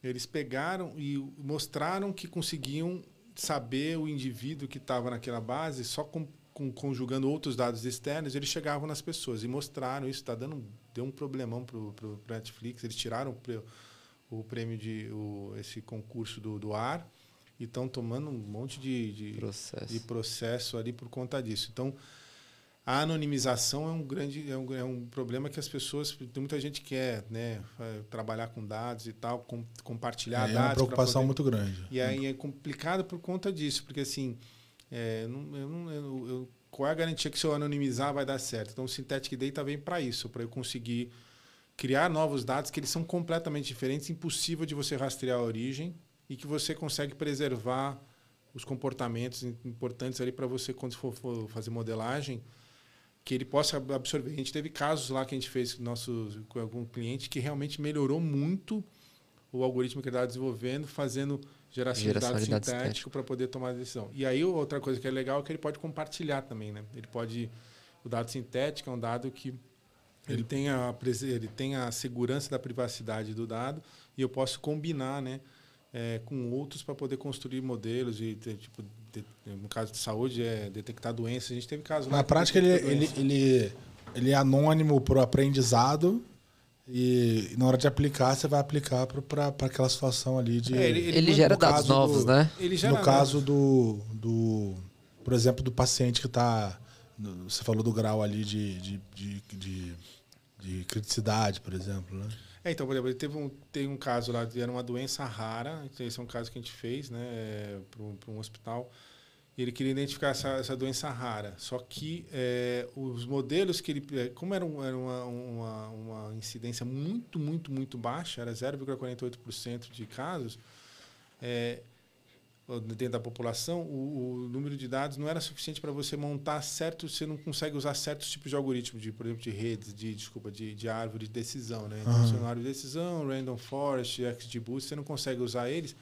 eles pegaram e mostraram que conseguiam saber o indivíduo que estava naquela base só com, com- conjugando outros dados externos, eles chegavam nas pessoas e mostraram isso. Tá dando, deu um problemão pro, pro, pro Netflix. Eles tiraram o, o prêmio de o, esse concurso do, do ar e estão tomando um monte de, de, Processo. de processo ali por conta disso. Então, a anonimização é um grande é um, é um problema que as pessoas tem muita gente que quer né trabalhar com dados e tal com, compartilhar É dados uma pra preocupação poder- muito grande. e aí é complicado por conta disso porque assim é, eu eu- eu- qual é a garantia que se eu anonimizar vai dar certo então o synthetic data vem para isso para eu conseguir criar novos dados que eles são completamente diferentes impossível de você rastrear a origem e que você consegue preservar os comportamentos importantes ali para você quando for, for fazer modelagem que ele possa absorver. A gente teve casos lá que a gente fez com, nosso, com algum cliente que realmente melhorou muito o algoritmo que ele estava desenvolvendo, fazendo geração, Geração de de dados sintéticos para poder tomar a decisão. E aí outra coisa que é legal é que ele pode compartilhar também, né? Ele pode o dado sintético é um dado que ele tem a ele tem a segurança da privacidade do dado e eu posso combinar, né? é, com outros para poder construir modelos e ter, tipo de- no caso de saúde é detectar doenças a gente teve casos lá Na prática, ele, ele, ele, ele é anônimo para o aprendizado e na hora de aplicar, você vai aplicar para aquela situação ali de. É, ele- Ele no gera dados caso novos, do- né? ele gera no caso do, do, por exemplo, do paciente que está. Você falou do grau ali de, de, de, de, de criticidade, por exemplo, né? É, então, por exemplo, teve um, tem um caso lá, era uma doença rara, então esse é um caso que a gente fez, né, para um, um, hospital, e ele queria identificar essa, essa doença rara. Só que é, os modelos que ele. É, como era, um, era uma, uma, uma, incidência muito, muito, muito baixa, era 0,48% de casos, é, dentro da população, o, o, número de dados não era suficiente para você montar certo, você não consegue usar certos tipos de algoritmos, de, por exemplo, de redes, de desculpa, de, de árvore de decisão, né? Então, uhum. árvore de decisão, random forest, XGBoost, você não consegue usar eles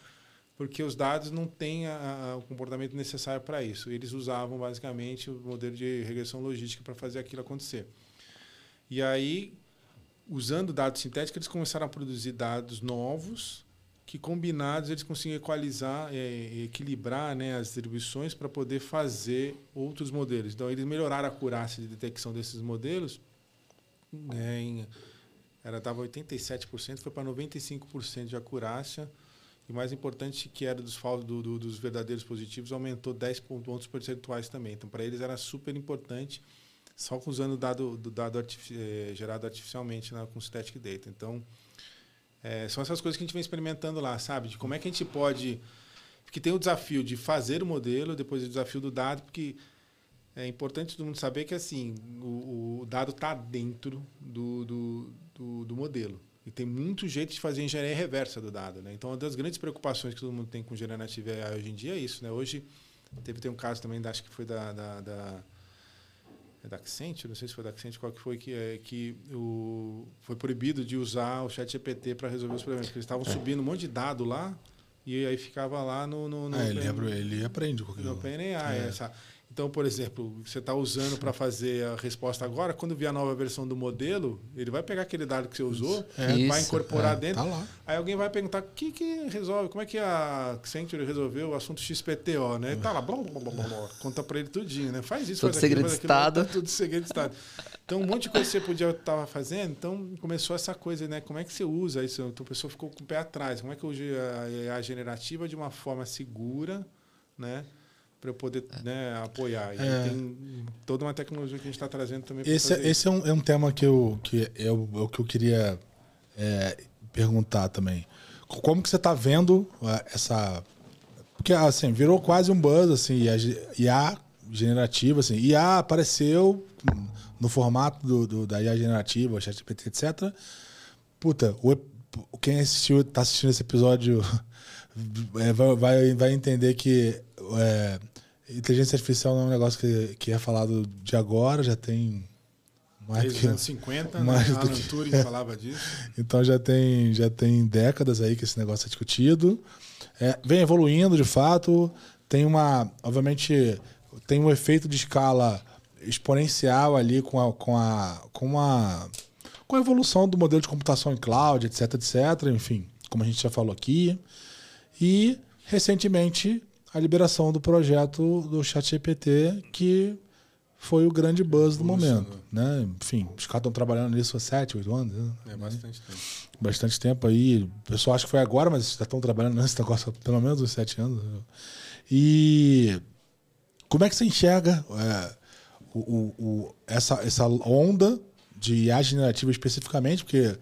porque os dados não têm a, a, o comportamento necessário para isso. Eles usavam basicamente o modelo de regressão logística para fazer aquilo acontecer. E aí, usando dados sintéticos, eles começaram a produzir dados novos que combinados eles conseguem equalizar, é, equilibrar né, as distribuições para poder fazer outros modelos. Então, eles melhoraram a acurácia de detecção desses modelos. Né, em, era estava 87%, foi para 95% de acurácia. E mais importante que era dos, do, do, dos verdadeiros positivos, aumentou 10 pontos percentuais também. Então, para eles era super importante, só usando dado, do dado artifici eh, gerado artificialmente na, com Static Data. Então, é, são essas coisas que a gente vem experimentando lá, sabe? De como é que a gente pode. Porque tem o desafio de fazer o modelo, depois o desafio do dado, porque é importante todo mundo saber que assim o, o dado está dentro do, do, do, do, modelo. E tem muito jeito de fazer engenharia reversa do dado. Né? Então, uma das grandes preocupações que todo mundo tem com engenharia nativa hoje em dia é isso. Né? Hoje, teve tem um caso também, acho que foi da, da, da é da Accent, não sei se foi da Accent, qual que foi, que, é, que o, foi proibido de usar o chat GPT para resolver os problemas, porque eles estavam é. subindo um monte de dado lá e aí ficava lá no... no, no ah, ele, ele aprende. No OpenAI, é. essa... Então, por exemplo, você está usando para fazer a resposta agora, quando vier a nova versão do modelo, ele vai pegar aquele dado que você usou, é, vai incorporar é, dentro. Tá aí alguém vai perguntar o que, que resolve, como é que a Accenture resolveu o assunto XPTO, né? E tá lá, blá, blá, blá, blá, conta para ele tudinho, né? Faz isso, tudo faz segredo aquilo, de Estado. Tá tudo segredo de Estado. Então, um monte de coisa que você podia estar fazendo, então começou essa coisa, né? Como é que você usa isso? Então, a pessoa ficou com o pé atrás. Como é que eu uso a, a generativa de uma forma segura, né? Para eu poder né, apoiar. E é. tem toda uma tecnologia que a gente está trazendo também. Esse, é, esse é, um, é um tema que eu, que é o, é o que eu queria é, perguntar também. Como que você está vendo é, essa... Porque, assim, virou quase um buzz, assim, IA generativa, assim. IA apareceu no formato do, do da IA generativa, ChatGPT, etc. Puta, o, quem assistiu, tá assistindo esse episódio é, vai, vai entender que é, inteligência artificial não é um negócio que, que é falado de agora, já tem mais que, anos 50, mais né? Alan que, Turing falava disso. Então já tem, já tem décadas aí que esse negócio é discutido. É, vem evoluindo de fato. Tem uma. Obviamente, tem um efeito de escala exponencial ali com a, com a, com a, com a evolução do modelo de computação em cloud, etc, etc. Enfim, como a gente já falou aqui. E, recentemente, a liberação do projeto do ChatGPT, que foi o grande buzz do momento. Né? Enfim, os caras estão trabalhando nisso há sete, oito anos. Né? É bastante tempo. Bastante tempo aí. O pessoal acha que foi agora, mas já estão trabalhando nesse negócio há pelo menos uns sete anos. E como é que você enxerga é, o, o, o, essa, essa onda de IA generativa especificamente? Porque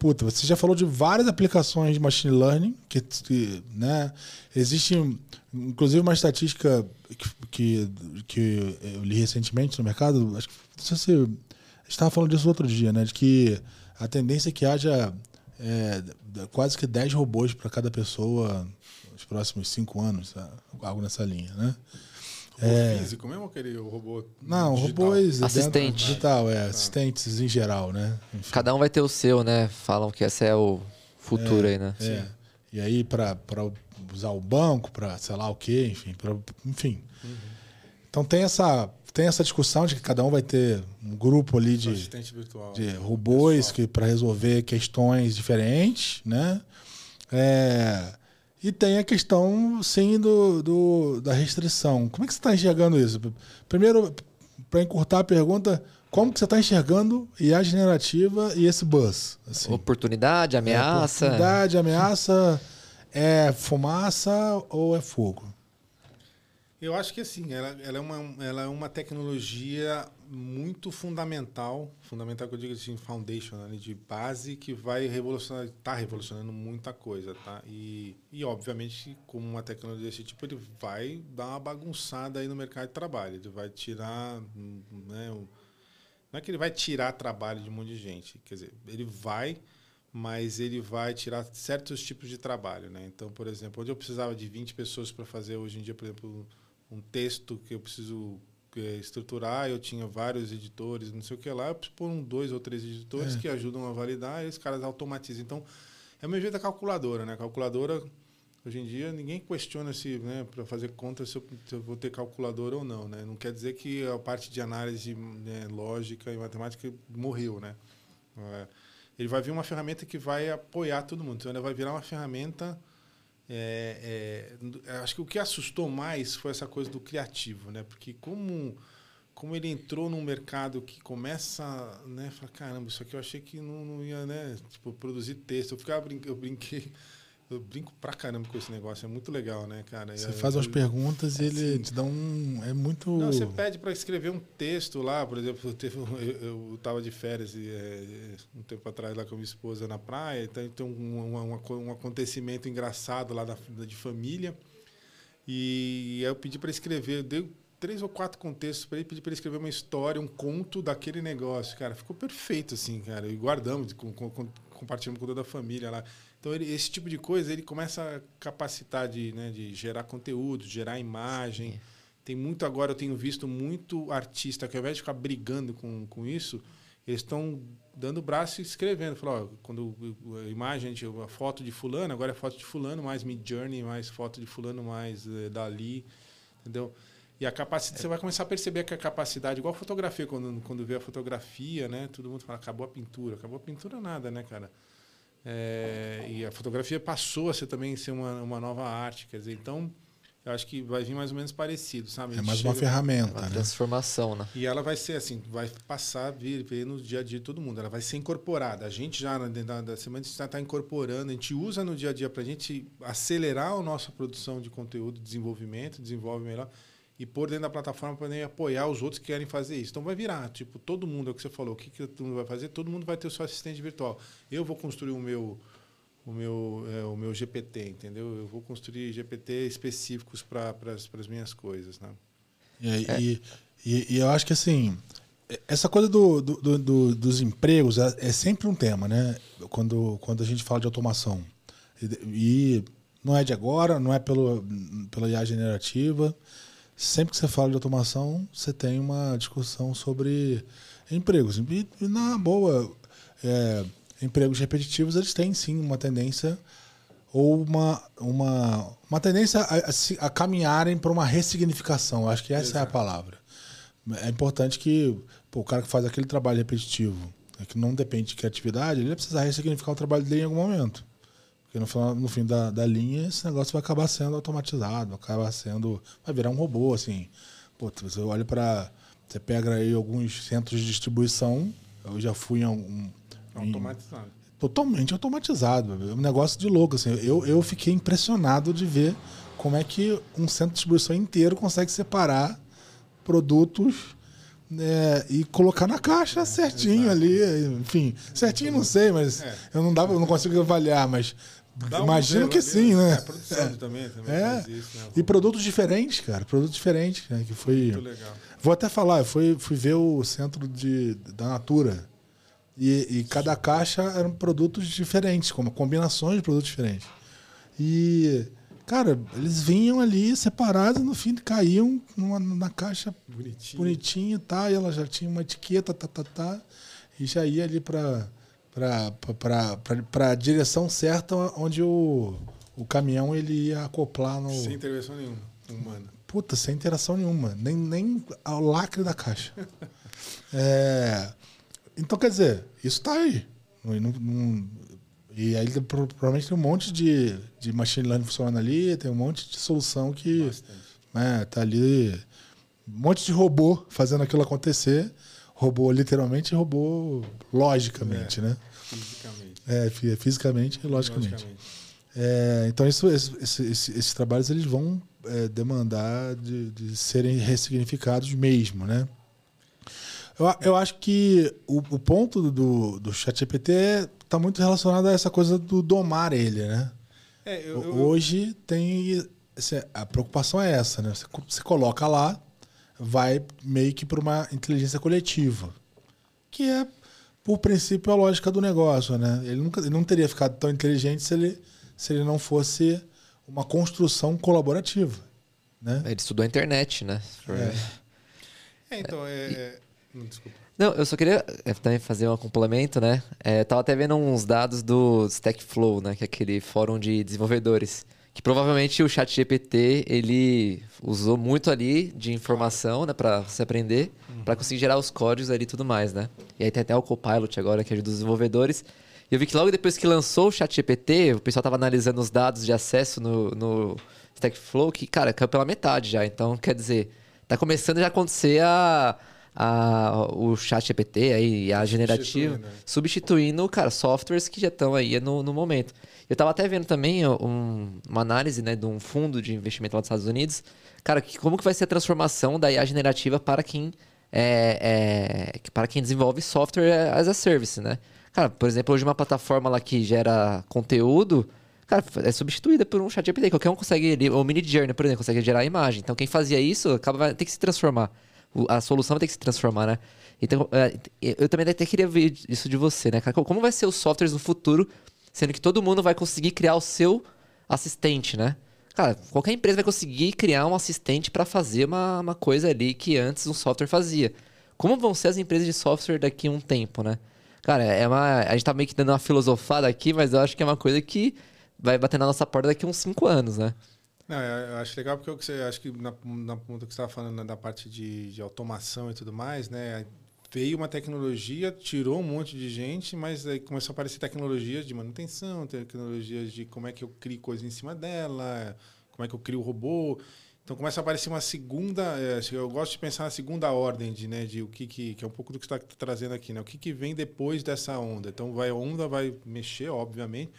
puta, você já falou de várias aplicações de machine learning, que, que né, existe inclusive uma estatística que, que, que, eu li recentemente no mercado, acho que se estava falando disso outro dia, né, de que a tendência é que haja é, quase que 10 robôs para cada pessoa nos próximos 5 anos, algo nessa linha, né? É... físico mesmo ou aquele robô? Não, digital? robôs assistente. digital, é, ah. assistentes em geral, né? Enfim. Cada um vai ter o seu, né? Falam que esse é o futuro é, aí, né? É. E aí, para usar o banco, para sei lá o quê, enfim. Pra, enfim. Uhum. Então tem essa, tem essa discussão de que cada um vai ter um grupo ali de, virtual, de robôs que para resolver questões diferentes, né? É, e tem a questão, sim, do, do da restrição. Como é que você está enxergando isso? Primeiro, para encurtar a pergunta, como que você está enxergando IA generativa e esse buzz? Assim? Oportunidade, ameaça? É, oportunidade, ameaça, é fumaça ou é fogo? Eu acho que assim, ela, ela, é, uma, ela é uma tecnologia muito fundamental, fundamental que eu digo assim, foundation, né, de base, que vai revolucionar, está revolucionando muita coisa, tá? E, e obviamente, como uma tecnologia desse tipo, ele vai dar uma bagunçada aí no mercado de trabalho, ele vai tirar, né, o, não é que ele vai tirar trabalho de um monte de gente, quer dizer, ele vai mas ele vai tirar certos tipos de trabalho, né? Então, por exemplo, onde eu precisava de 20 pessoas para fazer hoje em dia, por exemplo, um texto que eu preciso estruturar, eu tinha vários editores, não sei o que lá, eu preciso pôr um, dois ou três editores é. que ajudam a validar e os caras automatizam. Então, é o meu jeito da calculadora, né? calculadora, hoje em dia, ninguém questiona se, né, para fazer conta, se eu, se eu, vou ter calculadora ou não, né? Não quer dizer que a parte de análise né, lógica e matemática morreu, né? É, ele vai vir uma ferramenta que vai apoiar todo mundo. Então, ele vai virar uma ferramenta é, é, acho que o que assustou mais foi essa coisa do criativo, né? Porque como como ele entrou num mercado que começa, né, falar, caramba, isso aqui eu achei que não, não ia, né, tipo, produzir texto. Eu ficava eu brinquei eu brinco pra caramba com esse negócio, é muito legal, né, cara? Você faz umas perguntas e ele assim, te dá um. É muito. Não, você pede para escrever um texto lá, por exemplo, eu, tava de férias e, é, um tempo atrás lá com a minha esposa na praia, então tem um, um, um acontecimento engraçado lá da, de família. E eu pedi para escrever, deu três ou quatro contextos para ele, pedi para ele escrever uma história, um conto daquele negócio, cara. Ficou perfeito, assim, cara. E guardamos, com, com, compartilhamos com toda a família lá. Então, ele, esse tipo de coisa, ele começa a capacitar de, né, de gerar conteúdo, gerar imagem. Sim. Tem muito agora, eu tenho visto muito artista que ao invés de ficar brigando com, com isso, eles estão dando o braço e escrevendo. Falar, ó, quando a imagem, a foto de fulano, agora é foto de fulano, mais Mid Journey, mais foto de fulano, mais é, Dali, entendeu? E a capacidade, é. você vai começar a perceber que a capacidade, igual a fotografia, quando, quando vê a fotografia, né? Todo mundo fala, acabou a pintura. Acabou a pintura nada, né, cara? É, e a fotografia passou a ser também ser uma, uma nova arte, quer dizer, então eu acho que vai vir mais ou menos parecido, sabe? É mais uma ferramenta, uma né? transformação, né? E ela vai ser assim, vai passar a vir, vir no dia a dia de todo mundo. Ela vai ser incorporada. A gente já na da semana está tá incorporando, a gente usa no dia a dia para a gente acelerar a nossa produção de conteúdo, desenvolvimento, desenvolve melhor e pôr dentro da plataforma para poder apoiar os outros que querem fazer isso. Então vai virar, tipo, todo mundo, é o que você falou, o que, que todo mundo vai fazer? Todo mundo vai ter o seu assistente virtual. Eu vou construir o meu o meu, é, o meu GPT, entendeu? Eu vou construir GPT específicos para as minhas coisas, né? E, é. e, e, e, eu acho que assim, essa coisa do, do, do, dos empregos é, é, sempre um tema, né? Quando, quando a gente fala de automação. E, não é de agora, não é pelo, pela IA generativa, sempre que você fala de automação, você tem uma discussão sobre empregos. E, e na boa, é, empregos repetitivos, eles têm sim uma tendência ou uma, uma, uma tendência a, a, a caminharem para uma ressignificação. Acho que essa Exato. é a palavra. É importante que pô, o cara que faz aquele trabalho repetitivo, é que não depende de criatividade, ele vai precisar ressignificar o trabalho dele em algum momento. Porque no, final, no fim da, da linha, esse negócio vai acabar sendo automatizado, vai acabar sendo. Vai virar um robô, assim. Pô, você olha para. Você pega aí alguns centros de distribuição. Eu já fui em algum. Automatizado. Em, totalmente automatizado. É um negócio de louco. Assim. Eu, eu fiquei impressionado de ver como é que um centro de distribuição inteiro consegue separar produtos é, e colocar na caixa é, certinho ali, enfim, certinho não sei, mas é. eu não dava, eu não consigo avaliar, mas Imagino que sim, né? É, produção é. também, também é. Isso, né? E produtos diferentes, cara. Produtos diferentes, né? Que foi... Muito legal. Vou até falar, eu fui, fui ver o centro de, da Natura. E, e cada caixa eram produtos diferentes, como combinações de produtos diferentes. E, cara, eles vinham ali separados no fim caíam numa, na caixa bonitinho. bonitinho tá, e ela já tinha uma etiqueta, tá, tá, tá, e já ia ali para para a direção certa onde o, o caminhão ele ia acoplar no. Sem intervenção nenhuma humana. Puta, sem interação nenhuma. Nem, nem ao lacre da caixa. é, então, quer dizer, isso está aí. Não, não, e aí provavelmente tem um monte de, de machine learning funcionando ali, tem um monte de solução que né, tá ali. Um monte de robô fazendo aquilo acontecer robô literalmente robô logicamente, é, né? Fisicamente. É, fisicamente e logicamente. logicamente. É, então isso, esse, esse, esses trabalhos eles vão é, demandar de, de serem ressignificados mesmo, né? Eu, eu acho que o, o ponto do, do ChatGPT está muito relacionado a essa coisa do domar ele, né? É, eu, eu, Hoje tem. A preocupação é essa, né? Você, você coloca lá, vai meio que para uma inteligência coletiva. Que é, por princípio, a lógica do negócio, né? Ele, nunca, ele não teria ficado tão inteligente se ele, se ele não fosse uma construção colaborativa. Né? Ele estudou a internet, né? É. é então, é, é... Desculpa. Não, eu só queria é, também fazer um complemento, né? É, tava até vendo uns dados do Stackflow, né? Que é aquele fórum de desenvolvedores. Que provavelmente o chat GPT, ele usou muito ali de informação, né? Pra se aprender, uhum. para conseguir gerar os códigos ali e tudo mais, né? E aí tem até o Copilot agora, que ajuda os desenvolvedores. E eu vi que logo depois que lançou o chat GPT, o pessoal tava analisando os dados de acesso no, no Stackflow, que, cara, caiu pela metade já. Então, quer dizer, tá começando já a acontecer a a, o chat GPT aí, a generativa, substituindo, substituindo, cara, softwares que já estão aí no, no momento. Eu estava até vendo também um, uma análise né, de um fundo de investimento lá dos Estados Unidos. Cara, que, como que vai ser a transformação da IA generativa para quem, é, é, para quem desenvolve software as a service, né? Cara, por exemplo, hoje uma plataforma lá que gera conteúdo, cara, é substituída por um chat GPT. Qualquer um consegue, o Mini Journey, por exemplo, consegue gerar imagem. Então, quem fazia isso acaba vai ter que se transformar a solução vai ter que se transformar, né? Então, é, eu também até queria ver isso de você, né, cara? Como vai ser os softwares no futuro, sendo que todo mundo vai conseguir criar o seu assistente, né? Cara, qualquer empresa vai conseguir criar um assistente para fazer uma, uma coisa ali que antes um software fazia. Como vão ser as empresas de software daqui a um tempo, né? Cara, é uma, a gente tá meio que dando uma filosofada aqui, mas eu acho que é uma coisa que vai bater na nossa porta daqui a uns 5 anos, né? Não, eu acho legal porque eu acho que na, na ponta que você estava falando né, da parte de, de automação e tudo mais, né? Veio uma tecnologia, tirou um monte de gente, mas aí começou a aparecer tecnologias de manutenção, tecnologias de como é que eu crio coisa em cima dela, como é que eu crio o robô. Então começa a aparecer uma segunda. É, eu gosto de pensar na segunda ordem de, né, de o que, que, que é um pouco do que você está trazendo aqui, né? O que, que vem depois dessa onda. Então vai, a onda vai mexer, obviamente,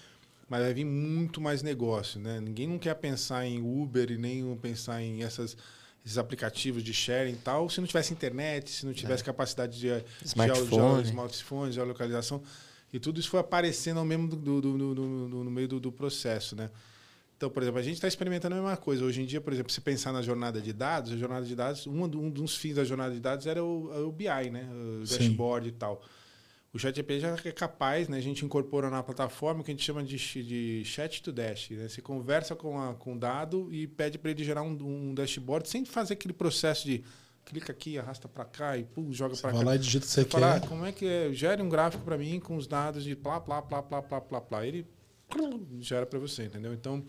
mas vai vir muito mais negócio, né? Ninguém não quer pensar em Uber e nem pensar em essas esses aplicativos de sharing e tal, se não tivesse internet, se não tivesse é. capacidade de smartphone, de, smartphones, de localização e tudo isso foi aparecendo ao mesmo do, do, do, do no meio do, processo, né? Então, por exemplo, a gente está experimentando a mesma coisa. Hoje em dia, por exemplo, se pensar na jornada de dados, a jornada de dados, um, um dos fins da jornada de dados era o, o BI, né? O dashboard Sim. e tal. O ChatGPT já é capaz, né? A gente incorpora na plataforma o que a gente chama de, de chat to dash. Né? Você conversa com, a, com o dado e pede para ele gerar um, um, dashboard sem fazer aquele processo de clica aqui, arrasta para cá e pum, joga para cá. Vai lá e digita o que você, quer. Falar, como é que é? Gere um gráfico para mim com os dados de plá, plá, plá, plá, plá, plá, plá. Ele gera para você, entendeu? Então,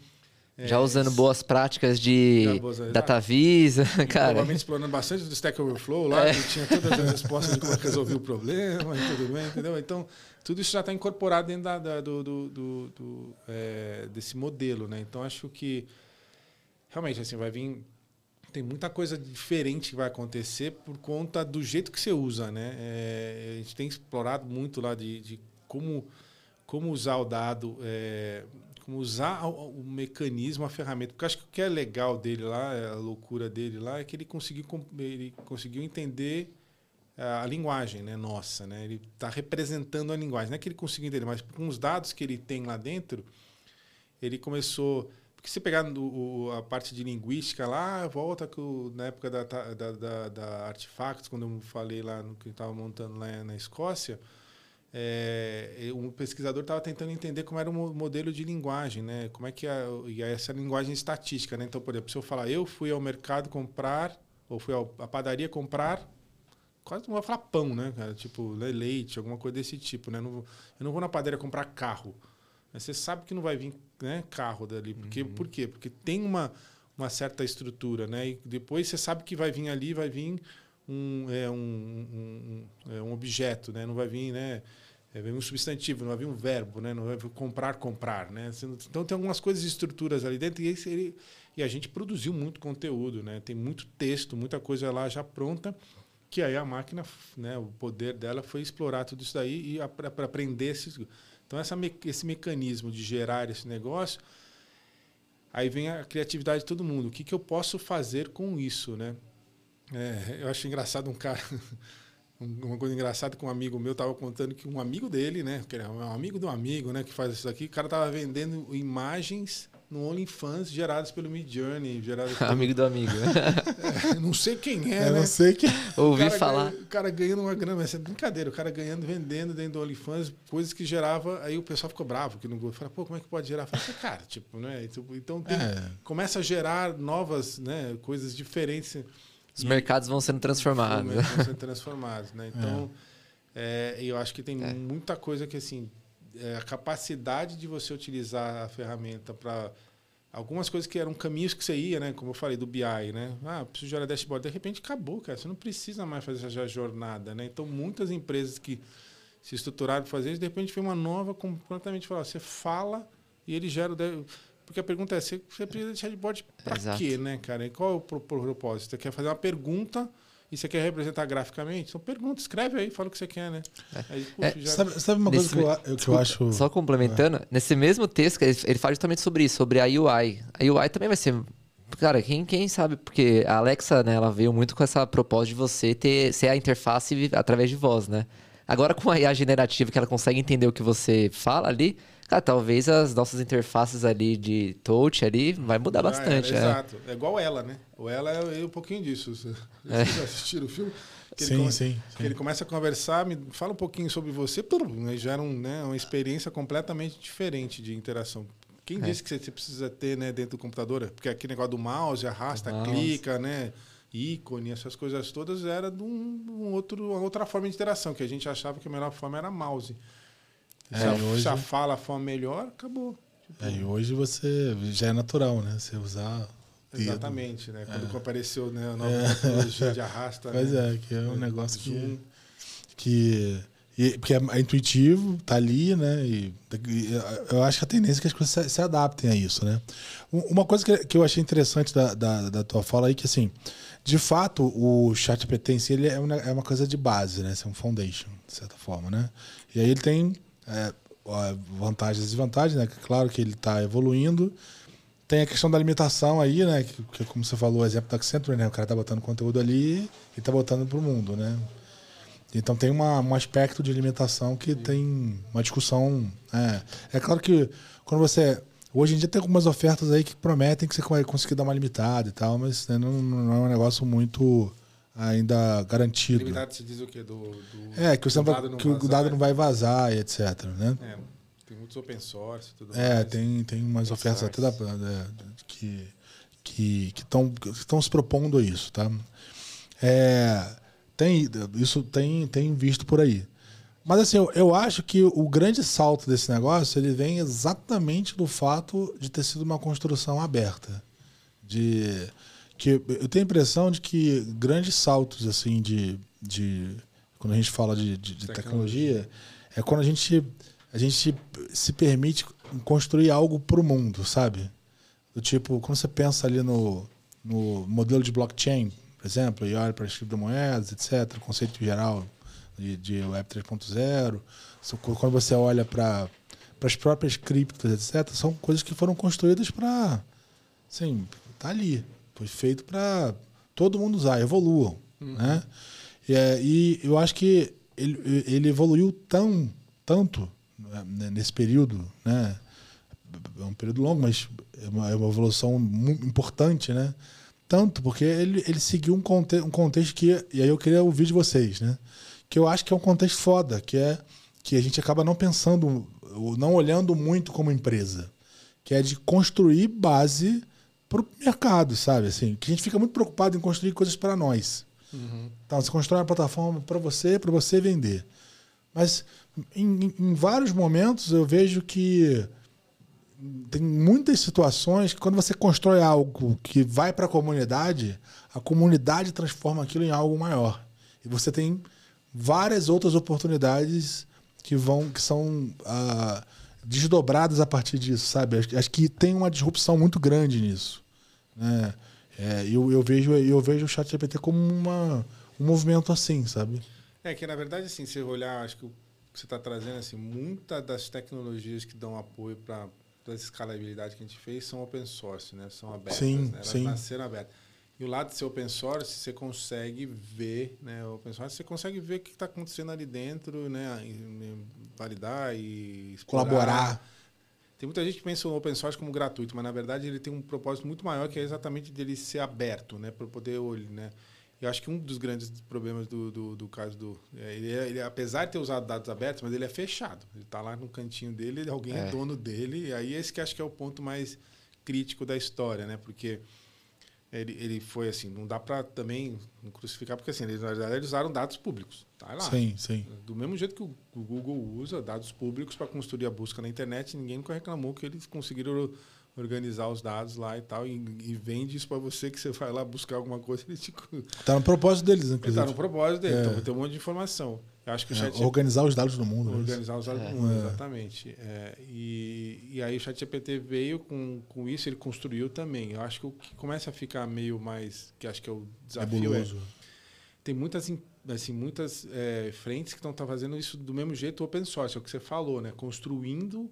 já usando boas práticas de DataVisa, cara. Provavelmente explorando bastante do Stack Overflow lá, é. que tinha todas as respostas de como resolver o problema e tudo bem, entendeu? Então, tudo isso já está incorporado dentro da, da do, do, do, do é, desse modelo, né? Então, acho que realmente assim vai vir tem muita coisa diferente que vai acontecer por conta do jeito que você usa, né? É, a gente tem explorado muito lá de, de como como usar o dado é, como usar o, o, mecanismo, a ferramenta. Porque acho que o que é legal dele lá, a loucura dele lá, é que ele conseguiu, ele conseguiu entender a, a linguagem né, nossa. Né? Ele está representando a linguagem. Não é que ele conseguiu entender, mas com os dados que ele tem lá dentro, ele começou. Porque se pegar o, a parte de linguística lá, volta com, na época da, da, da, da quando eu falei lá no que estava montando lá na Escócia é, um pesquisador estava tentando entender como era o modelo de linguagem, né? Como é que a, e essa linguagem estatística, né? Então, por exemplo, se eu falar, eu fui ao mercado comprar ou fui à padaria comprar, quase não vou falar pão, né, cara? Tipo leite, alguma coisa desse tipo, né? Não, eu não vou na padaria comprar carro. Você sabe que não vai vir né, carro dali, porque uhum. por quê? Porque tem uma uma certa estrutura, né? E depois você sabe que vai vir ali, vai vir um, é, um, um, um, é, um objeto, né? Não vai vir, né? É, vem um substantivo, não vai vir um verbo, né? Não vai vir comprar, comprar, né? Então tem algumas coisas, estruturas ali dentro e, esse, ele, e a gente produziu muito conteúdo, né? Tem muito texto, muita coisa lá já pronta que aí a máquina, né? O poder dela foi explorar tudo isso daí e para aprender esses. Então essa, esse mecanismo de gerar esse negócio Aí vem a criatividade de todo mundo. O que, que eu posso fazer com isso, né? É, eu acho engraçado um cara, uma coisa engraçada que um amigo meu estava contando que um amigo dele, né, que é um amigo do amigo, né, que faz isso aqui, o cara estava vendendo imagens no OnlyFans geradas pelo Midjourney, geradas pelo... amigo do amigo. é, não sei quem é, Eu né? não sei que. Ouvi o falar. Ganha, o cara ganhando uma grana, essa é brincadeira. O cara ganhando, vendendo dentro do OnlyFans, coisas que gerava. Aí o pessoal ficou bravo, que não fala, pô, como é que pode gerar? Fala, cara, tipo, né? Então tem, É. começa a gerar novas, né, coisas diferentes. Os E- mercados vão sendo transformados. filmes vão sendo transformados, né? Então, é, eu acho que tem muita coisa que assim, é, a capacidade de você utilizar a ferramenta para algumas coisas que eram caminhos que você ia, né? Como eu falei do BI, né? Ah, preciso gerar dashboard, de repente acabou, cara. Você não precisa mais fazer essa jornada, né? Então, muitas empresas que se estruturaram para fazer isso, de repente vem uma nova completamente falar, você fala e ele gera o porque a pergunta é, você, você precisa de chatbot para quê, né, cara? E qual é o pro- pro- propósito? Você quer fazer uma pergunta e você quer representar graficamente? Então pergunta, escreve aí, fala o que você quer, né? Aí, puxa, já- Sabe, sabe uma Nesse coisa que eu, me- que eu Desculpa, acho. Só complementando, nesse mesmo texto, ele, ele fala justamente sobre isso, sobre a UI. A UI também vai ser. Cara, quem, quem sabe? Porque a Alexa, né, ela veio muito com essa proposta de você ter ser a interface através de voz, né? Agora com a IA generativa, que ela consegue entender o que você fala ali, cara, talvez as nossas interfaces ali de touch ali vai mudar Já bastante. era, né? Exato. É igual ela, né? O ela é um pouquinho disso. Vocês É. já assistiram o filme? Que Sim, come- sim, que sim. ele começa a conversar, me fala um pouquinho sobre você, pum, né, já era um, né, uma experiência completamente diferente de interação. Quem É. disse que você precisa ter né, dentro do computador? Porque aquele negócio do mouse, arrasta, mouse. clica, né? ícone, essas coisas todas, era de um, um outro, uma outra forma de interação, que a gente achava que a melhor forma era mouse. Se, É, a, hoje- se a fala a forma melhor, acabou. Tipo, É, e hoje você já é natural, né? Você usar. dedo. Exatamente, né? Quando apareceu né, a nova tecnologia de arrasta. Pois né? é, que é um negócio Zoom. que. que e- porque é, é intuitivo, tá ali, né? E, e eu acho que a tendência é que as coisas se, se adaptem a isso, né? Um- Uma coisa que, que eu achei interessante da, da, da tua fala aí, que assim, de fato, o ChatGPT em si ele é, uma, é uma coisa de base, né? Assim, um foundation, de certa forma, né? E aí ele tem é, vantagens e desvantagens, né? Claro que ele está evoluindo. Tem a questão da limitação aí, né? Que, que como você falou, o exemplo da Accenture, né? O cara tá botando conteúdo ali e tá botando pro mundo, né? Então tem uma, um aspecto de limitação que tem uma discussão. É, é claro que quando você. Hoje em dia tem algumas ofertas aí que prometem que você vai conseguir dar uma limitada e tal, mas né, não, não é um negócio muito ainda garantido. Limitado se diz o quê? Do, do- É, que, vai- dado não que o dado não vai vazar e etc. Né? É, tem muitos open source e tudo É, mais. tem, tem umas Open ofertas até da, source. da- que que estão que estão se propondo a isso, tá? É, tem isso tem tem visto por aí. Mas assim, eu, eu acho que o grande salto desse negócio ele vem exatamente do fato de ter sido uma construção aberta, de que eu tenho a impressão de que grandes saltos assim de, de quando a gente fala de, de- de tecnologia é quando a gente a gente se permite construir algo para o mundo, sabe? Do tipo, quando você pensa ali no, no modelo de blockchain, por exemplo, e olha para as criptomoedas, etc., conceito geral de, de Web 3.0, so- quando você olha para as próprias criptos, etc., são coisas que foram construídas para. Assim, tá ali. Foi feito para todo mundo usar, evoluam. Né? E, é, e eu acho que ele, ele evoluiu tão, tanto né, nesse período, né? é um período longo, mas é uma, é uma evolução importante, né? Tanto porque ele, ele seguiu um, conte um contexto que. E aí eu queria ouvir de vocês, né? Que eu acho que é um contexto foda, que é que a gente acaba não pensando, não olhando muito como empresa. Que é de construir base para o mercado, sabe? Assim, que a gente fica muito preocupado em construir coisas para nós. Então, você constrói uma plataforma para você, para você vender. Mas em, em- vários momentos eu vejo que tem muitas situações que quando você constrói algo que vai para a comunidade, a comunidade transforma aquilo em algo maior. E você tem várias outras oportunidades que vão que são ah, desdobradas a partir disso, sabe? Acho, acho que tem uma disrupção muito grande nisso. Né? É, eu, eu vejo eu vejo o chat GPT como uma, um movimento assim, sabe? É que, na verdade, assim, se você olhar, acho que o que você está trazendo, assim, muitas das tecnologias que dão apoio para das escalabilidade que a gente fez são open source, né? São abertas, Sim, né? Elas sim. nasceram abertas. E o lado de ser open source, você consegue ver, né? O open source, você consegue ver o que está acontecendo ali dentro, né? Validar e explorar. Colaborar. Tem muita gente que pensa o open source como gratuito, mas na verdade ele tem um propósito muito maior que é exatamente dele ser aberto, né, para poder olhar, né. Eu acho que um dos grandes problemas do, do, do caso do é, ele, é, ele, apesar de ter usado dados abertos, mas ele é fechado. Ele está lá no cantinho dele, alguém é. é dono dele, e aí esse que acho que é o ponto mais crítico da história, né, porque ele, ele foi assim, não dá para também crucificar, porque assim, eles, na verdade eles usaram dados públicos. Tá lá. Sim, sim. Do mesmo jeito que o Google usa dados públicos para construir a busca na internet, ninguém nunca reclamou que eles conseguiram organizar os dados lá e tal, e, e vende isso para você que você vai lá buscar alguma coisa, ele te... Tá no propósito deles, inclusive. Tá no propósito deles, é. então ter um monte de informação. Eu acho que o chat é, organizar os dados do mundo. Né? Organizar os dados é. do mundo, exatamente. É, e, e aí o ChatGPT veio com, com isso, ele construiu também. Eu acho que o que começa a ficar meio mais, que acho que é o desafio é, tem muitas assim muitas é, frentes que estão tá fazendo isso do mesmo jeito open source, é o que você falou, né? Construindo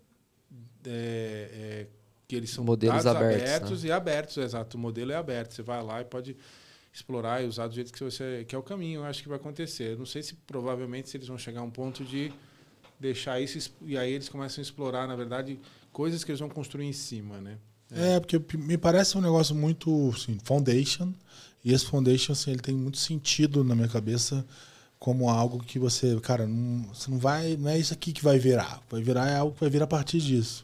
é, que eles são modelos abertos, abertos né? e abertos, exato. O modelo é aberto, você vai lá e pode explorar e usar do jeito que você que é o caminho, eu acho que vai acontecer. Eu não sei se provavelmente se eles vão chegar a um ponto de deixar isso e aí eles começam a explorar, na verdade, coisas que eles vão construir em cima, né? É, é porque me parece um negócio muito assim, foundation, e esse foundation assim, ele tem muito sentido na minha cabeça como algo que você, cara, não, você não vai, não é isso aqui que vai virar, vai virar é algo que vai vir a partir disso.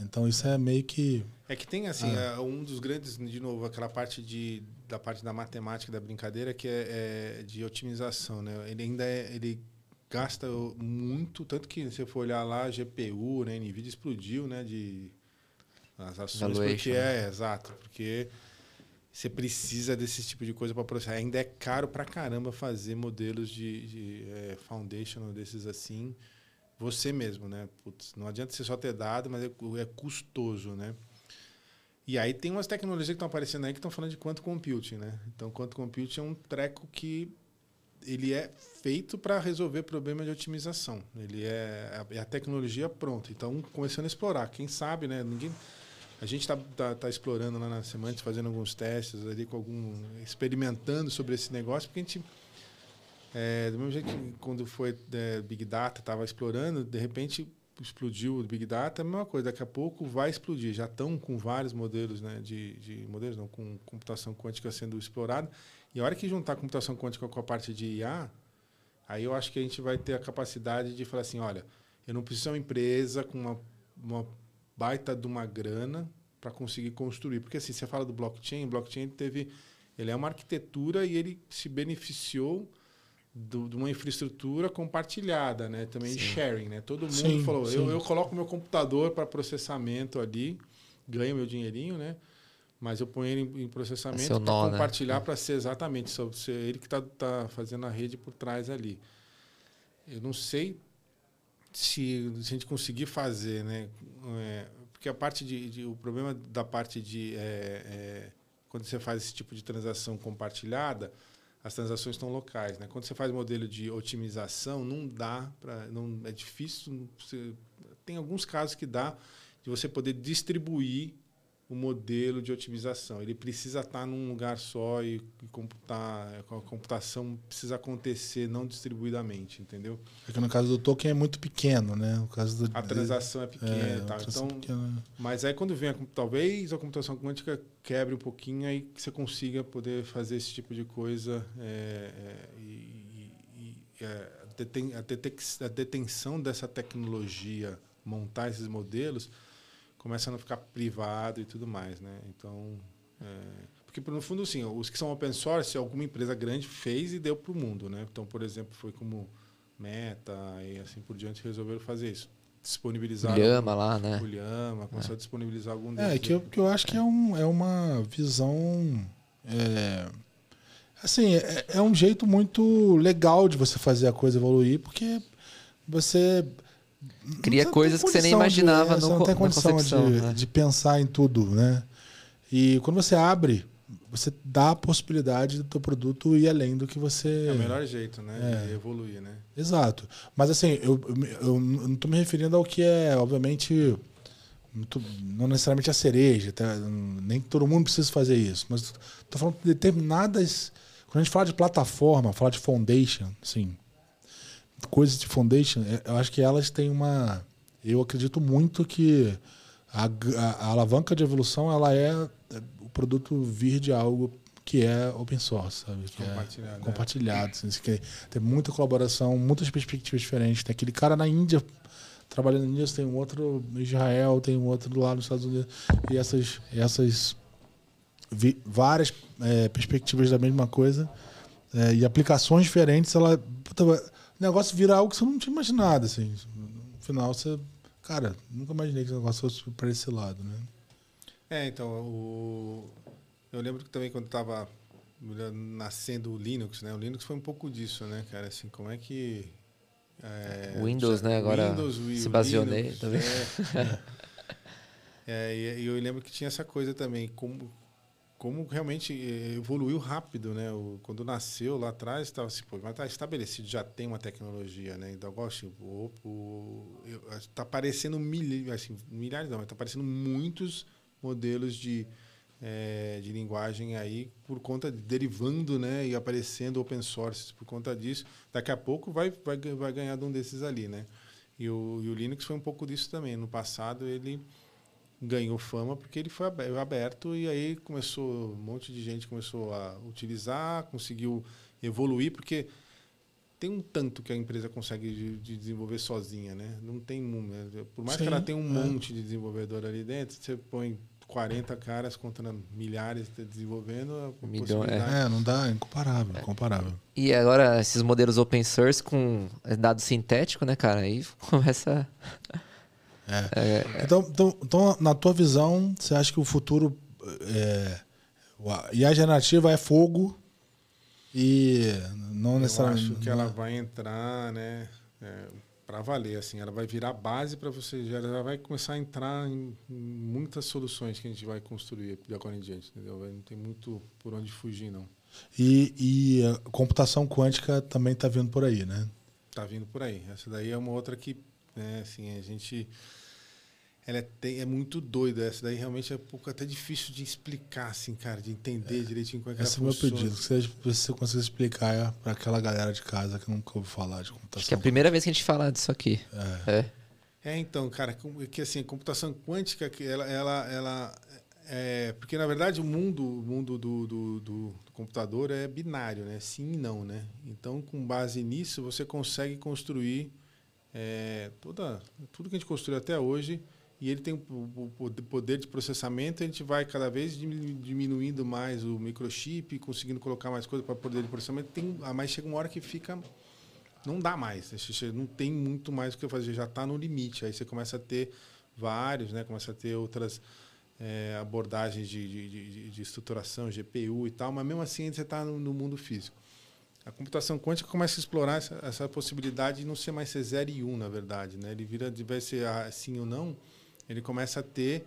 Então isso é meio que é que tem assim ah. É, um dos grandes de novo aquela parte de da parte da matemática da brincadeira que é, é de otimização, né? Ele ainda é, ele gasta muito, tanto que se você for olhar lá, a GPU, né, Nvidia explodiu, né, de as ações porque é, né? exato, porque você precisa desse tipo de coisa para processar. Ainda é caro para caramba fazer modelos de, de é, foundation desses assim, você mesmo, né? Putz, não adianta você só ter dado, mas é, é custoso, né? E aí tem umas tecnologias que estão aparecendo aí que estão falando de quanto computing, né? Então, quanto computing é um treco que ele é feito para resolver problemas de otimização. Ele é, é a tecnologia pronta. Então, começando a explorar. Quem sabe, né? Ninguém, a gente está tá, tá explorando lá na Semantic, fazendo alguns testes ali, com algum, experimentando sobre esse negócio, porque a gente, é, do mesmo jeito que quando foi é, Big Data, estava explorando, de repente explodiu o Big Data, a mesma coisa, daqui a pouco vai explodir. Já estão com vários modelos, né, de, de modelos não, com computação quântica sendo explorada. E a hora que juntar a computação quântica com a parte de IA, aí eu acho que a gente vai ter a capacidade de falar assim, olha, eu não preciso ser uma empresa com uma, uma baita de uma grana para conseguir construir. Porque assim, você fala do blockchain, blockchain teve ele é uma arquitetura e ele se beneficiou do, de uma infraestrutura compartilhada, né? Também sim. sharing, né? Todo mundo sim, falou, sim. Eu, eu coloco meu computador para processamento ali, ganho meu dinheirinho, né? Mas eu ponho ele em, processamento para né? compartilhar né? para ser exatamente só ser ele que está tá fazendo a rede por trás ali. Eu não sei se, se a gente conseguir fazer, né? É, porque a parte de, de, o problema da parte de é, é, quando você faz esse tipo de transação compartilhada as transações estão locais. Né? Quando você faz modelo de otimização, não dá para. É difícil. Você, tem alguns casos que dá de você poder distribuir o modelo de otimização. Ele precisa estar num lugar só e, e computar, a computação precisa acontecer não distribuidamente, entendeu? É que no caso do token é muito pequeno, né? No caso do, a transação é pequena, é, tá? então, pequena. mas aí quando vem a, talvez a computação quântica quebre um pouquinho aí que você consiga poder fazer esse tipo de coisa é, é, e, e é, a, deten, a detenção dessa tecnologia, montar esses modelos começando a ficar privado e tudo mais, né? Então, é, porque no fundo, assim, os que são open source, alguma empresa grande fez e deu para o mundo, né? Então, por exemplo, foi como Meta e assim por diante resolveram fazer isso. Disponibilizar. O Lhama lá, né? O Lhama, começou é. a disponibilizar algum é, desses. É, que eu, que eu acho que é, um, é uma visão. É, assim, é, é um jeito muito legal de você fazer a coisa evoluir, porque você Cria coisas que você nem imaginava de, no, não tem condição de, né? de pensar em tudo, né? E quando você abre, você dá a possibilidade do teu produto ir além do que você... É o melhor jeito, né? É. Evoluir, né? Exato. Mas assim, eu, eu, eu não estou me referindo ao que é, obviamente, muito, não necessariamente a cereja, tá? nem todo mundo precisa fazer isso, mas estou falando de determinadas. Quando a gente fala de plataforma, fala de foundation, assim, coisas de foundation, é, eu acho que elas têm uma. Eu acredito muito que a, a, a alavanca de evolução ela é, é o produto vir de algo que é open source, sabe? Que compartilhado. É compartilhado. Assim, que tem muita colaboração, muitas perspectivas diferentes. Tem aquele cara na Índia trabalhando nisso, tem um outro no Israel, tem um outro lá nos Estados Unidos. E essas, essas vi, várias é, perspectivas da mesma coisa é, e aplicações diferentes, ela, puta, o negócio vira algo que você não tinha imaginado. Assim. No final, você. Cara, nunca imaginei que o negócio fosse para esse lado, né? É, então, o, eu lembro que também quando estava nascendo o Linux, né? O Linux foi um pouco disso, né, cara? Assim, como é que é, Windows, já, né? Agora Windows, se baseou nele também. É, é, e eu lembro que tinha essa coisa também, como, como realmente evoluiu rápido, né? O, quando nasceu lá atrás, estava assim, pô, mas está estabelecido, já tem uma tecnologia, né? Então, assim, está aparecendo mil, assim, milhares, não, está aparecendo muitos modelos de é, de linguagem aí por conta de, derivando né e aparecendo open source por conta disso daqui a pouco vai vai, vai ganhar de um desses ali né e o, e o Linux foi um pouco disso também no passado ele ganhou fama porque ele foi aberto e aí começou um monte de gente começou a utilizar conseguiu evoluir porque tem um tanto que a empresa consegue de, de desenvolver sozinha né não tem né? por mais Sim, que ela tenha um é. monte de desenvolvedor ali dentro você põe 40 caras contra milhares desenvolvendo. Milhão, é. é. não dá, é incomparável, é. incomparável. E agora, esses modelos open source com dado sintético, né, cara? Aí começa. É. é. Então, então, então, na tua visão, você acha que o futuro. É, e a generativa é fogo e não necessariamente. Eu acho que ela vai entrar, né? É, para valer assim ela vai virar base para você já ela vai começar a entrar em, muitas soluções que a gente vai construir de agora em diante entendeu não tem muito por onde fugir não e, e a computação quântica também está vindo por aí né está vindo por aí essa daí é uma outra que né, assim a gente ela é, tem, é muito doida. Essa daí realmente é um pouco até difícil de explicar, assim, cara, de entender é. direitinho como é que Esse ela Esse é o meu pedido, que você, você consiga explicar para aquela galera de casa que nunca ouviu falar de computação. Acho que é a primeira vez que a gente fala disso aqui. É. É, é então, cara, que assim, a computação quântica, ela, ela, ela é, porque na verdade o mundo, o mundo do, do, do, do, computador é binário, né? Sim e não, né? Então, com base nisso, você consegue construir é, toda, tudo que a gente construiu até hoje e ele tem o poder de processamento, a gente vai cada vez diminuindo mais o microchip, conseguindo colocar mais coisa para poder de processamento, tem, ah, mas chega uma hora que fica não dá mais, não tem muito mais o que fazer, já está no limite. Aí você começa a ter vários, né? começa a ter outras é, abordagens de, de, de, de, estruturação, GPU e tal, mas mesmo assim você está no, no, mundo físico. A computação quântica começa a explorar essa, essa, possibilidade de não ser mais ser 0 e 1, um, na verdade. Né? Ele vira, de ser sim ou não, ele começa a ter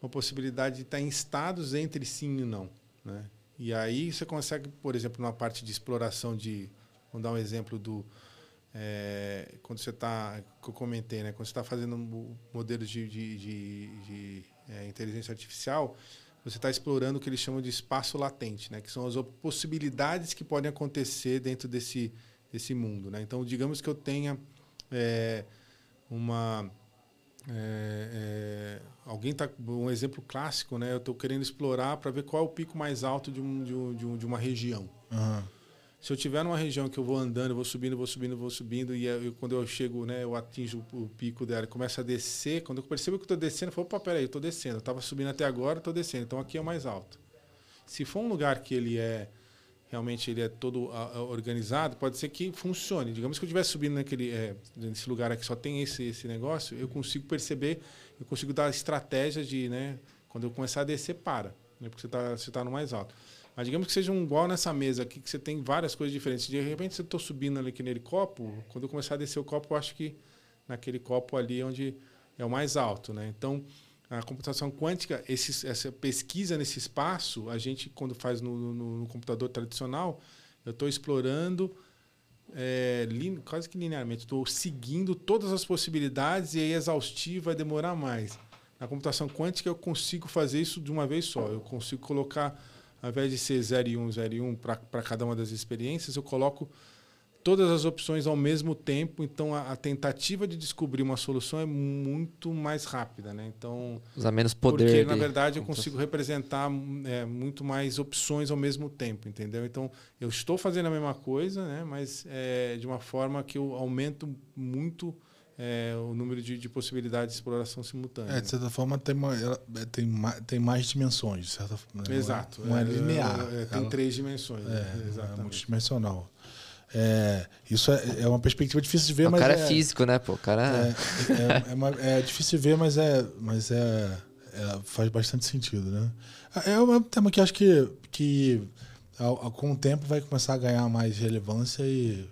uma possibilidade de estar em estados entre sim e não. Né? E aí você consegue, por exemplo, numa parte de exploração de. Vamos dar um exemplo do. É, quando você está. que eu comentei, né? Quando você está fazendo modelos de, de, de, de é, inteligência artificial, você está explorando o que eles chamam de espaço latente, né? que são as possibilidades que podem acontecer dentro desse, desse mundo. Né? Então, digamos que eu tenha é, uma é, é, alguém tá um exemplo clássico, né? Eu estou querendo explorar para ver qual é o pico mais alto de, um, de, um, de, um, uma região. Uhum. Se eu tiver numa região que eu vou andando, eu vou subindo, vou subindo, vou subindo e eu, quando eu chego, né, eu atinjo o, pico dela, começa a descer. Quando eu percebo que estou descendo, eu falo, opa, peraí, eu estou descendo. Eu estava subindo até agora, estou descendo. Então aqui é o mais alto. Se for um lugar que ele é realmente ele é todo organizado, pode ser que funcione. Digamos que eu estivesse subindo naquele, é, nesse lugar aqui só tem esse, esse negócio, eu consigo perceber, eu consigo dar estratégias de, né, quando eu começar a descer, para, né, porque você está você tá no mais alto. Mas digamos que seja um igual nessa mesa aqui, que você tem várias coisas diferentes. De repente, se eu estou subindo ali naquele copo, quando eu começar a descer o copo, eu acho que naquele copo ali é onde é o mais alto. Né? Então, a computação quântica, esse, essa pesquisa nesse espaço, a gente, quando faz no, no, no computador tradicional, eu estou explorando é, quase que linearmente, estou seguindo todas as possibilidades e aí exaustivo vai demorar mais. Na computação quântica eu consigo fazer isso de uma vez só. Eu consigo colocar, ao invés de ser 0 e 1, um, 0 e 1 um para cada uma das experiências, eu coloco todas as opções ao mesmo tempo, então a, a, tentativa de descobrir uma solução é muito mais rápida, né? Então usa menos poder. Porque na verdade eu consigo representar é, muito mais opções ao mesmo tempo, entendeu? Então eu estou fazendo a mesma coisa, né? Mas é, de uma forma que eu aumento muito é, o número de, de, possibilidades de exploração simultânea. É, de certa forma tem, uma, ela, é, tem, tem mais dimensões, de certa forma. Né? Exato. Não é, é linear. tem ela, três dimensões. É, né? exatamente. É multidimensional. É, isso é, é, uma perspectiva difícil de ver, o mas. O cara é, é físico, né, pô? O cara é, é, uma, é, difícil de ver, mas é. Mas é, faz bastante sentido, né? É um tema que acho que, que ao, com o tempo vai começar a ganhar mais relevância e.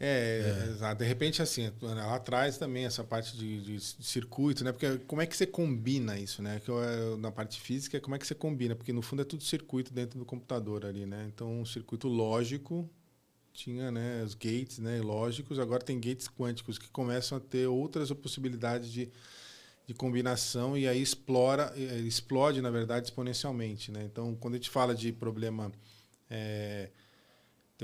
é, exato. De repente, assim, lá atrás também essa parte de, de, circuito, né? Porque como é que você combina isso, né? Que na parte física, como é que você combina? Porque no fundo é tudo circuito dentro do computador ali, né? Então, um circuito lógico tinha né, os gates né, lógicos, agora tem gates quânticos que começam a ter outras possibilidades de, de combinação e aí explora, explode, na verdade, exponencialmente. Né? Então, quando a gente fala de problema. É,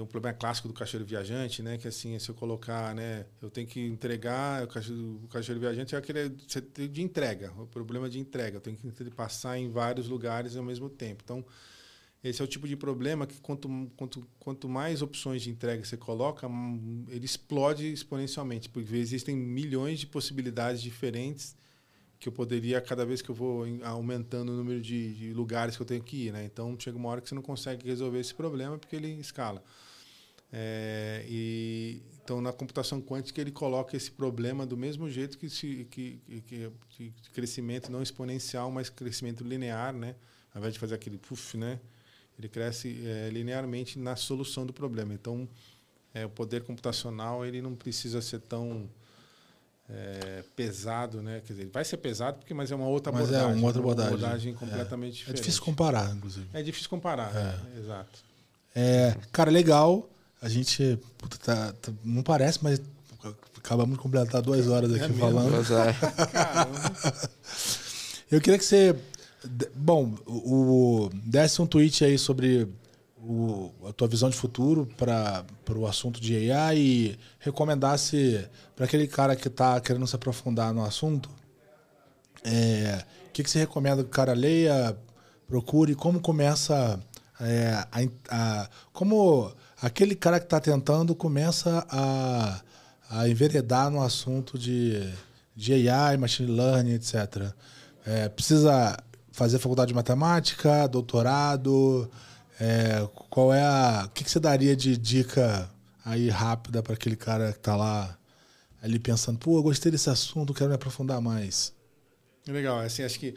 tem um problema clássico do caixeiro viajante, né? Que assim, se eu colocar, né? Eu tenho que entregar, o caixeiro, o caixeiro viajante é aquele de entrega, o problema de entrega. Eu tenho que passar em vários lugares ao mesmo tempo. Então, esse é o tipo de problema que quanto, quanto, quanto mais opções de entrega você coloca, hum, ele explode exponencialmente, porque existem milhões de possibilidades diferentes que eu poderia, cada vez que eu vou aumentando o número de, de lugares que eu tenho que ir. Né? Então, chega uma hora que você não consegue resolver esse problema porque ele escala. É, e, então, na computação quântica, ele coloca esse problema do mesmo jeito que, se, que, que, que crescimento não exponencial, mas crescimento linear, né? ao invés de fazer aquele puff, né? ele cresce é, linearmente na solução do problema. Então, é, o poder computacional ele não precisa ser tão é, pesado, né? Quer dizer, vai ser pesado porque mas é uma outra mas abordagem, é uma outra abordagem, uma abordagem completamente é. diferente. É difícil comparar, inclusive. É difícil comparar, é. Né? exato. É, cara, legal. A gente puta, tá, tá, não parece, mas acabamos de completar duas horas aqui falando. Eu queria que você Bom, o, desse um tweet aí sobre o, a tua visão de futuro para o assunto de AI e recomendasse para aquele cara que está querendo se aprofundar no assunto, é, o que, que você recomenda que o cara leia, procure, como começa é, a, a, como aquele cara que está tentando começa a, a enveredar no assunto de, de AI, machine learning, etc. É, precisa fazer faculdade de matemática, doutorado? É, qual é a. O que, que você daria de dica aí rápida para aquele cara que está lá ali pensando, pô, eu gostei desse assunto, quero me aprofundar mais? Legal, assim, acho que,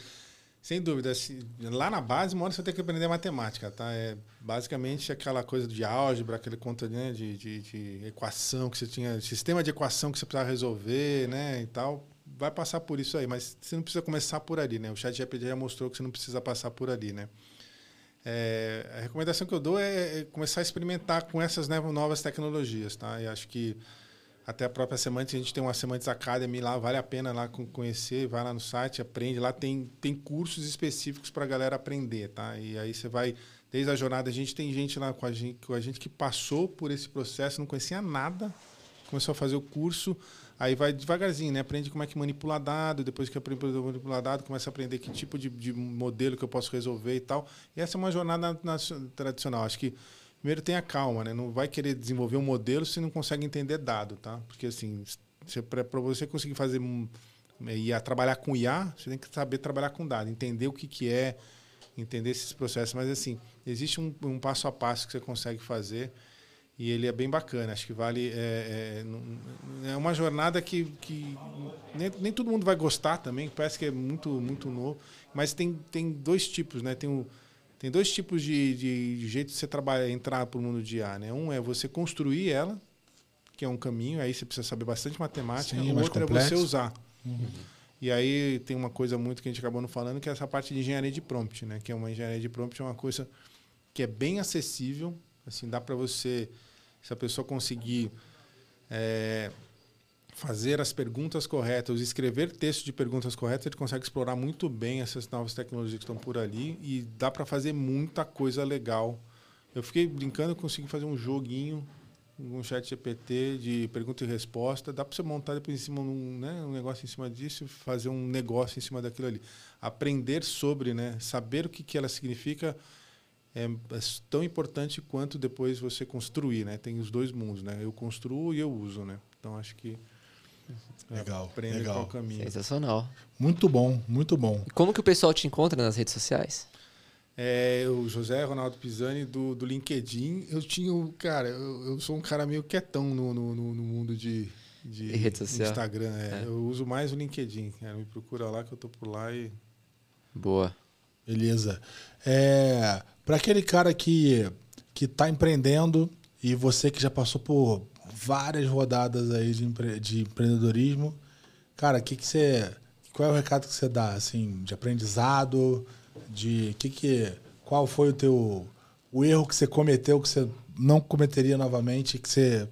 sem dúvida, assim, lá na base, uma hora você tem que aprender matemática, tá? É basicamente aquela coisa de álgebra, aquele conta né, de, de, de equação que você tinha, sistema de equação que você precisava resolver, né, e tal vai passar por isso aí, mas você não precisa começar por ali, né? O chat GPT já mostrou que você não precisa passar por ali, né? É, a recomendação que eu dou é, é começar a experimentar com essas novas tecnologias, tá? E acho que até a própria Semantics, a gente tem uma Semantics Academy lá, vale a pena lá conhecer, vai lá no site, aprende, lá tem, tem cursos específicos para a galera aprender, tá? E aí você vai, desde a jornada, a gente tem gente lá com a gente, com a gente que passou por esse processo, não conhecia nada, começou a fazer o curso, Aí vai devagarzinho, né? Aprende como é que manipula dado, depois que aprende a manipular dado, começa a aprender que tipo de, de, modelo que eu posso resolver e tal. E essa é uma jornada na, tradicional. Acho que primeiro tenha calma, né? Não vai querer desenvolver um modelo se não consegue entender dado, tá? Porque assim, para você conseguir fazer e a trabalhar com IA, você tem que saber trabalhar com dado, entender o que, que é, entender esses processos. Mas assim, existe um, um passo a passo que você consegue fazer e ele é bem bacana. Acho que vale. É, é, é uma jornada que, que nem, nem, todo mundo vai gostar também, parece que é muito, muito novo. Mas tem, tem dois tipos, né? Tem, o, tem dois tipos de, de, de jeito de você trabalhar, entrar para o mundo de IA. Né? Um é você construir ela, que é um caminho, aí você precisa saber bastante matemática. Sim, o outro complexo. é você usar. Uhum. E aí tem uma coisa muito que a gente acabou não falando, que é essa parte de engenharia de prompt, né? Que é uma engenharia de prompt, é uma coisa que é bem acessível, Assim, dá para você, se a pessoa conseguir é, fazer as perguntas corretas, escrever texto de perguntas corretas, ele consegue explorar muito bem essas novas tecnologias que estão por ali e dá para fazer muita coisa legal. Eu fiquei brincando, consegui fazer um joguinho, um chat GPT de pergunta e resposta. Dá para você montar depois em cima um, né, um negócio em cima disso, fazer um negócio em cima daquilo ali. Aprender sobre, né, saber o que, que ela significa é, é tão importante quanto depois você construir, né? Tem os dois mundos, né? Eu construo e eu uso, né? Então acho que Legal, aprende legal. qual caminho. Sensacional. Muito bom, muito bom. E como que o pessoal te encontra nas redes sociais? É, o José Ronaldo Pisani do, do LinkedIn. Eu tinha, o- cara, eu, eu sou um cara meio quietão no, no, no- no mundo de, de E rede social. Instagram. é. É. Eu uso mais o LinkedIn. Cara. Me procura lá que eu tô por lá e Boa. Beleza. É, para aquele cara que que está empreendendo e você que já passou por várias rodadas aí de, empre- de empreendedorismo, cara, que que você, qual é o recado que você dá assim de aprendizado, de que que, qual foi o teu o erro que você cometeu que você não cometeria novamente, que você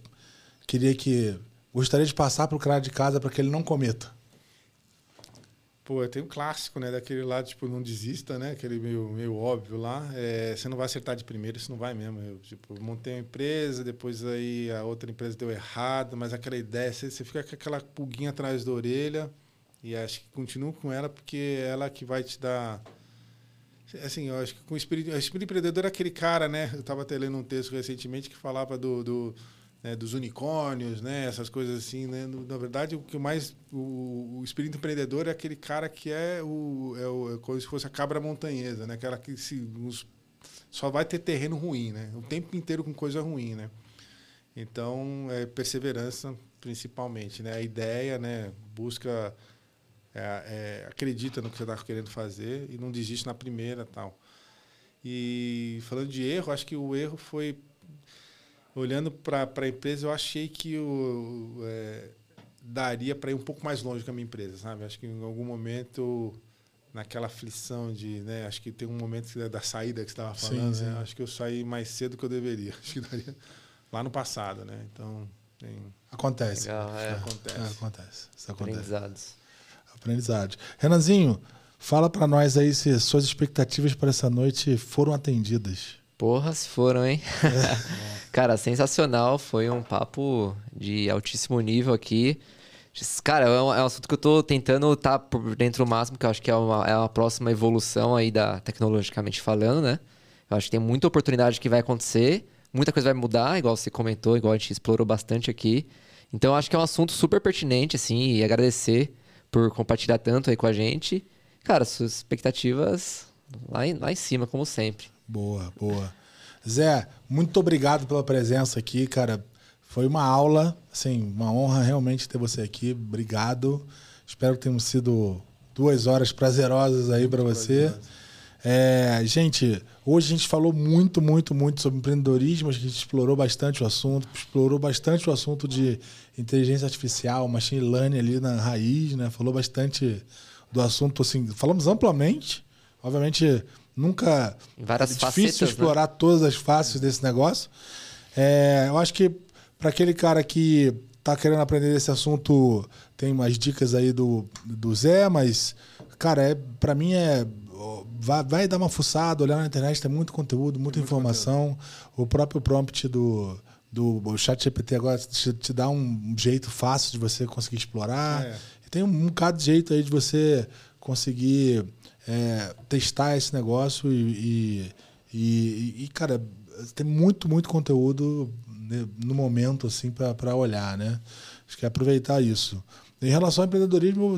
queria que gostaria de passar para o cara de casa para que ele não cometa? Pô, tem um clássico, né? Daquele lá, tipo, não desista, né? Aquele meio, meio óbvio lá. É, você não vai acertar de primeira, isso não vai mesmo. Eu, tipo, montei uma empresa, depois aí a outra empresa deu errado, mas aquela ideia, você, você fica com aquela pulguinha atrás da orelha e acho que continua com ela porque ela que vai te dar... Assim, eu acho que com o espírito, o espírito empreendedor é aquele cara, né? Eu estava até lendo um texto recentemente que falava do, do né, dos unicórnios, né, essas coisas assim, né? Na verdade, o que mais o, o espírito empreendedor é aquele cara que é o é, o, é como se fosse a cabra montanhesa, né? Aquela que se nos- só vai ter terreno ruim, né? O tempo inteiro com coisa ruim, né? Então, é perseverança principalmente, né? A ideia, né? Busca é, é, acredita no que você está querendo fazer e não desiste na primeira tal. E falando de erro, acho que o erro foi olhando para a empresa, eu achei que o, é, daria para ir um pouco mais longe com a minha empresa, sabe? Acho que em algum momento, naquela aflição de, né? Acho que tem um momento que- da saída que você estava Sim, falando, né? sim. Acho que eu saí mais cedo do que eu deveria. Acho que daria lá no passado, né? Então, tem, Acontece. Legal, é. acontece. É, acontece. Isso acontece. Aprendizados. Aprendizado. Renanzinho, fala pra nós aí se suas expectativas para essa noite foram atendidas. Porra, se foram, hein? Cara, sensacional. Foi um papo de altíssimo nível aqui. Cara, é um, é um assunto que eu tô tentando estar por dentro o máximo, que eu acho que é uma, é uma próxima evolução aí da tecnologicamente falando, né? Eu acho que tem muita oportunidade que vai acontecer, muita coisa vai mudar, igual você comentou, igual a gente explorou bastante aqui. Então, eu acho que é um assunto super pertinente, assim, e agradecer por compartilhar tanto aí com a gente. Cara, suas expectativas lá em, lá em cima, como sempre. Boa, boa. Zé, muito obrigado pela presença aqui, cara. Foi uma aula, assim, uma honra realmente ter você aqui. Obrigado. Espero que tenham sido duas horas prazerosas aí para você. É, gente, hoje a gente falou muito, muito, muito sobre empreendedorismo. A gente explorou bastante o assunto, explorou bastante o assunto de inteligência artificial, machine learning ali na raiz, né? Falou bastante do assunto, assim, falamos amplamente. Obviamente, nunca várias é difícil facetas, né? explorar todas as faces desse negócio. É, eu acho que para aquele cara que tá querendo aprender esse assunto, tem umas dicas aí do, do Zé, mas, cara, é, para mim é. Vai, vai dar uma fuçada, olhar na internet, tem muito conteúdo, muita informação. O próprio prompt do, do chat GPT agora te, te dá um jeito fácil de você conseguir explorar. É. E tem um bocado de jeito aí de você conseguir é, testar esse negócio e, e, e- e, cara, tem muito, muito conteúdo né, no momento, assim, para olhar, né? Acho que é aproveitar isso. Em relação ao empreendedorismo,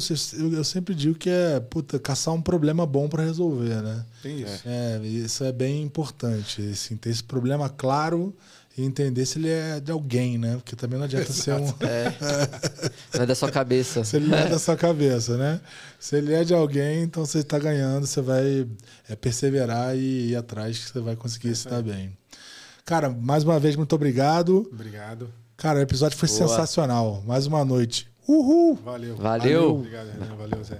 eu sempre digo que é puta, caçar um problema bom para resolver, né? Tem isso. É, isso é bem importante, assim, ter esse problema claro e entender se ele é de alguém, né? Porque também não adianta ser um. Não é da sua cabeça. Se ele não é da sua cabeça, né? Se ele é de alguém, então você está ganhando, você vai é, perseverar e ir atrás que você vai conseguir se dar bem. Cara, mais uma vez, muito obrigado. Obrigado. Cara, o episódio foi Boa. sensacional. Mais uma noite. Uhul! Valeu. Valeu. Obrigado, Renan. Valeu, Zé.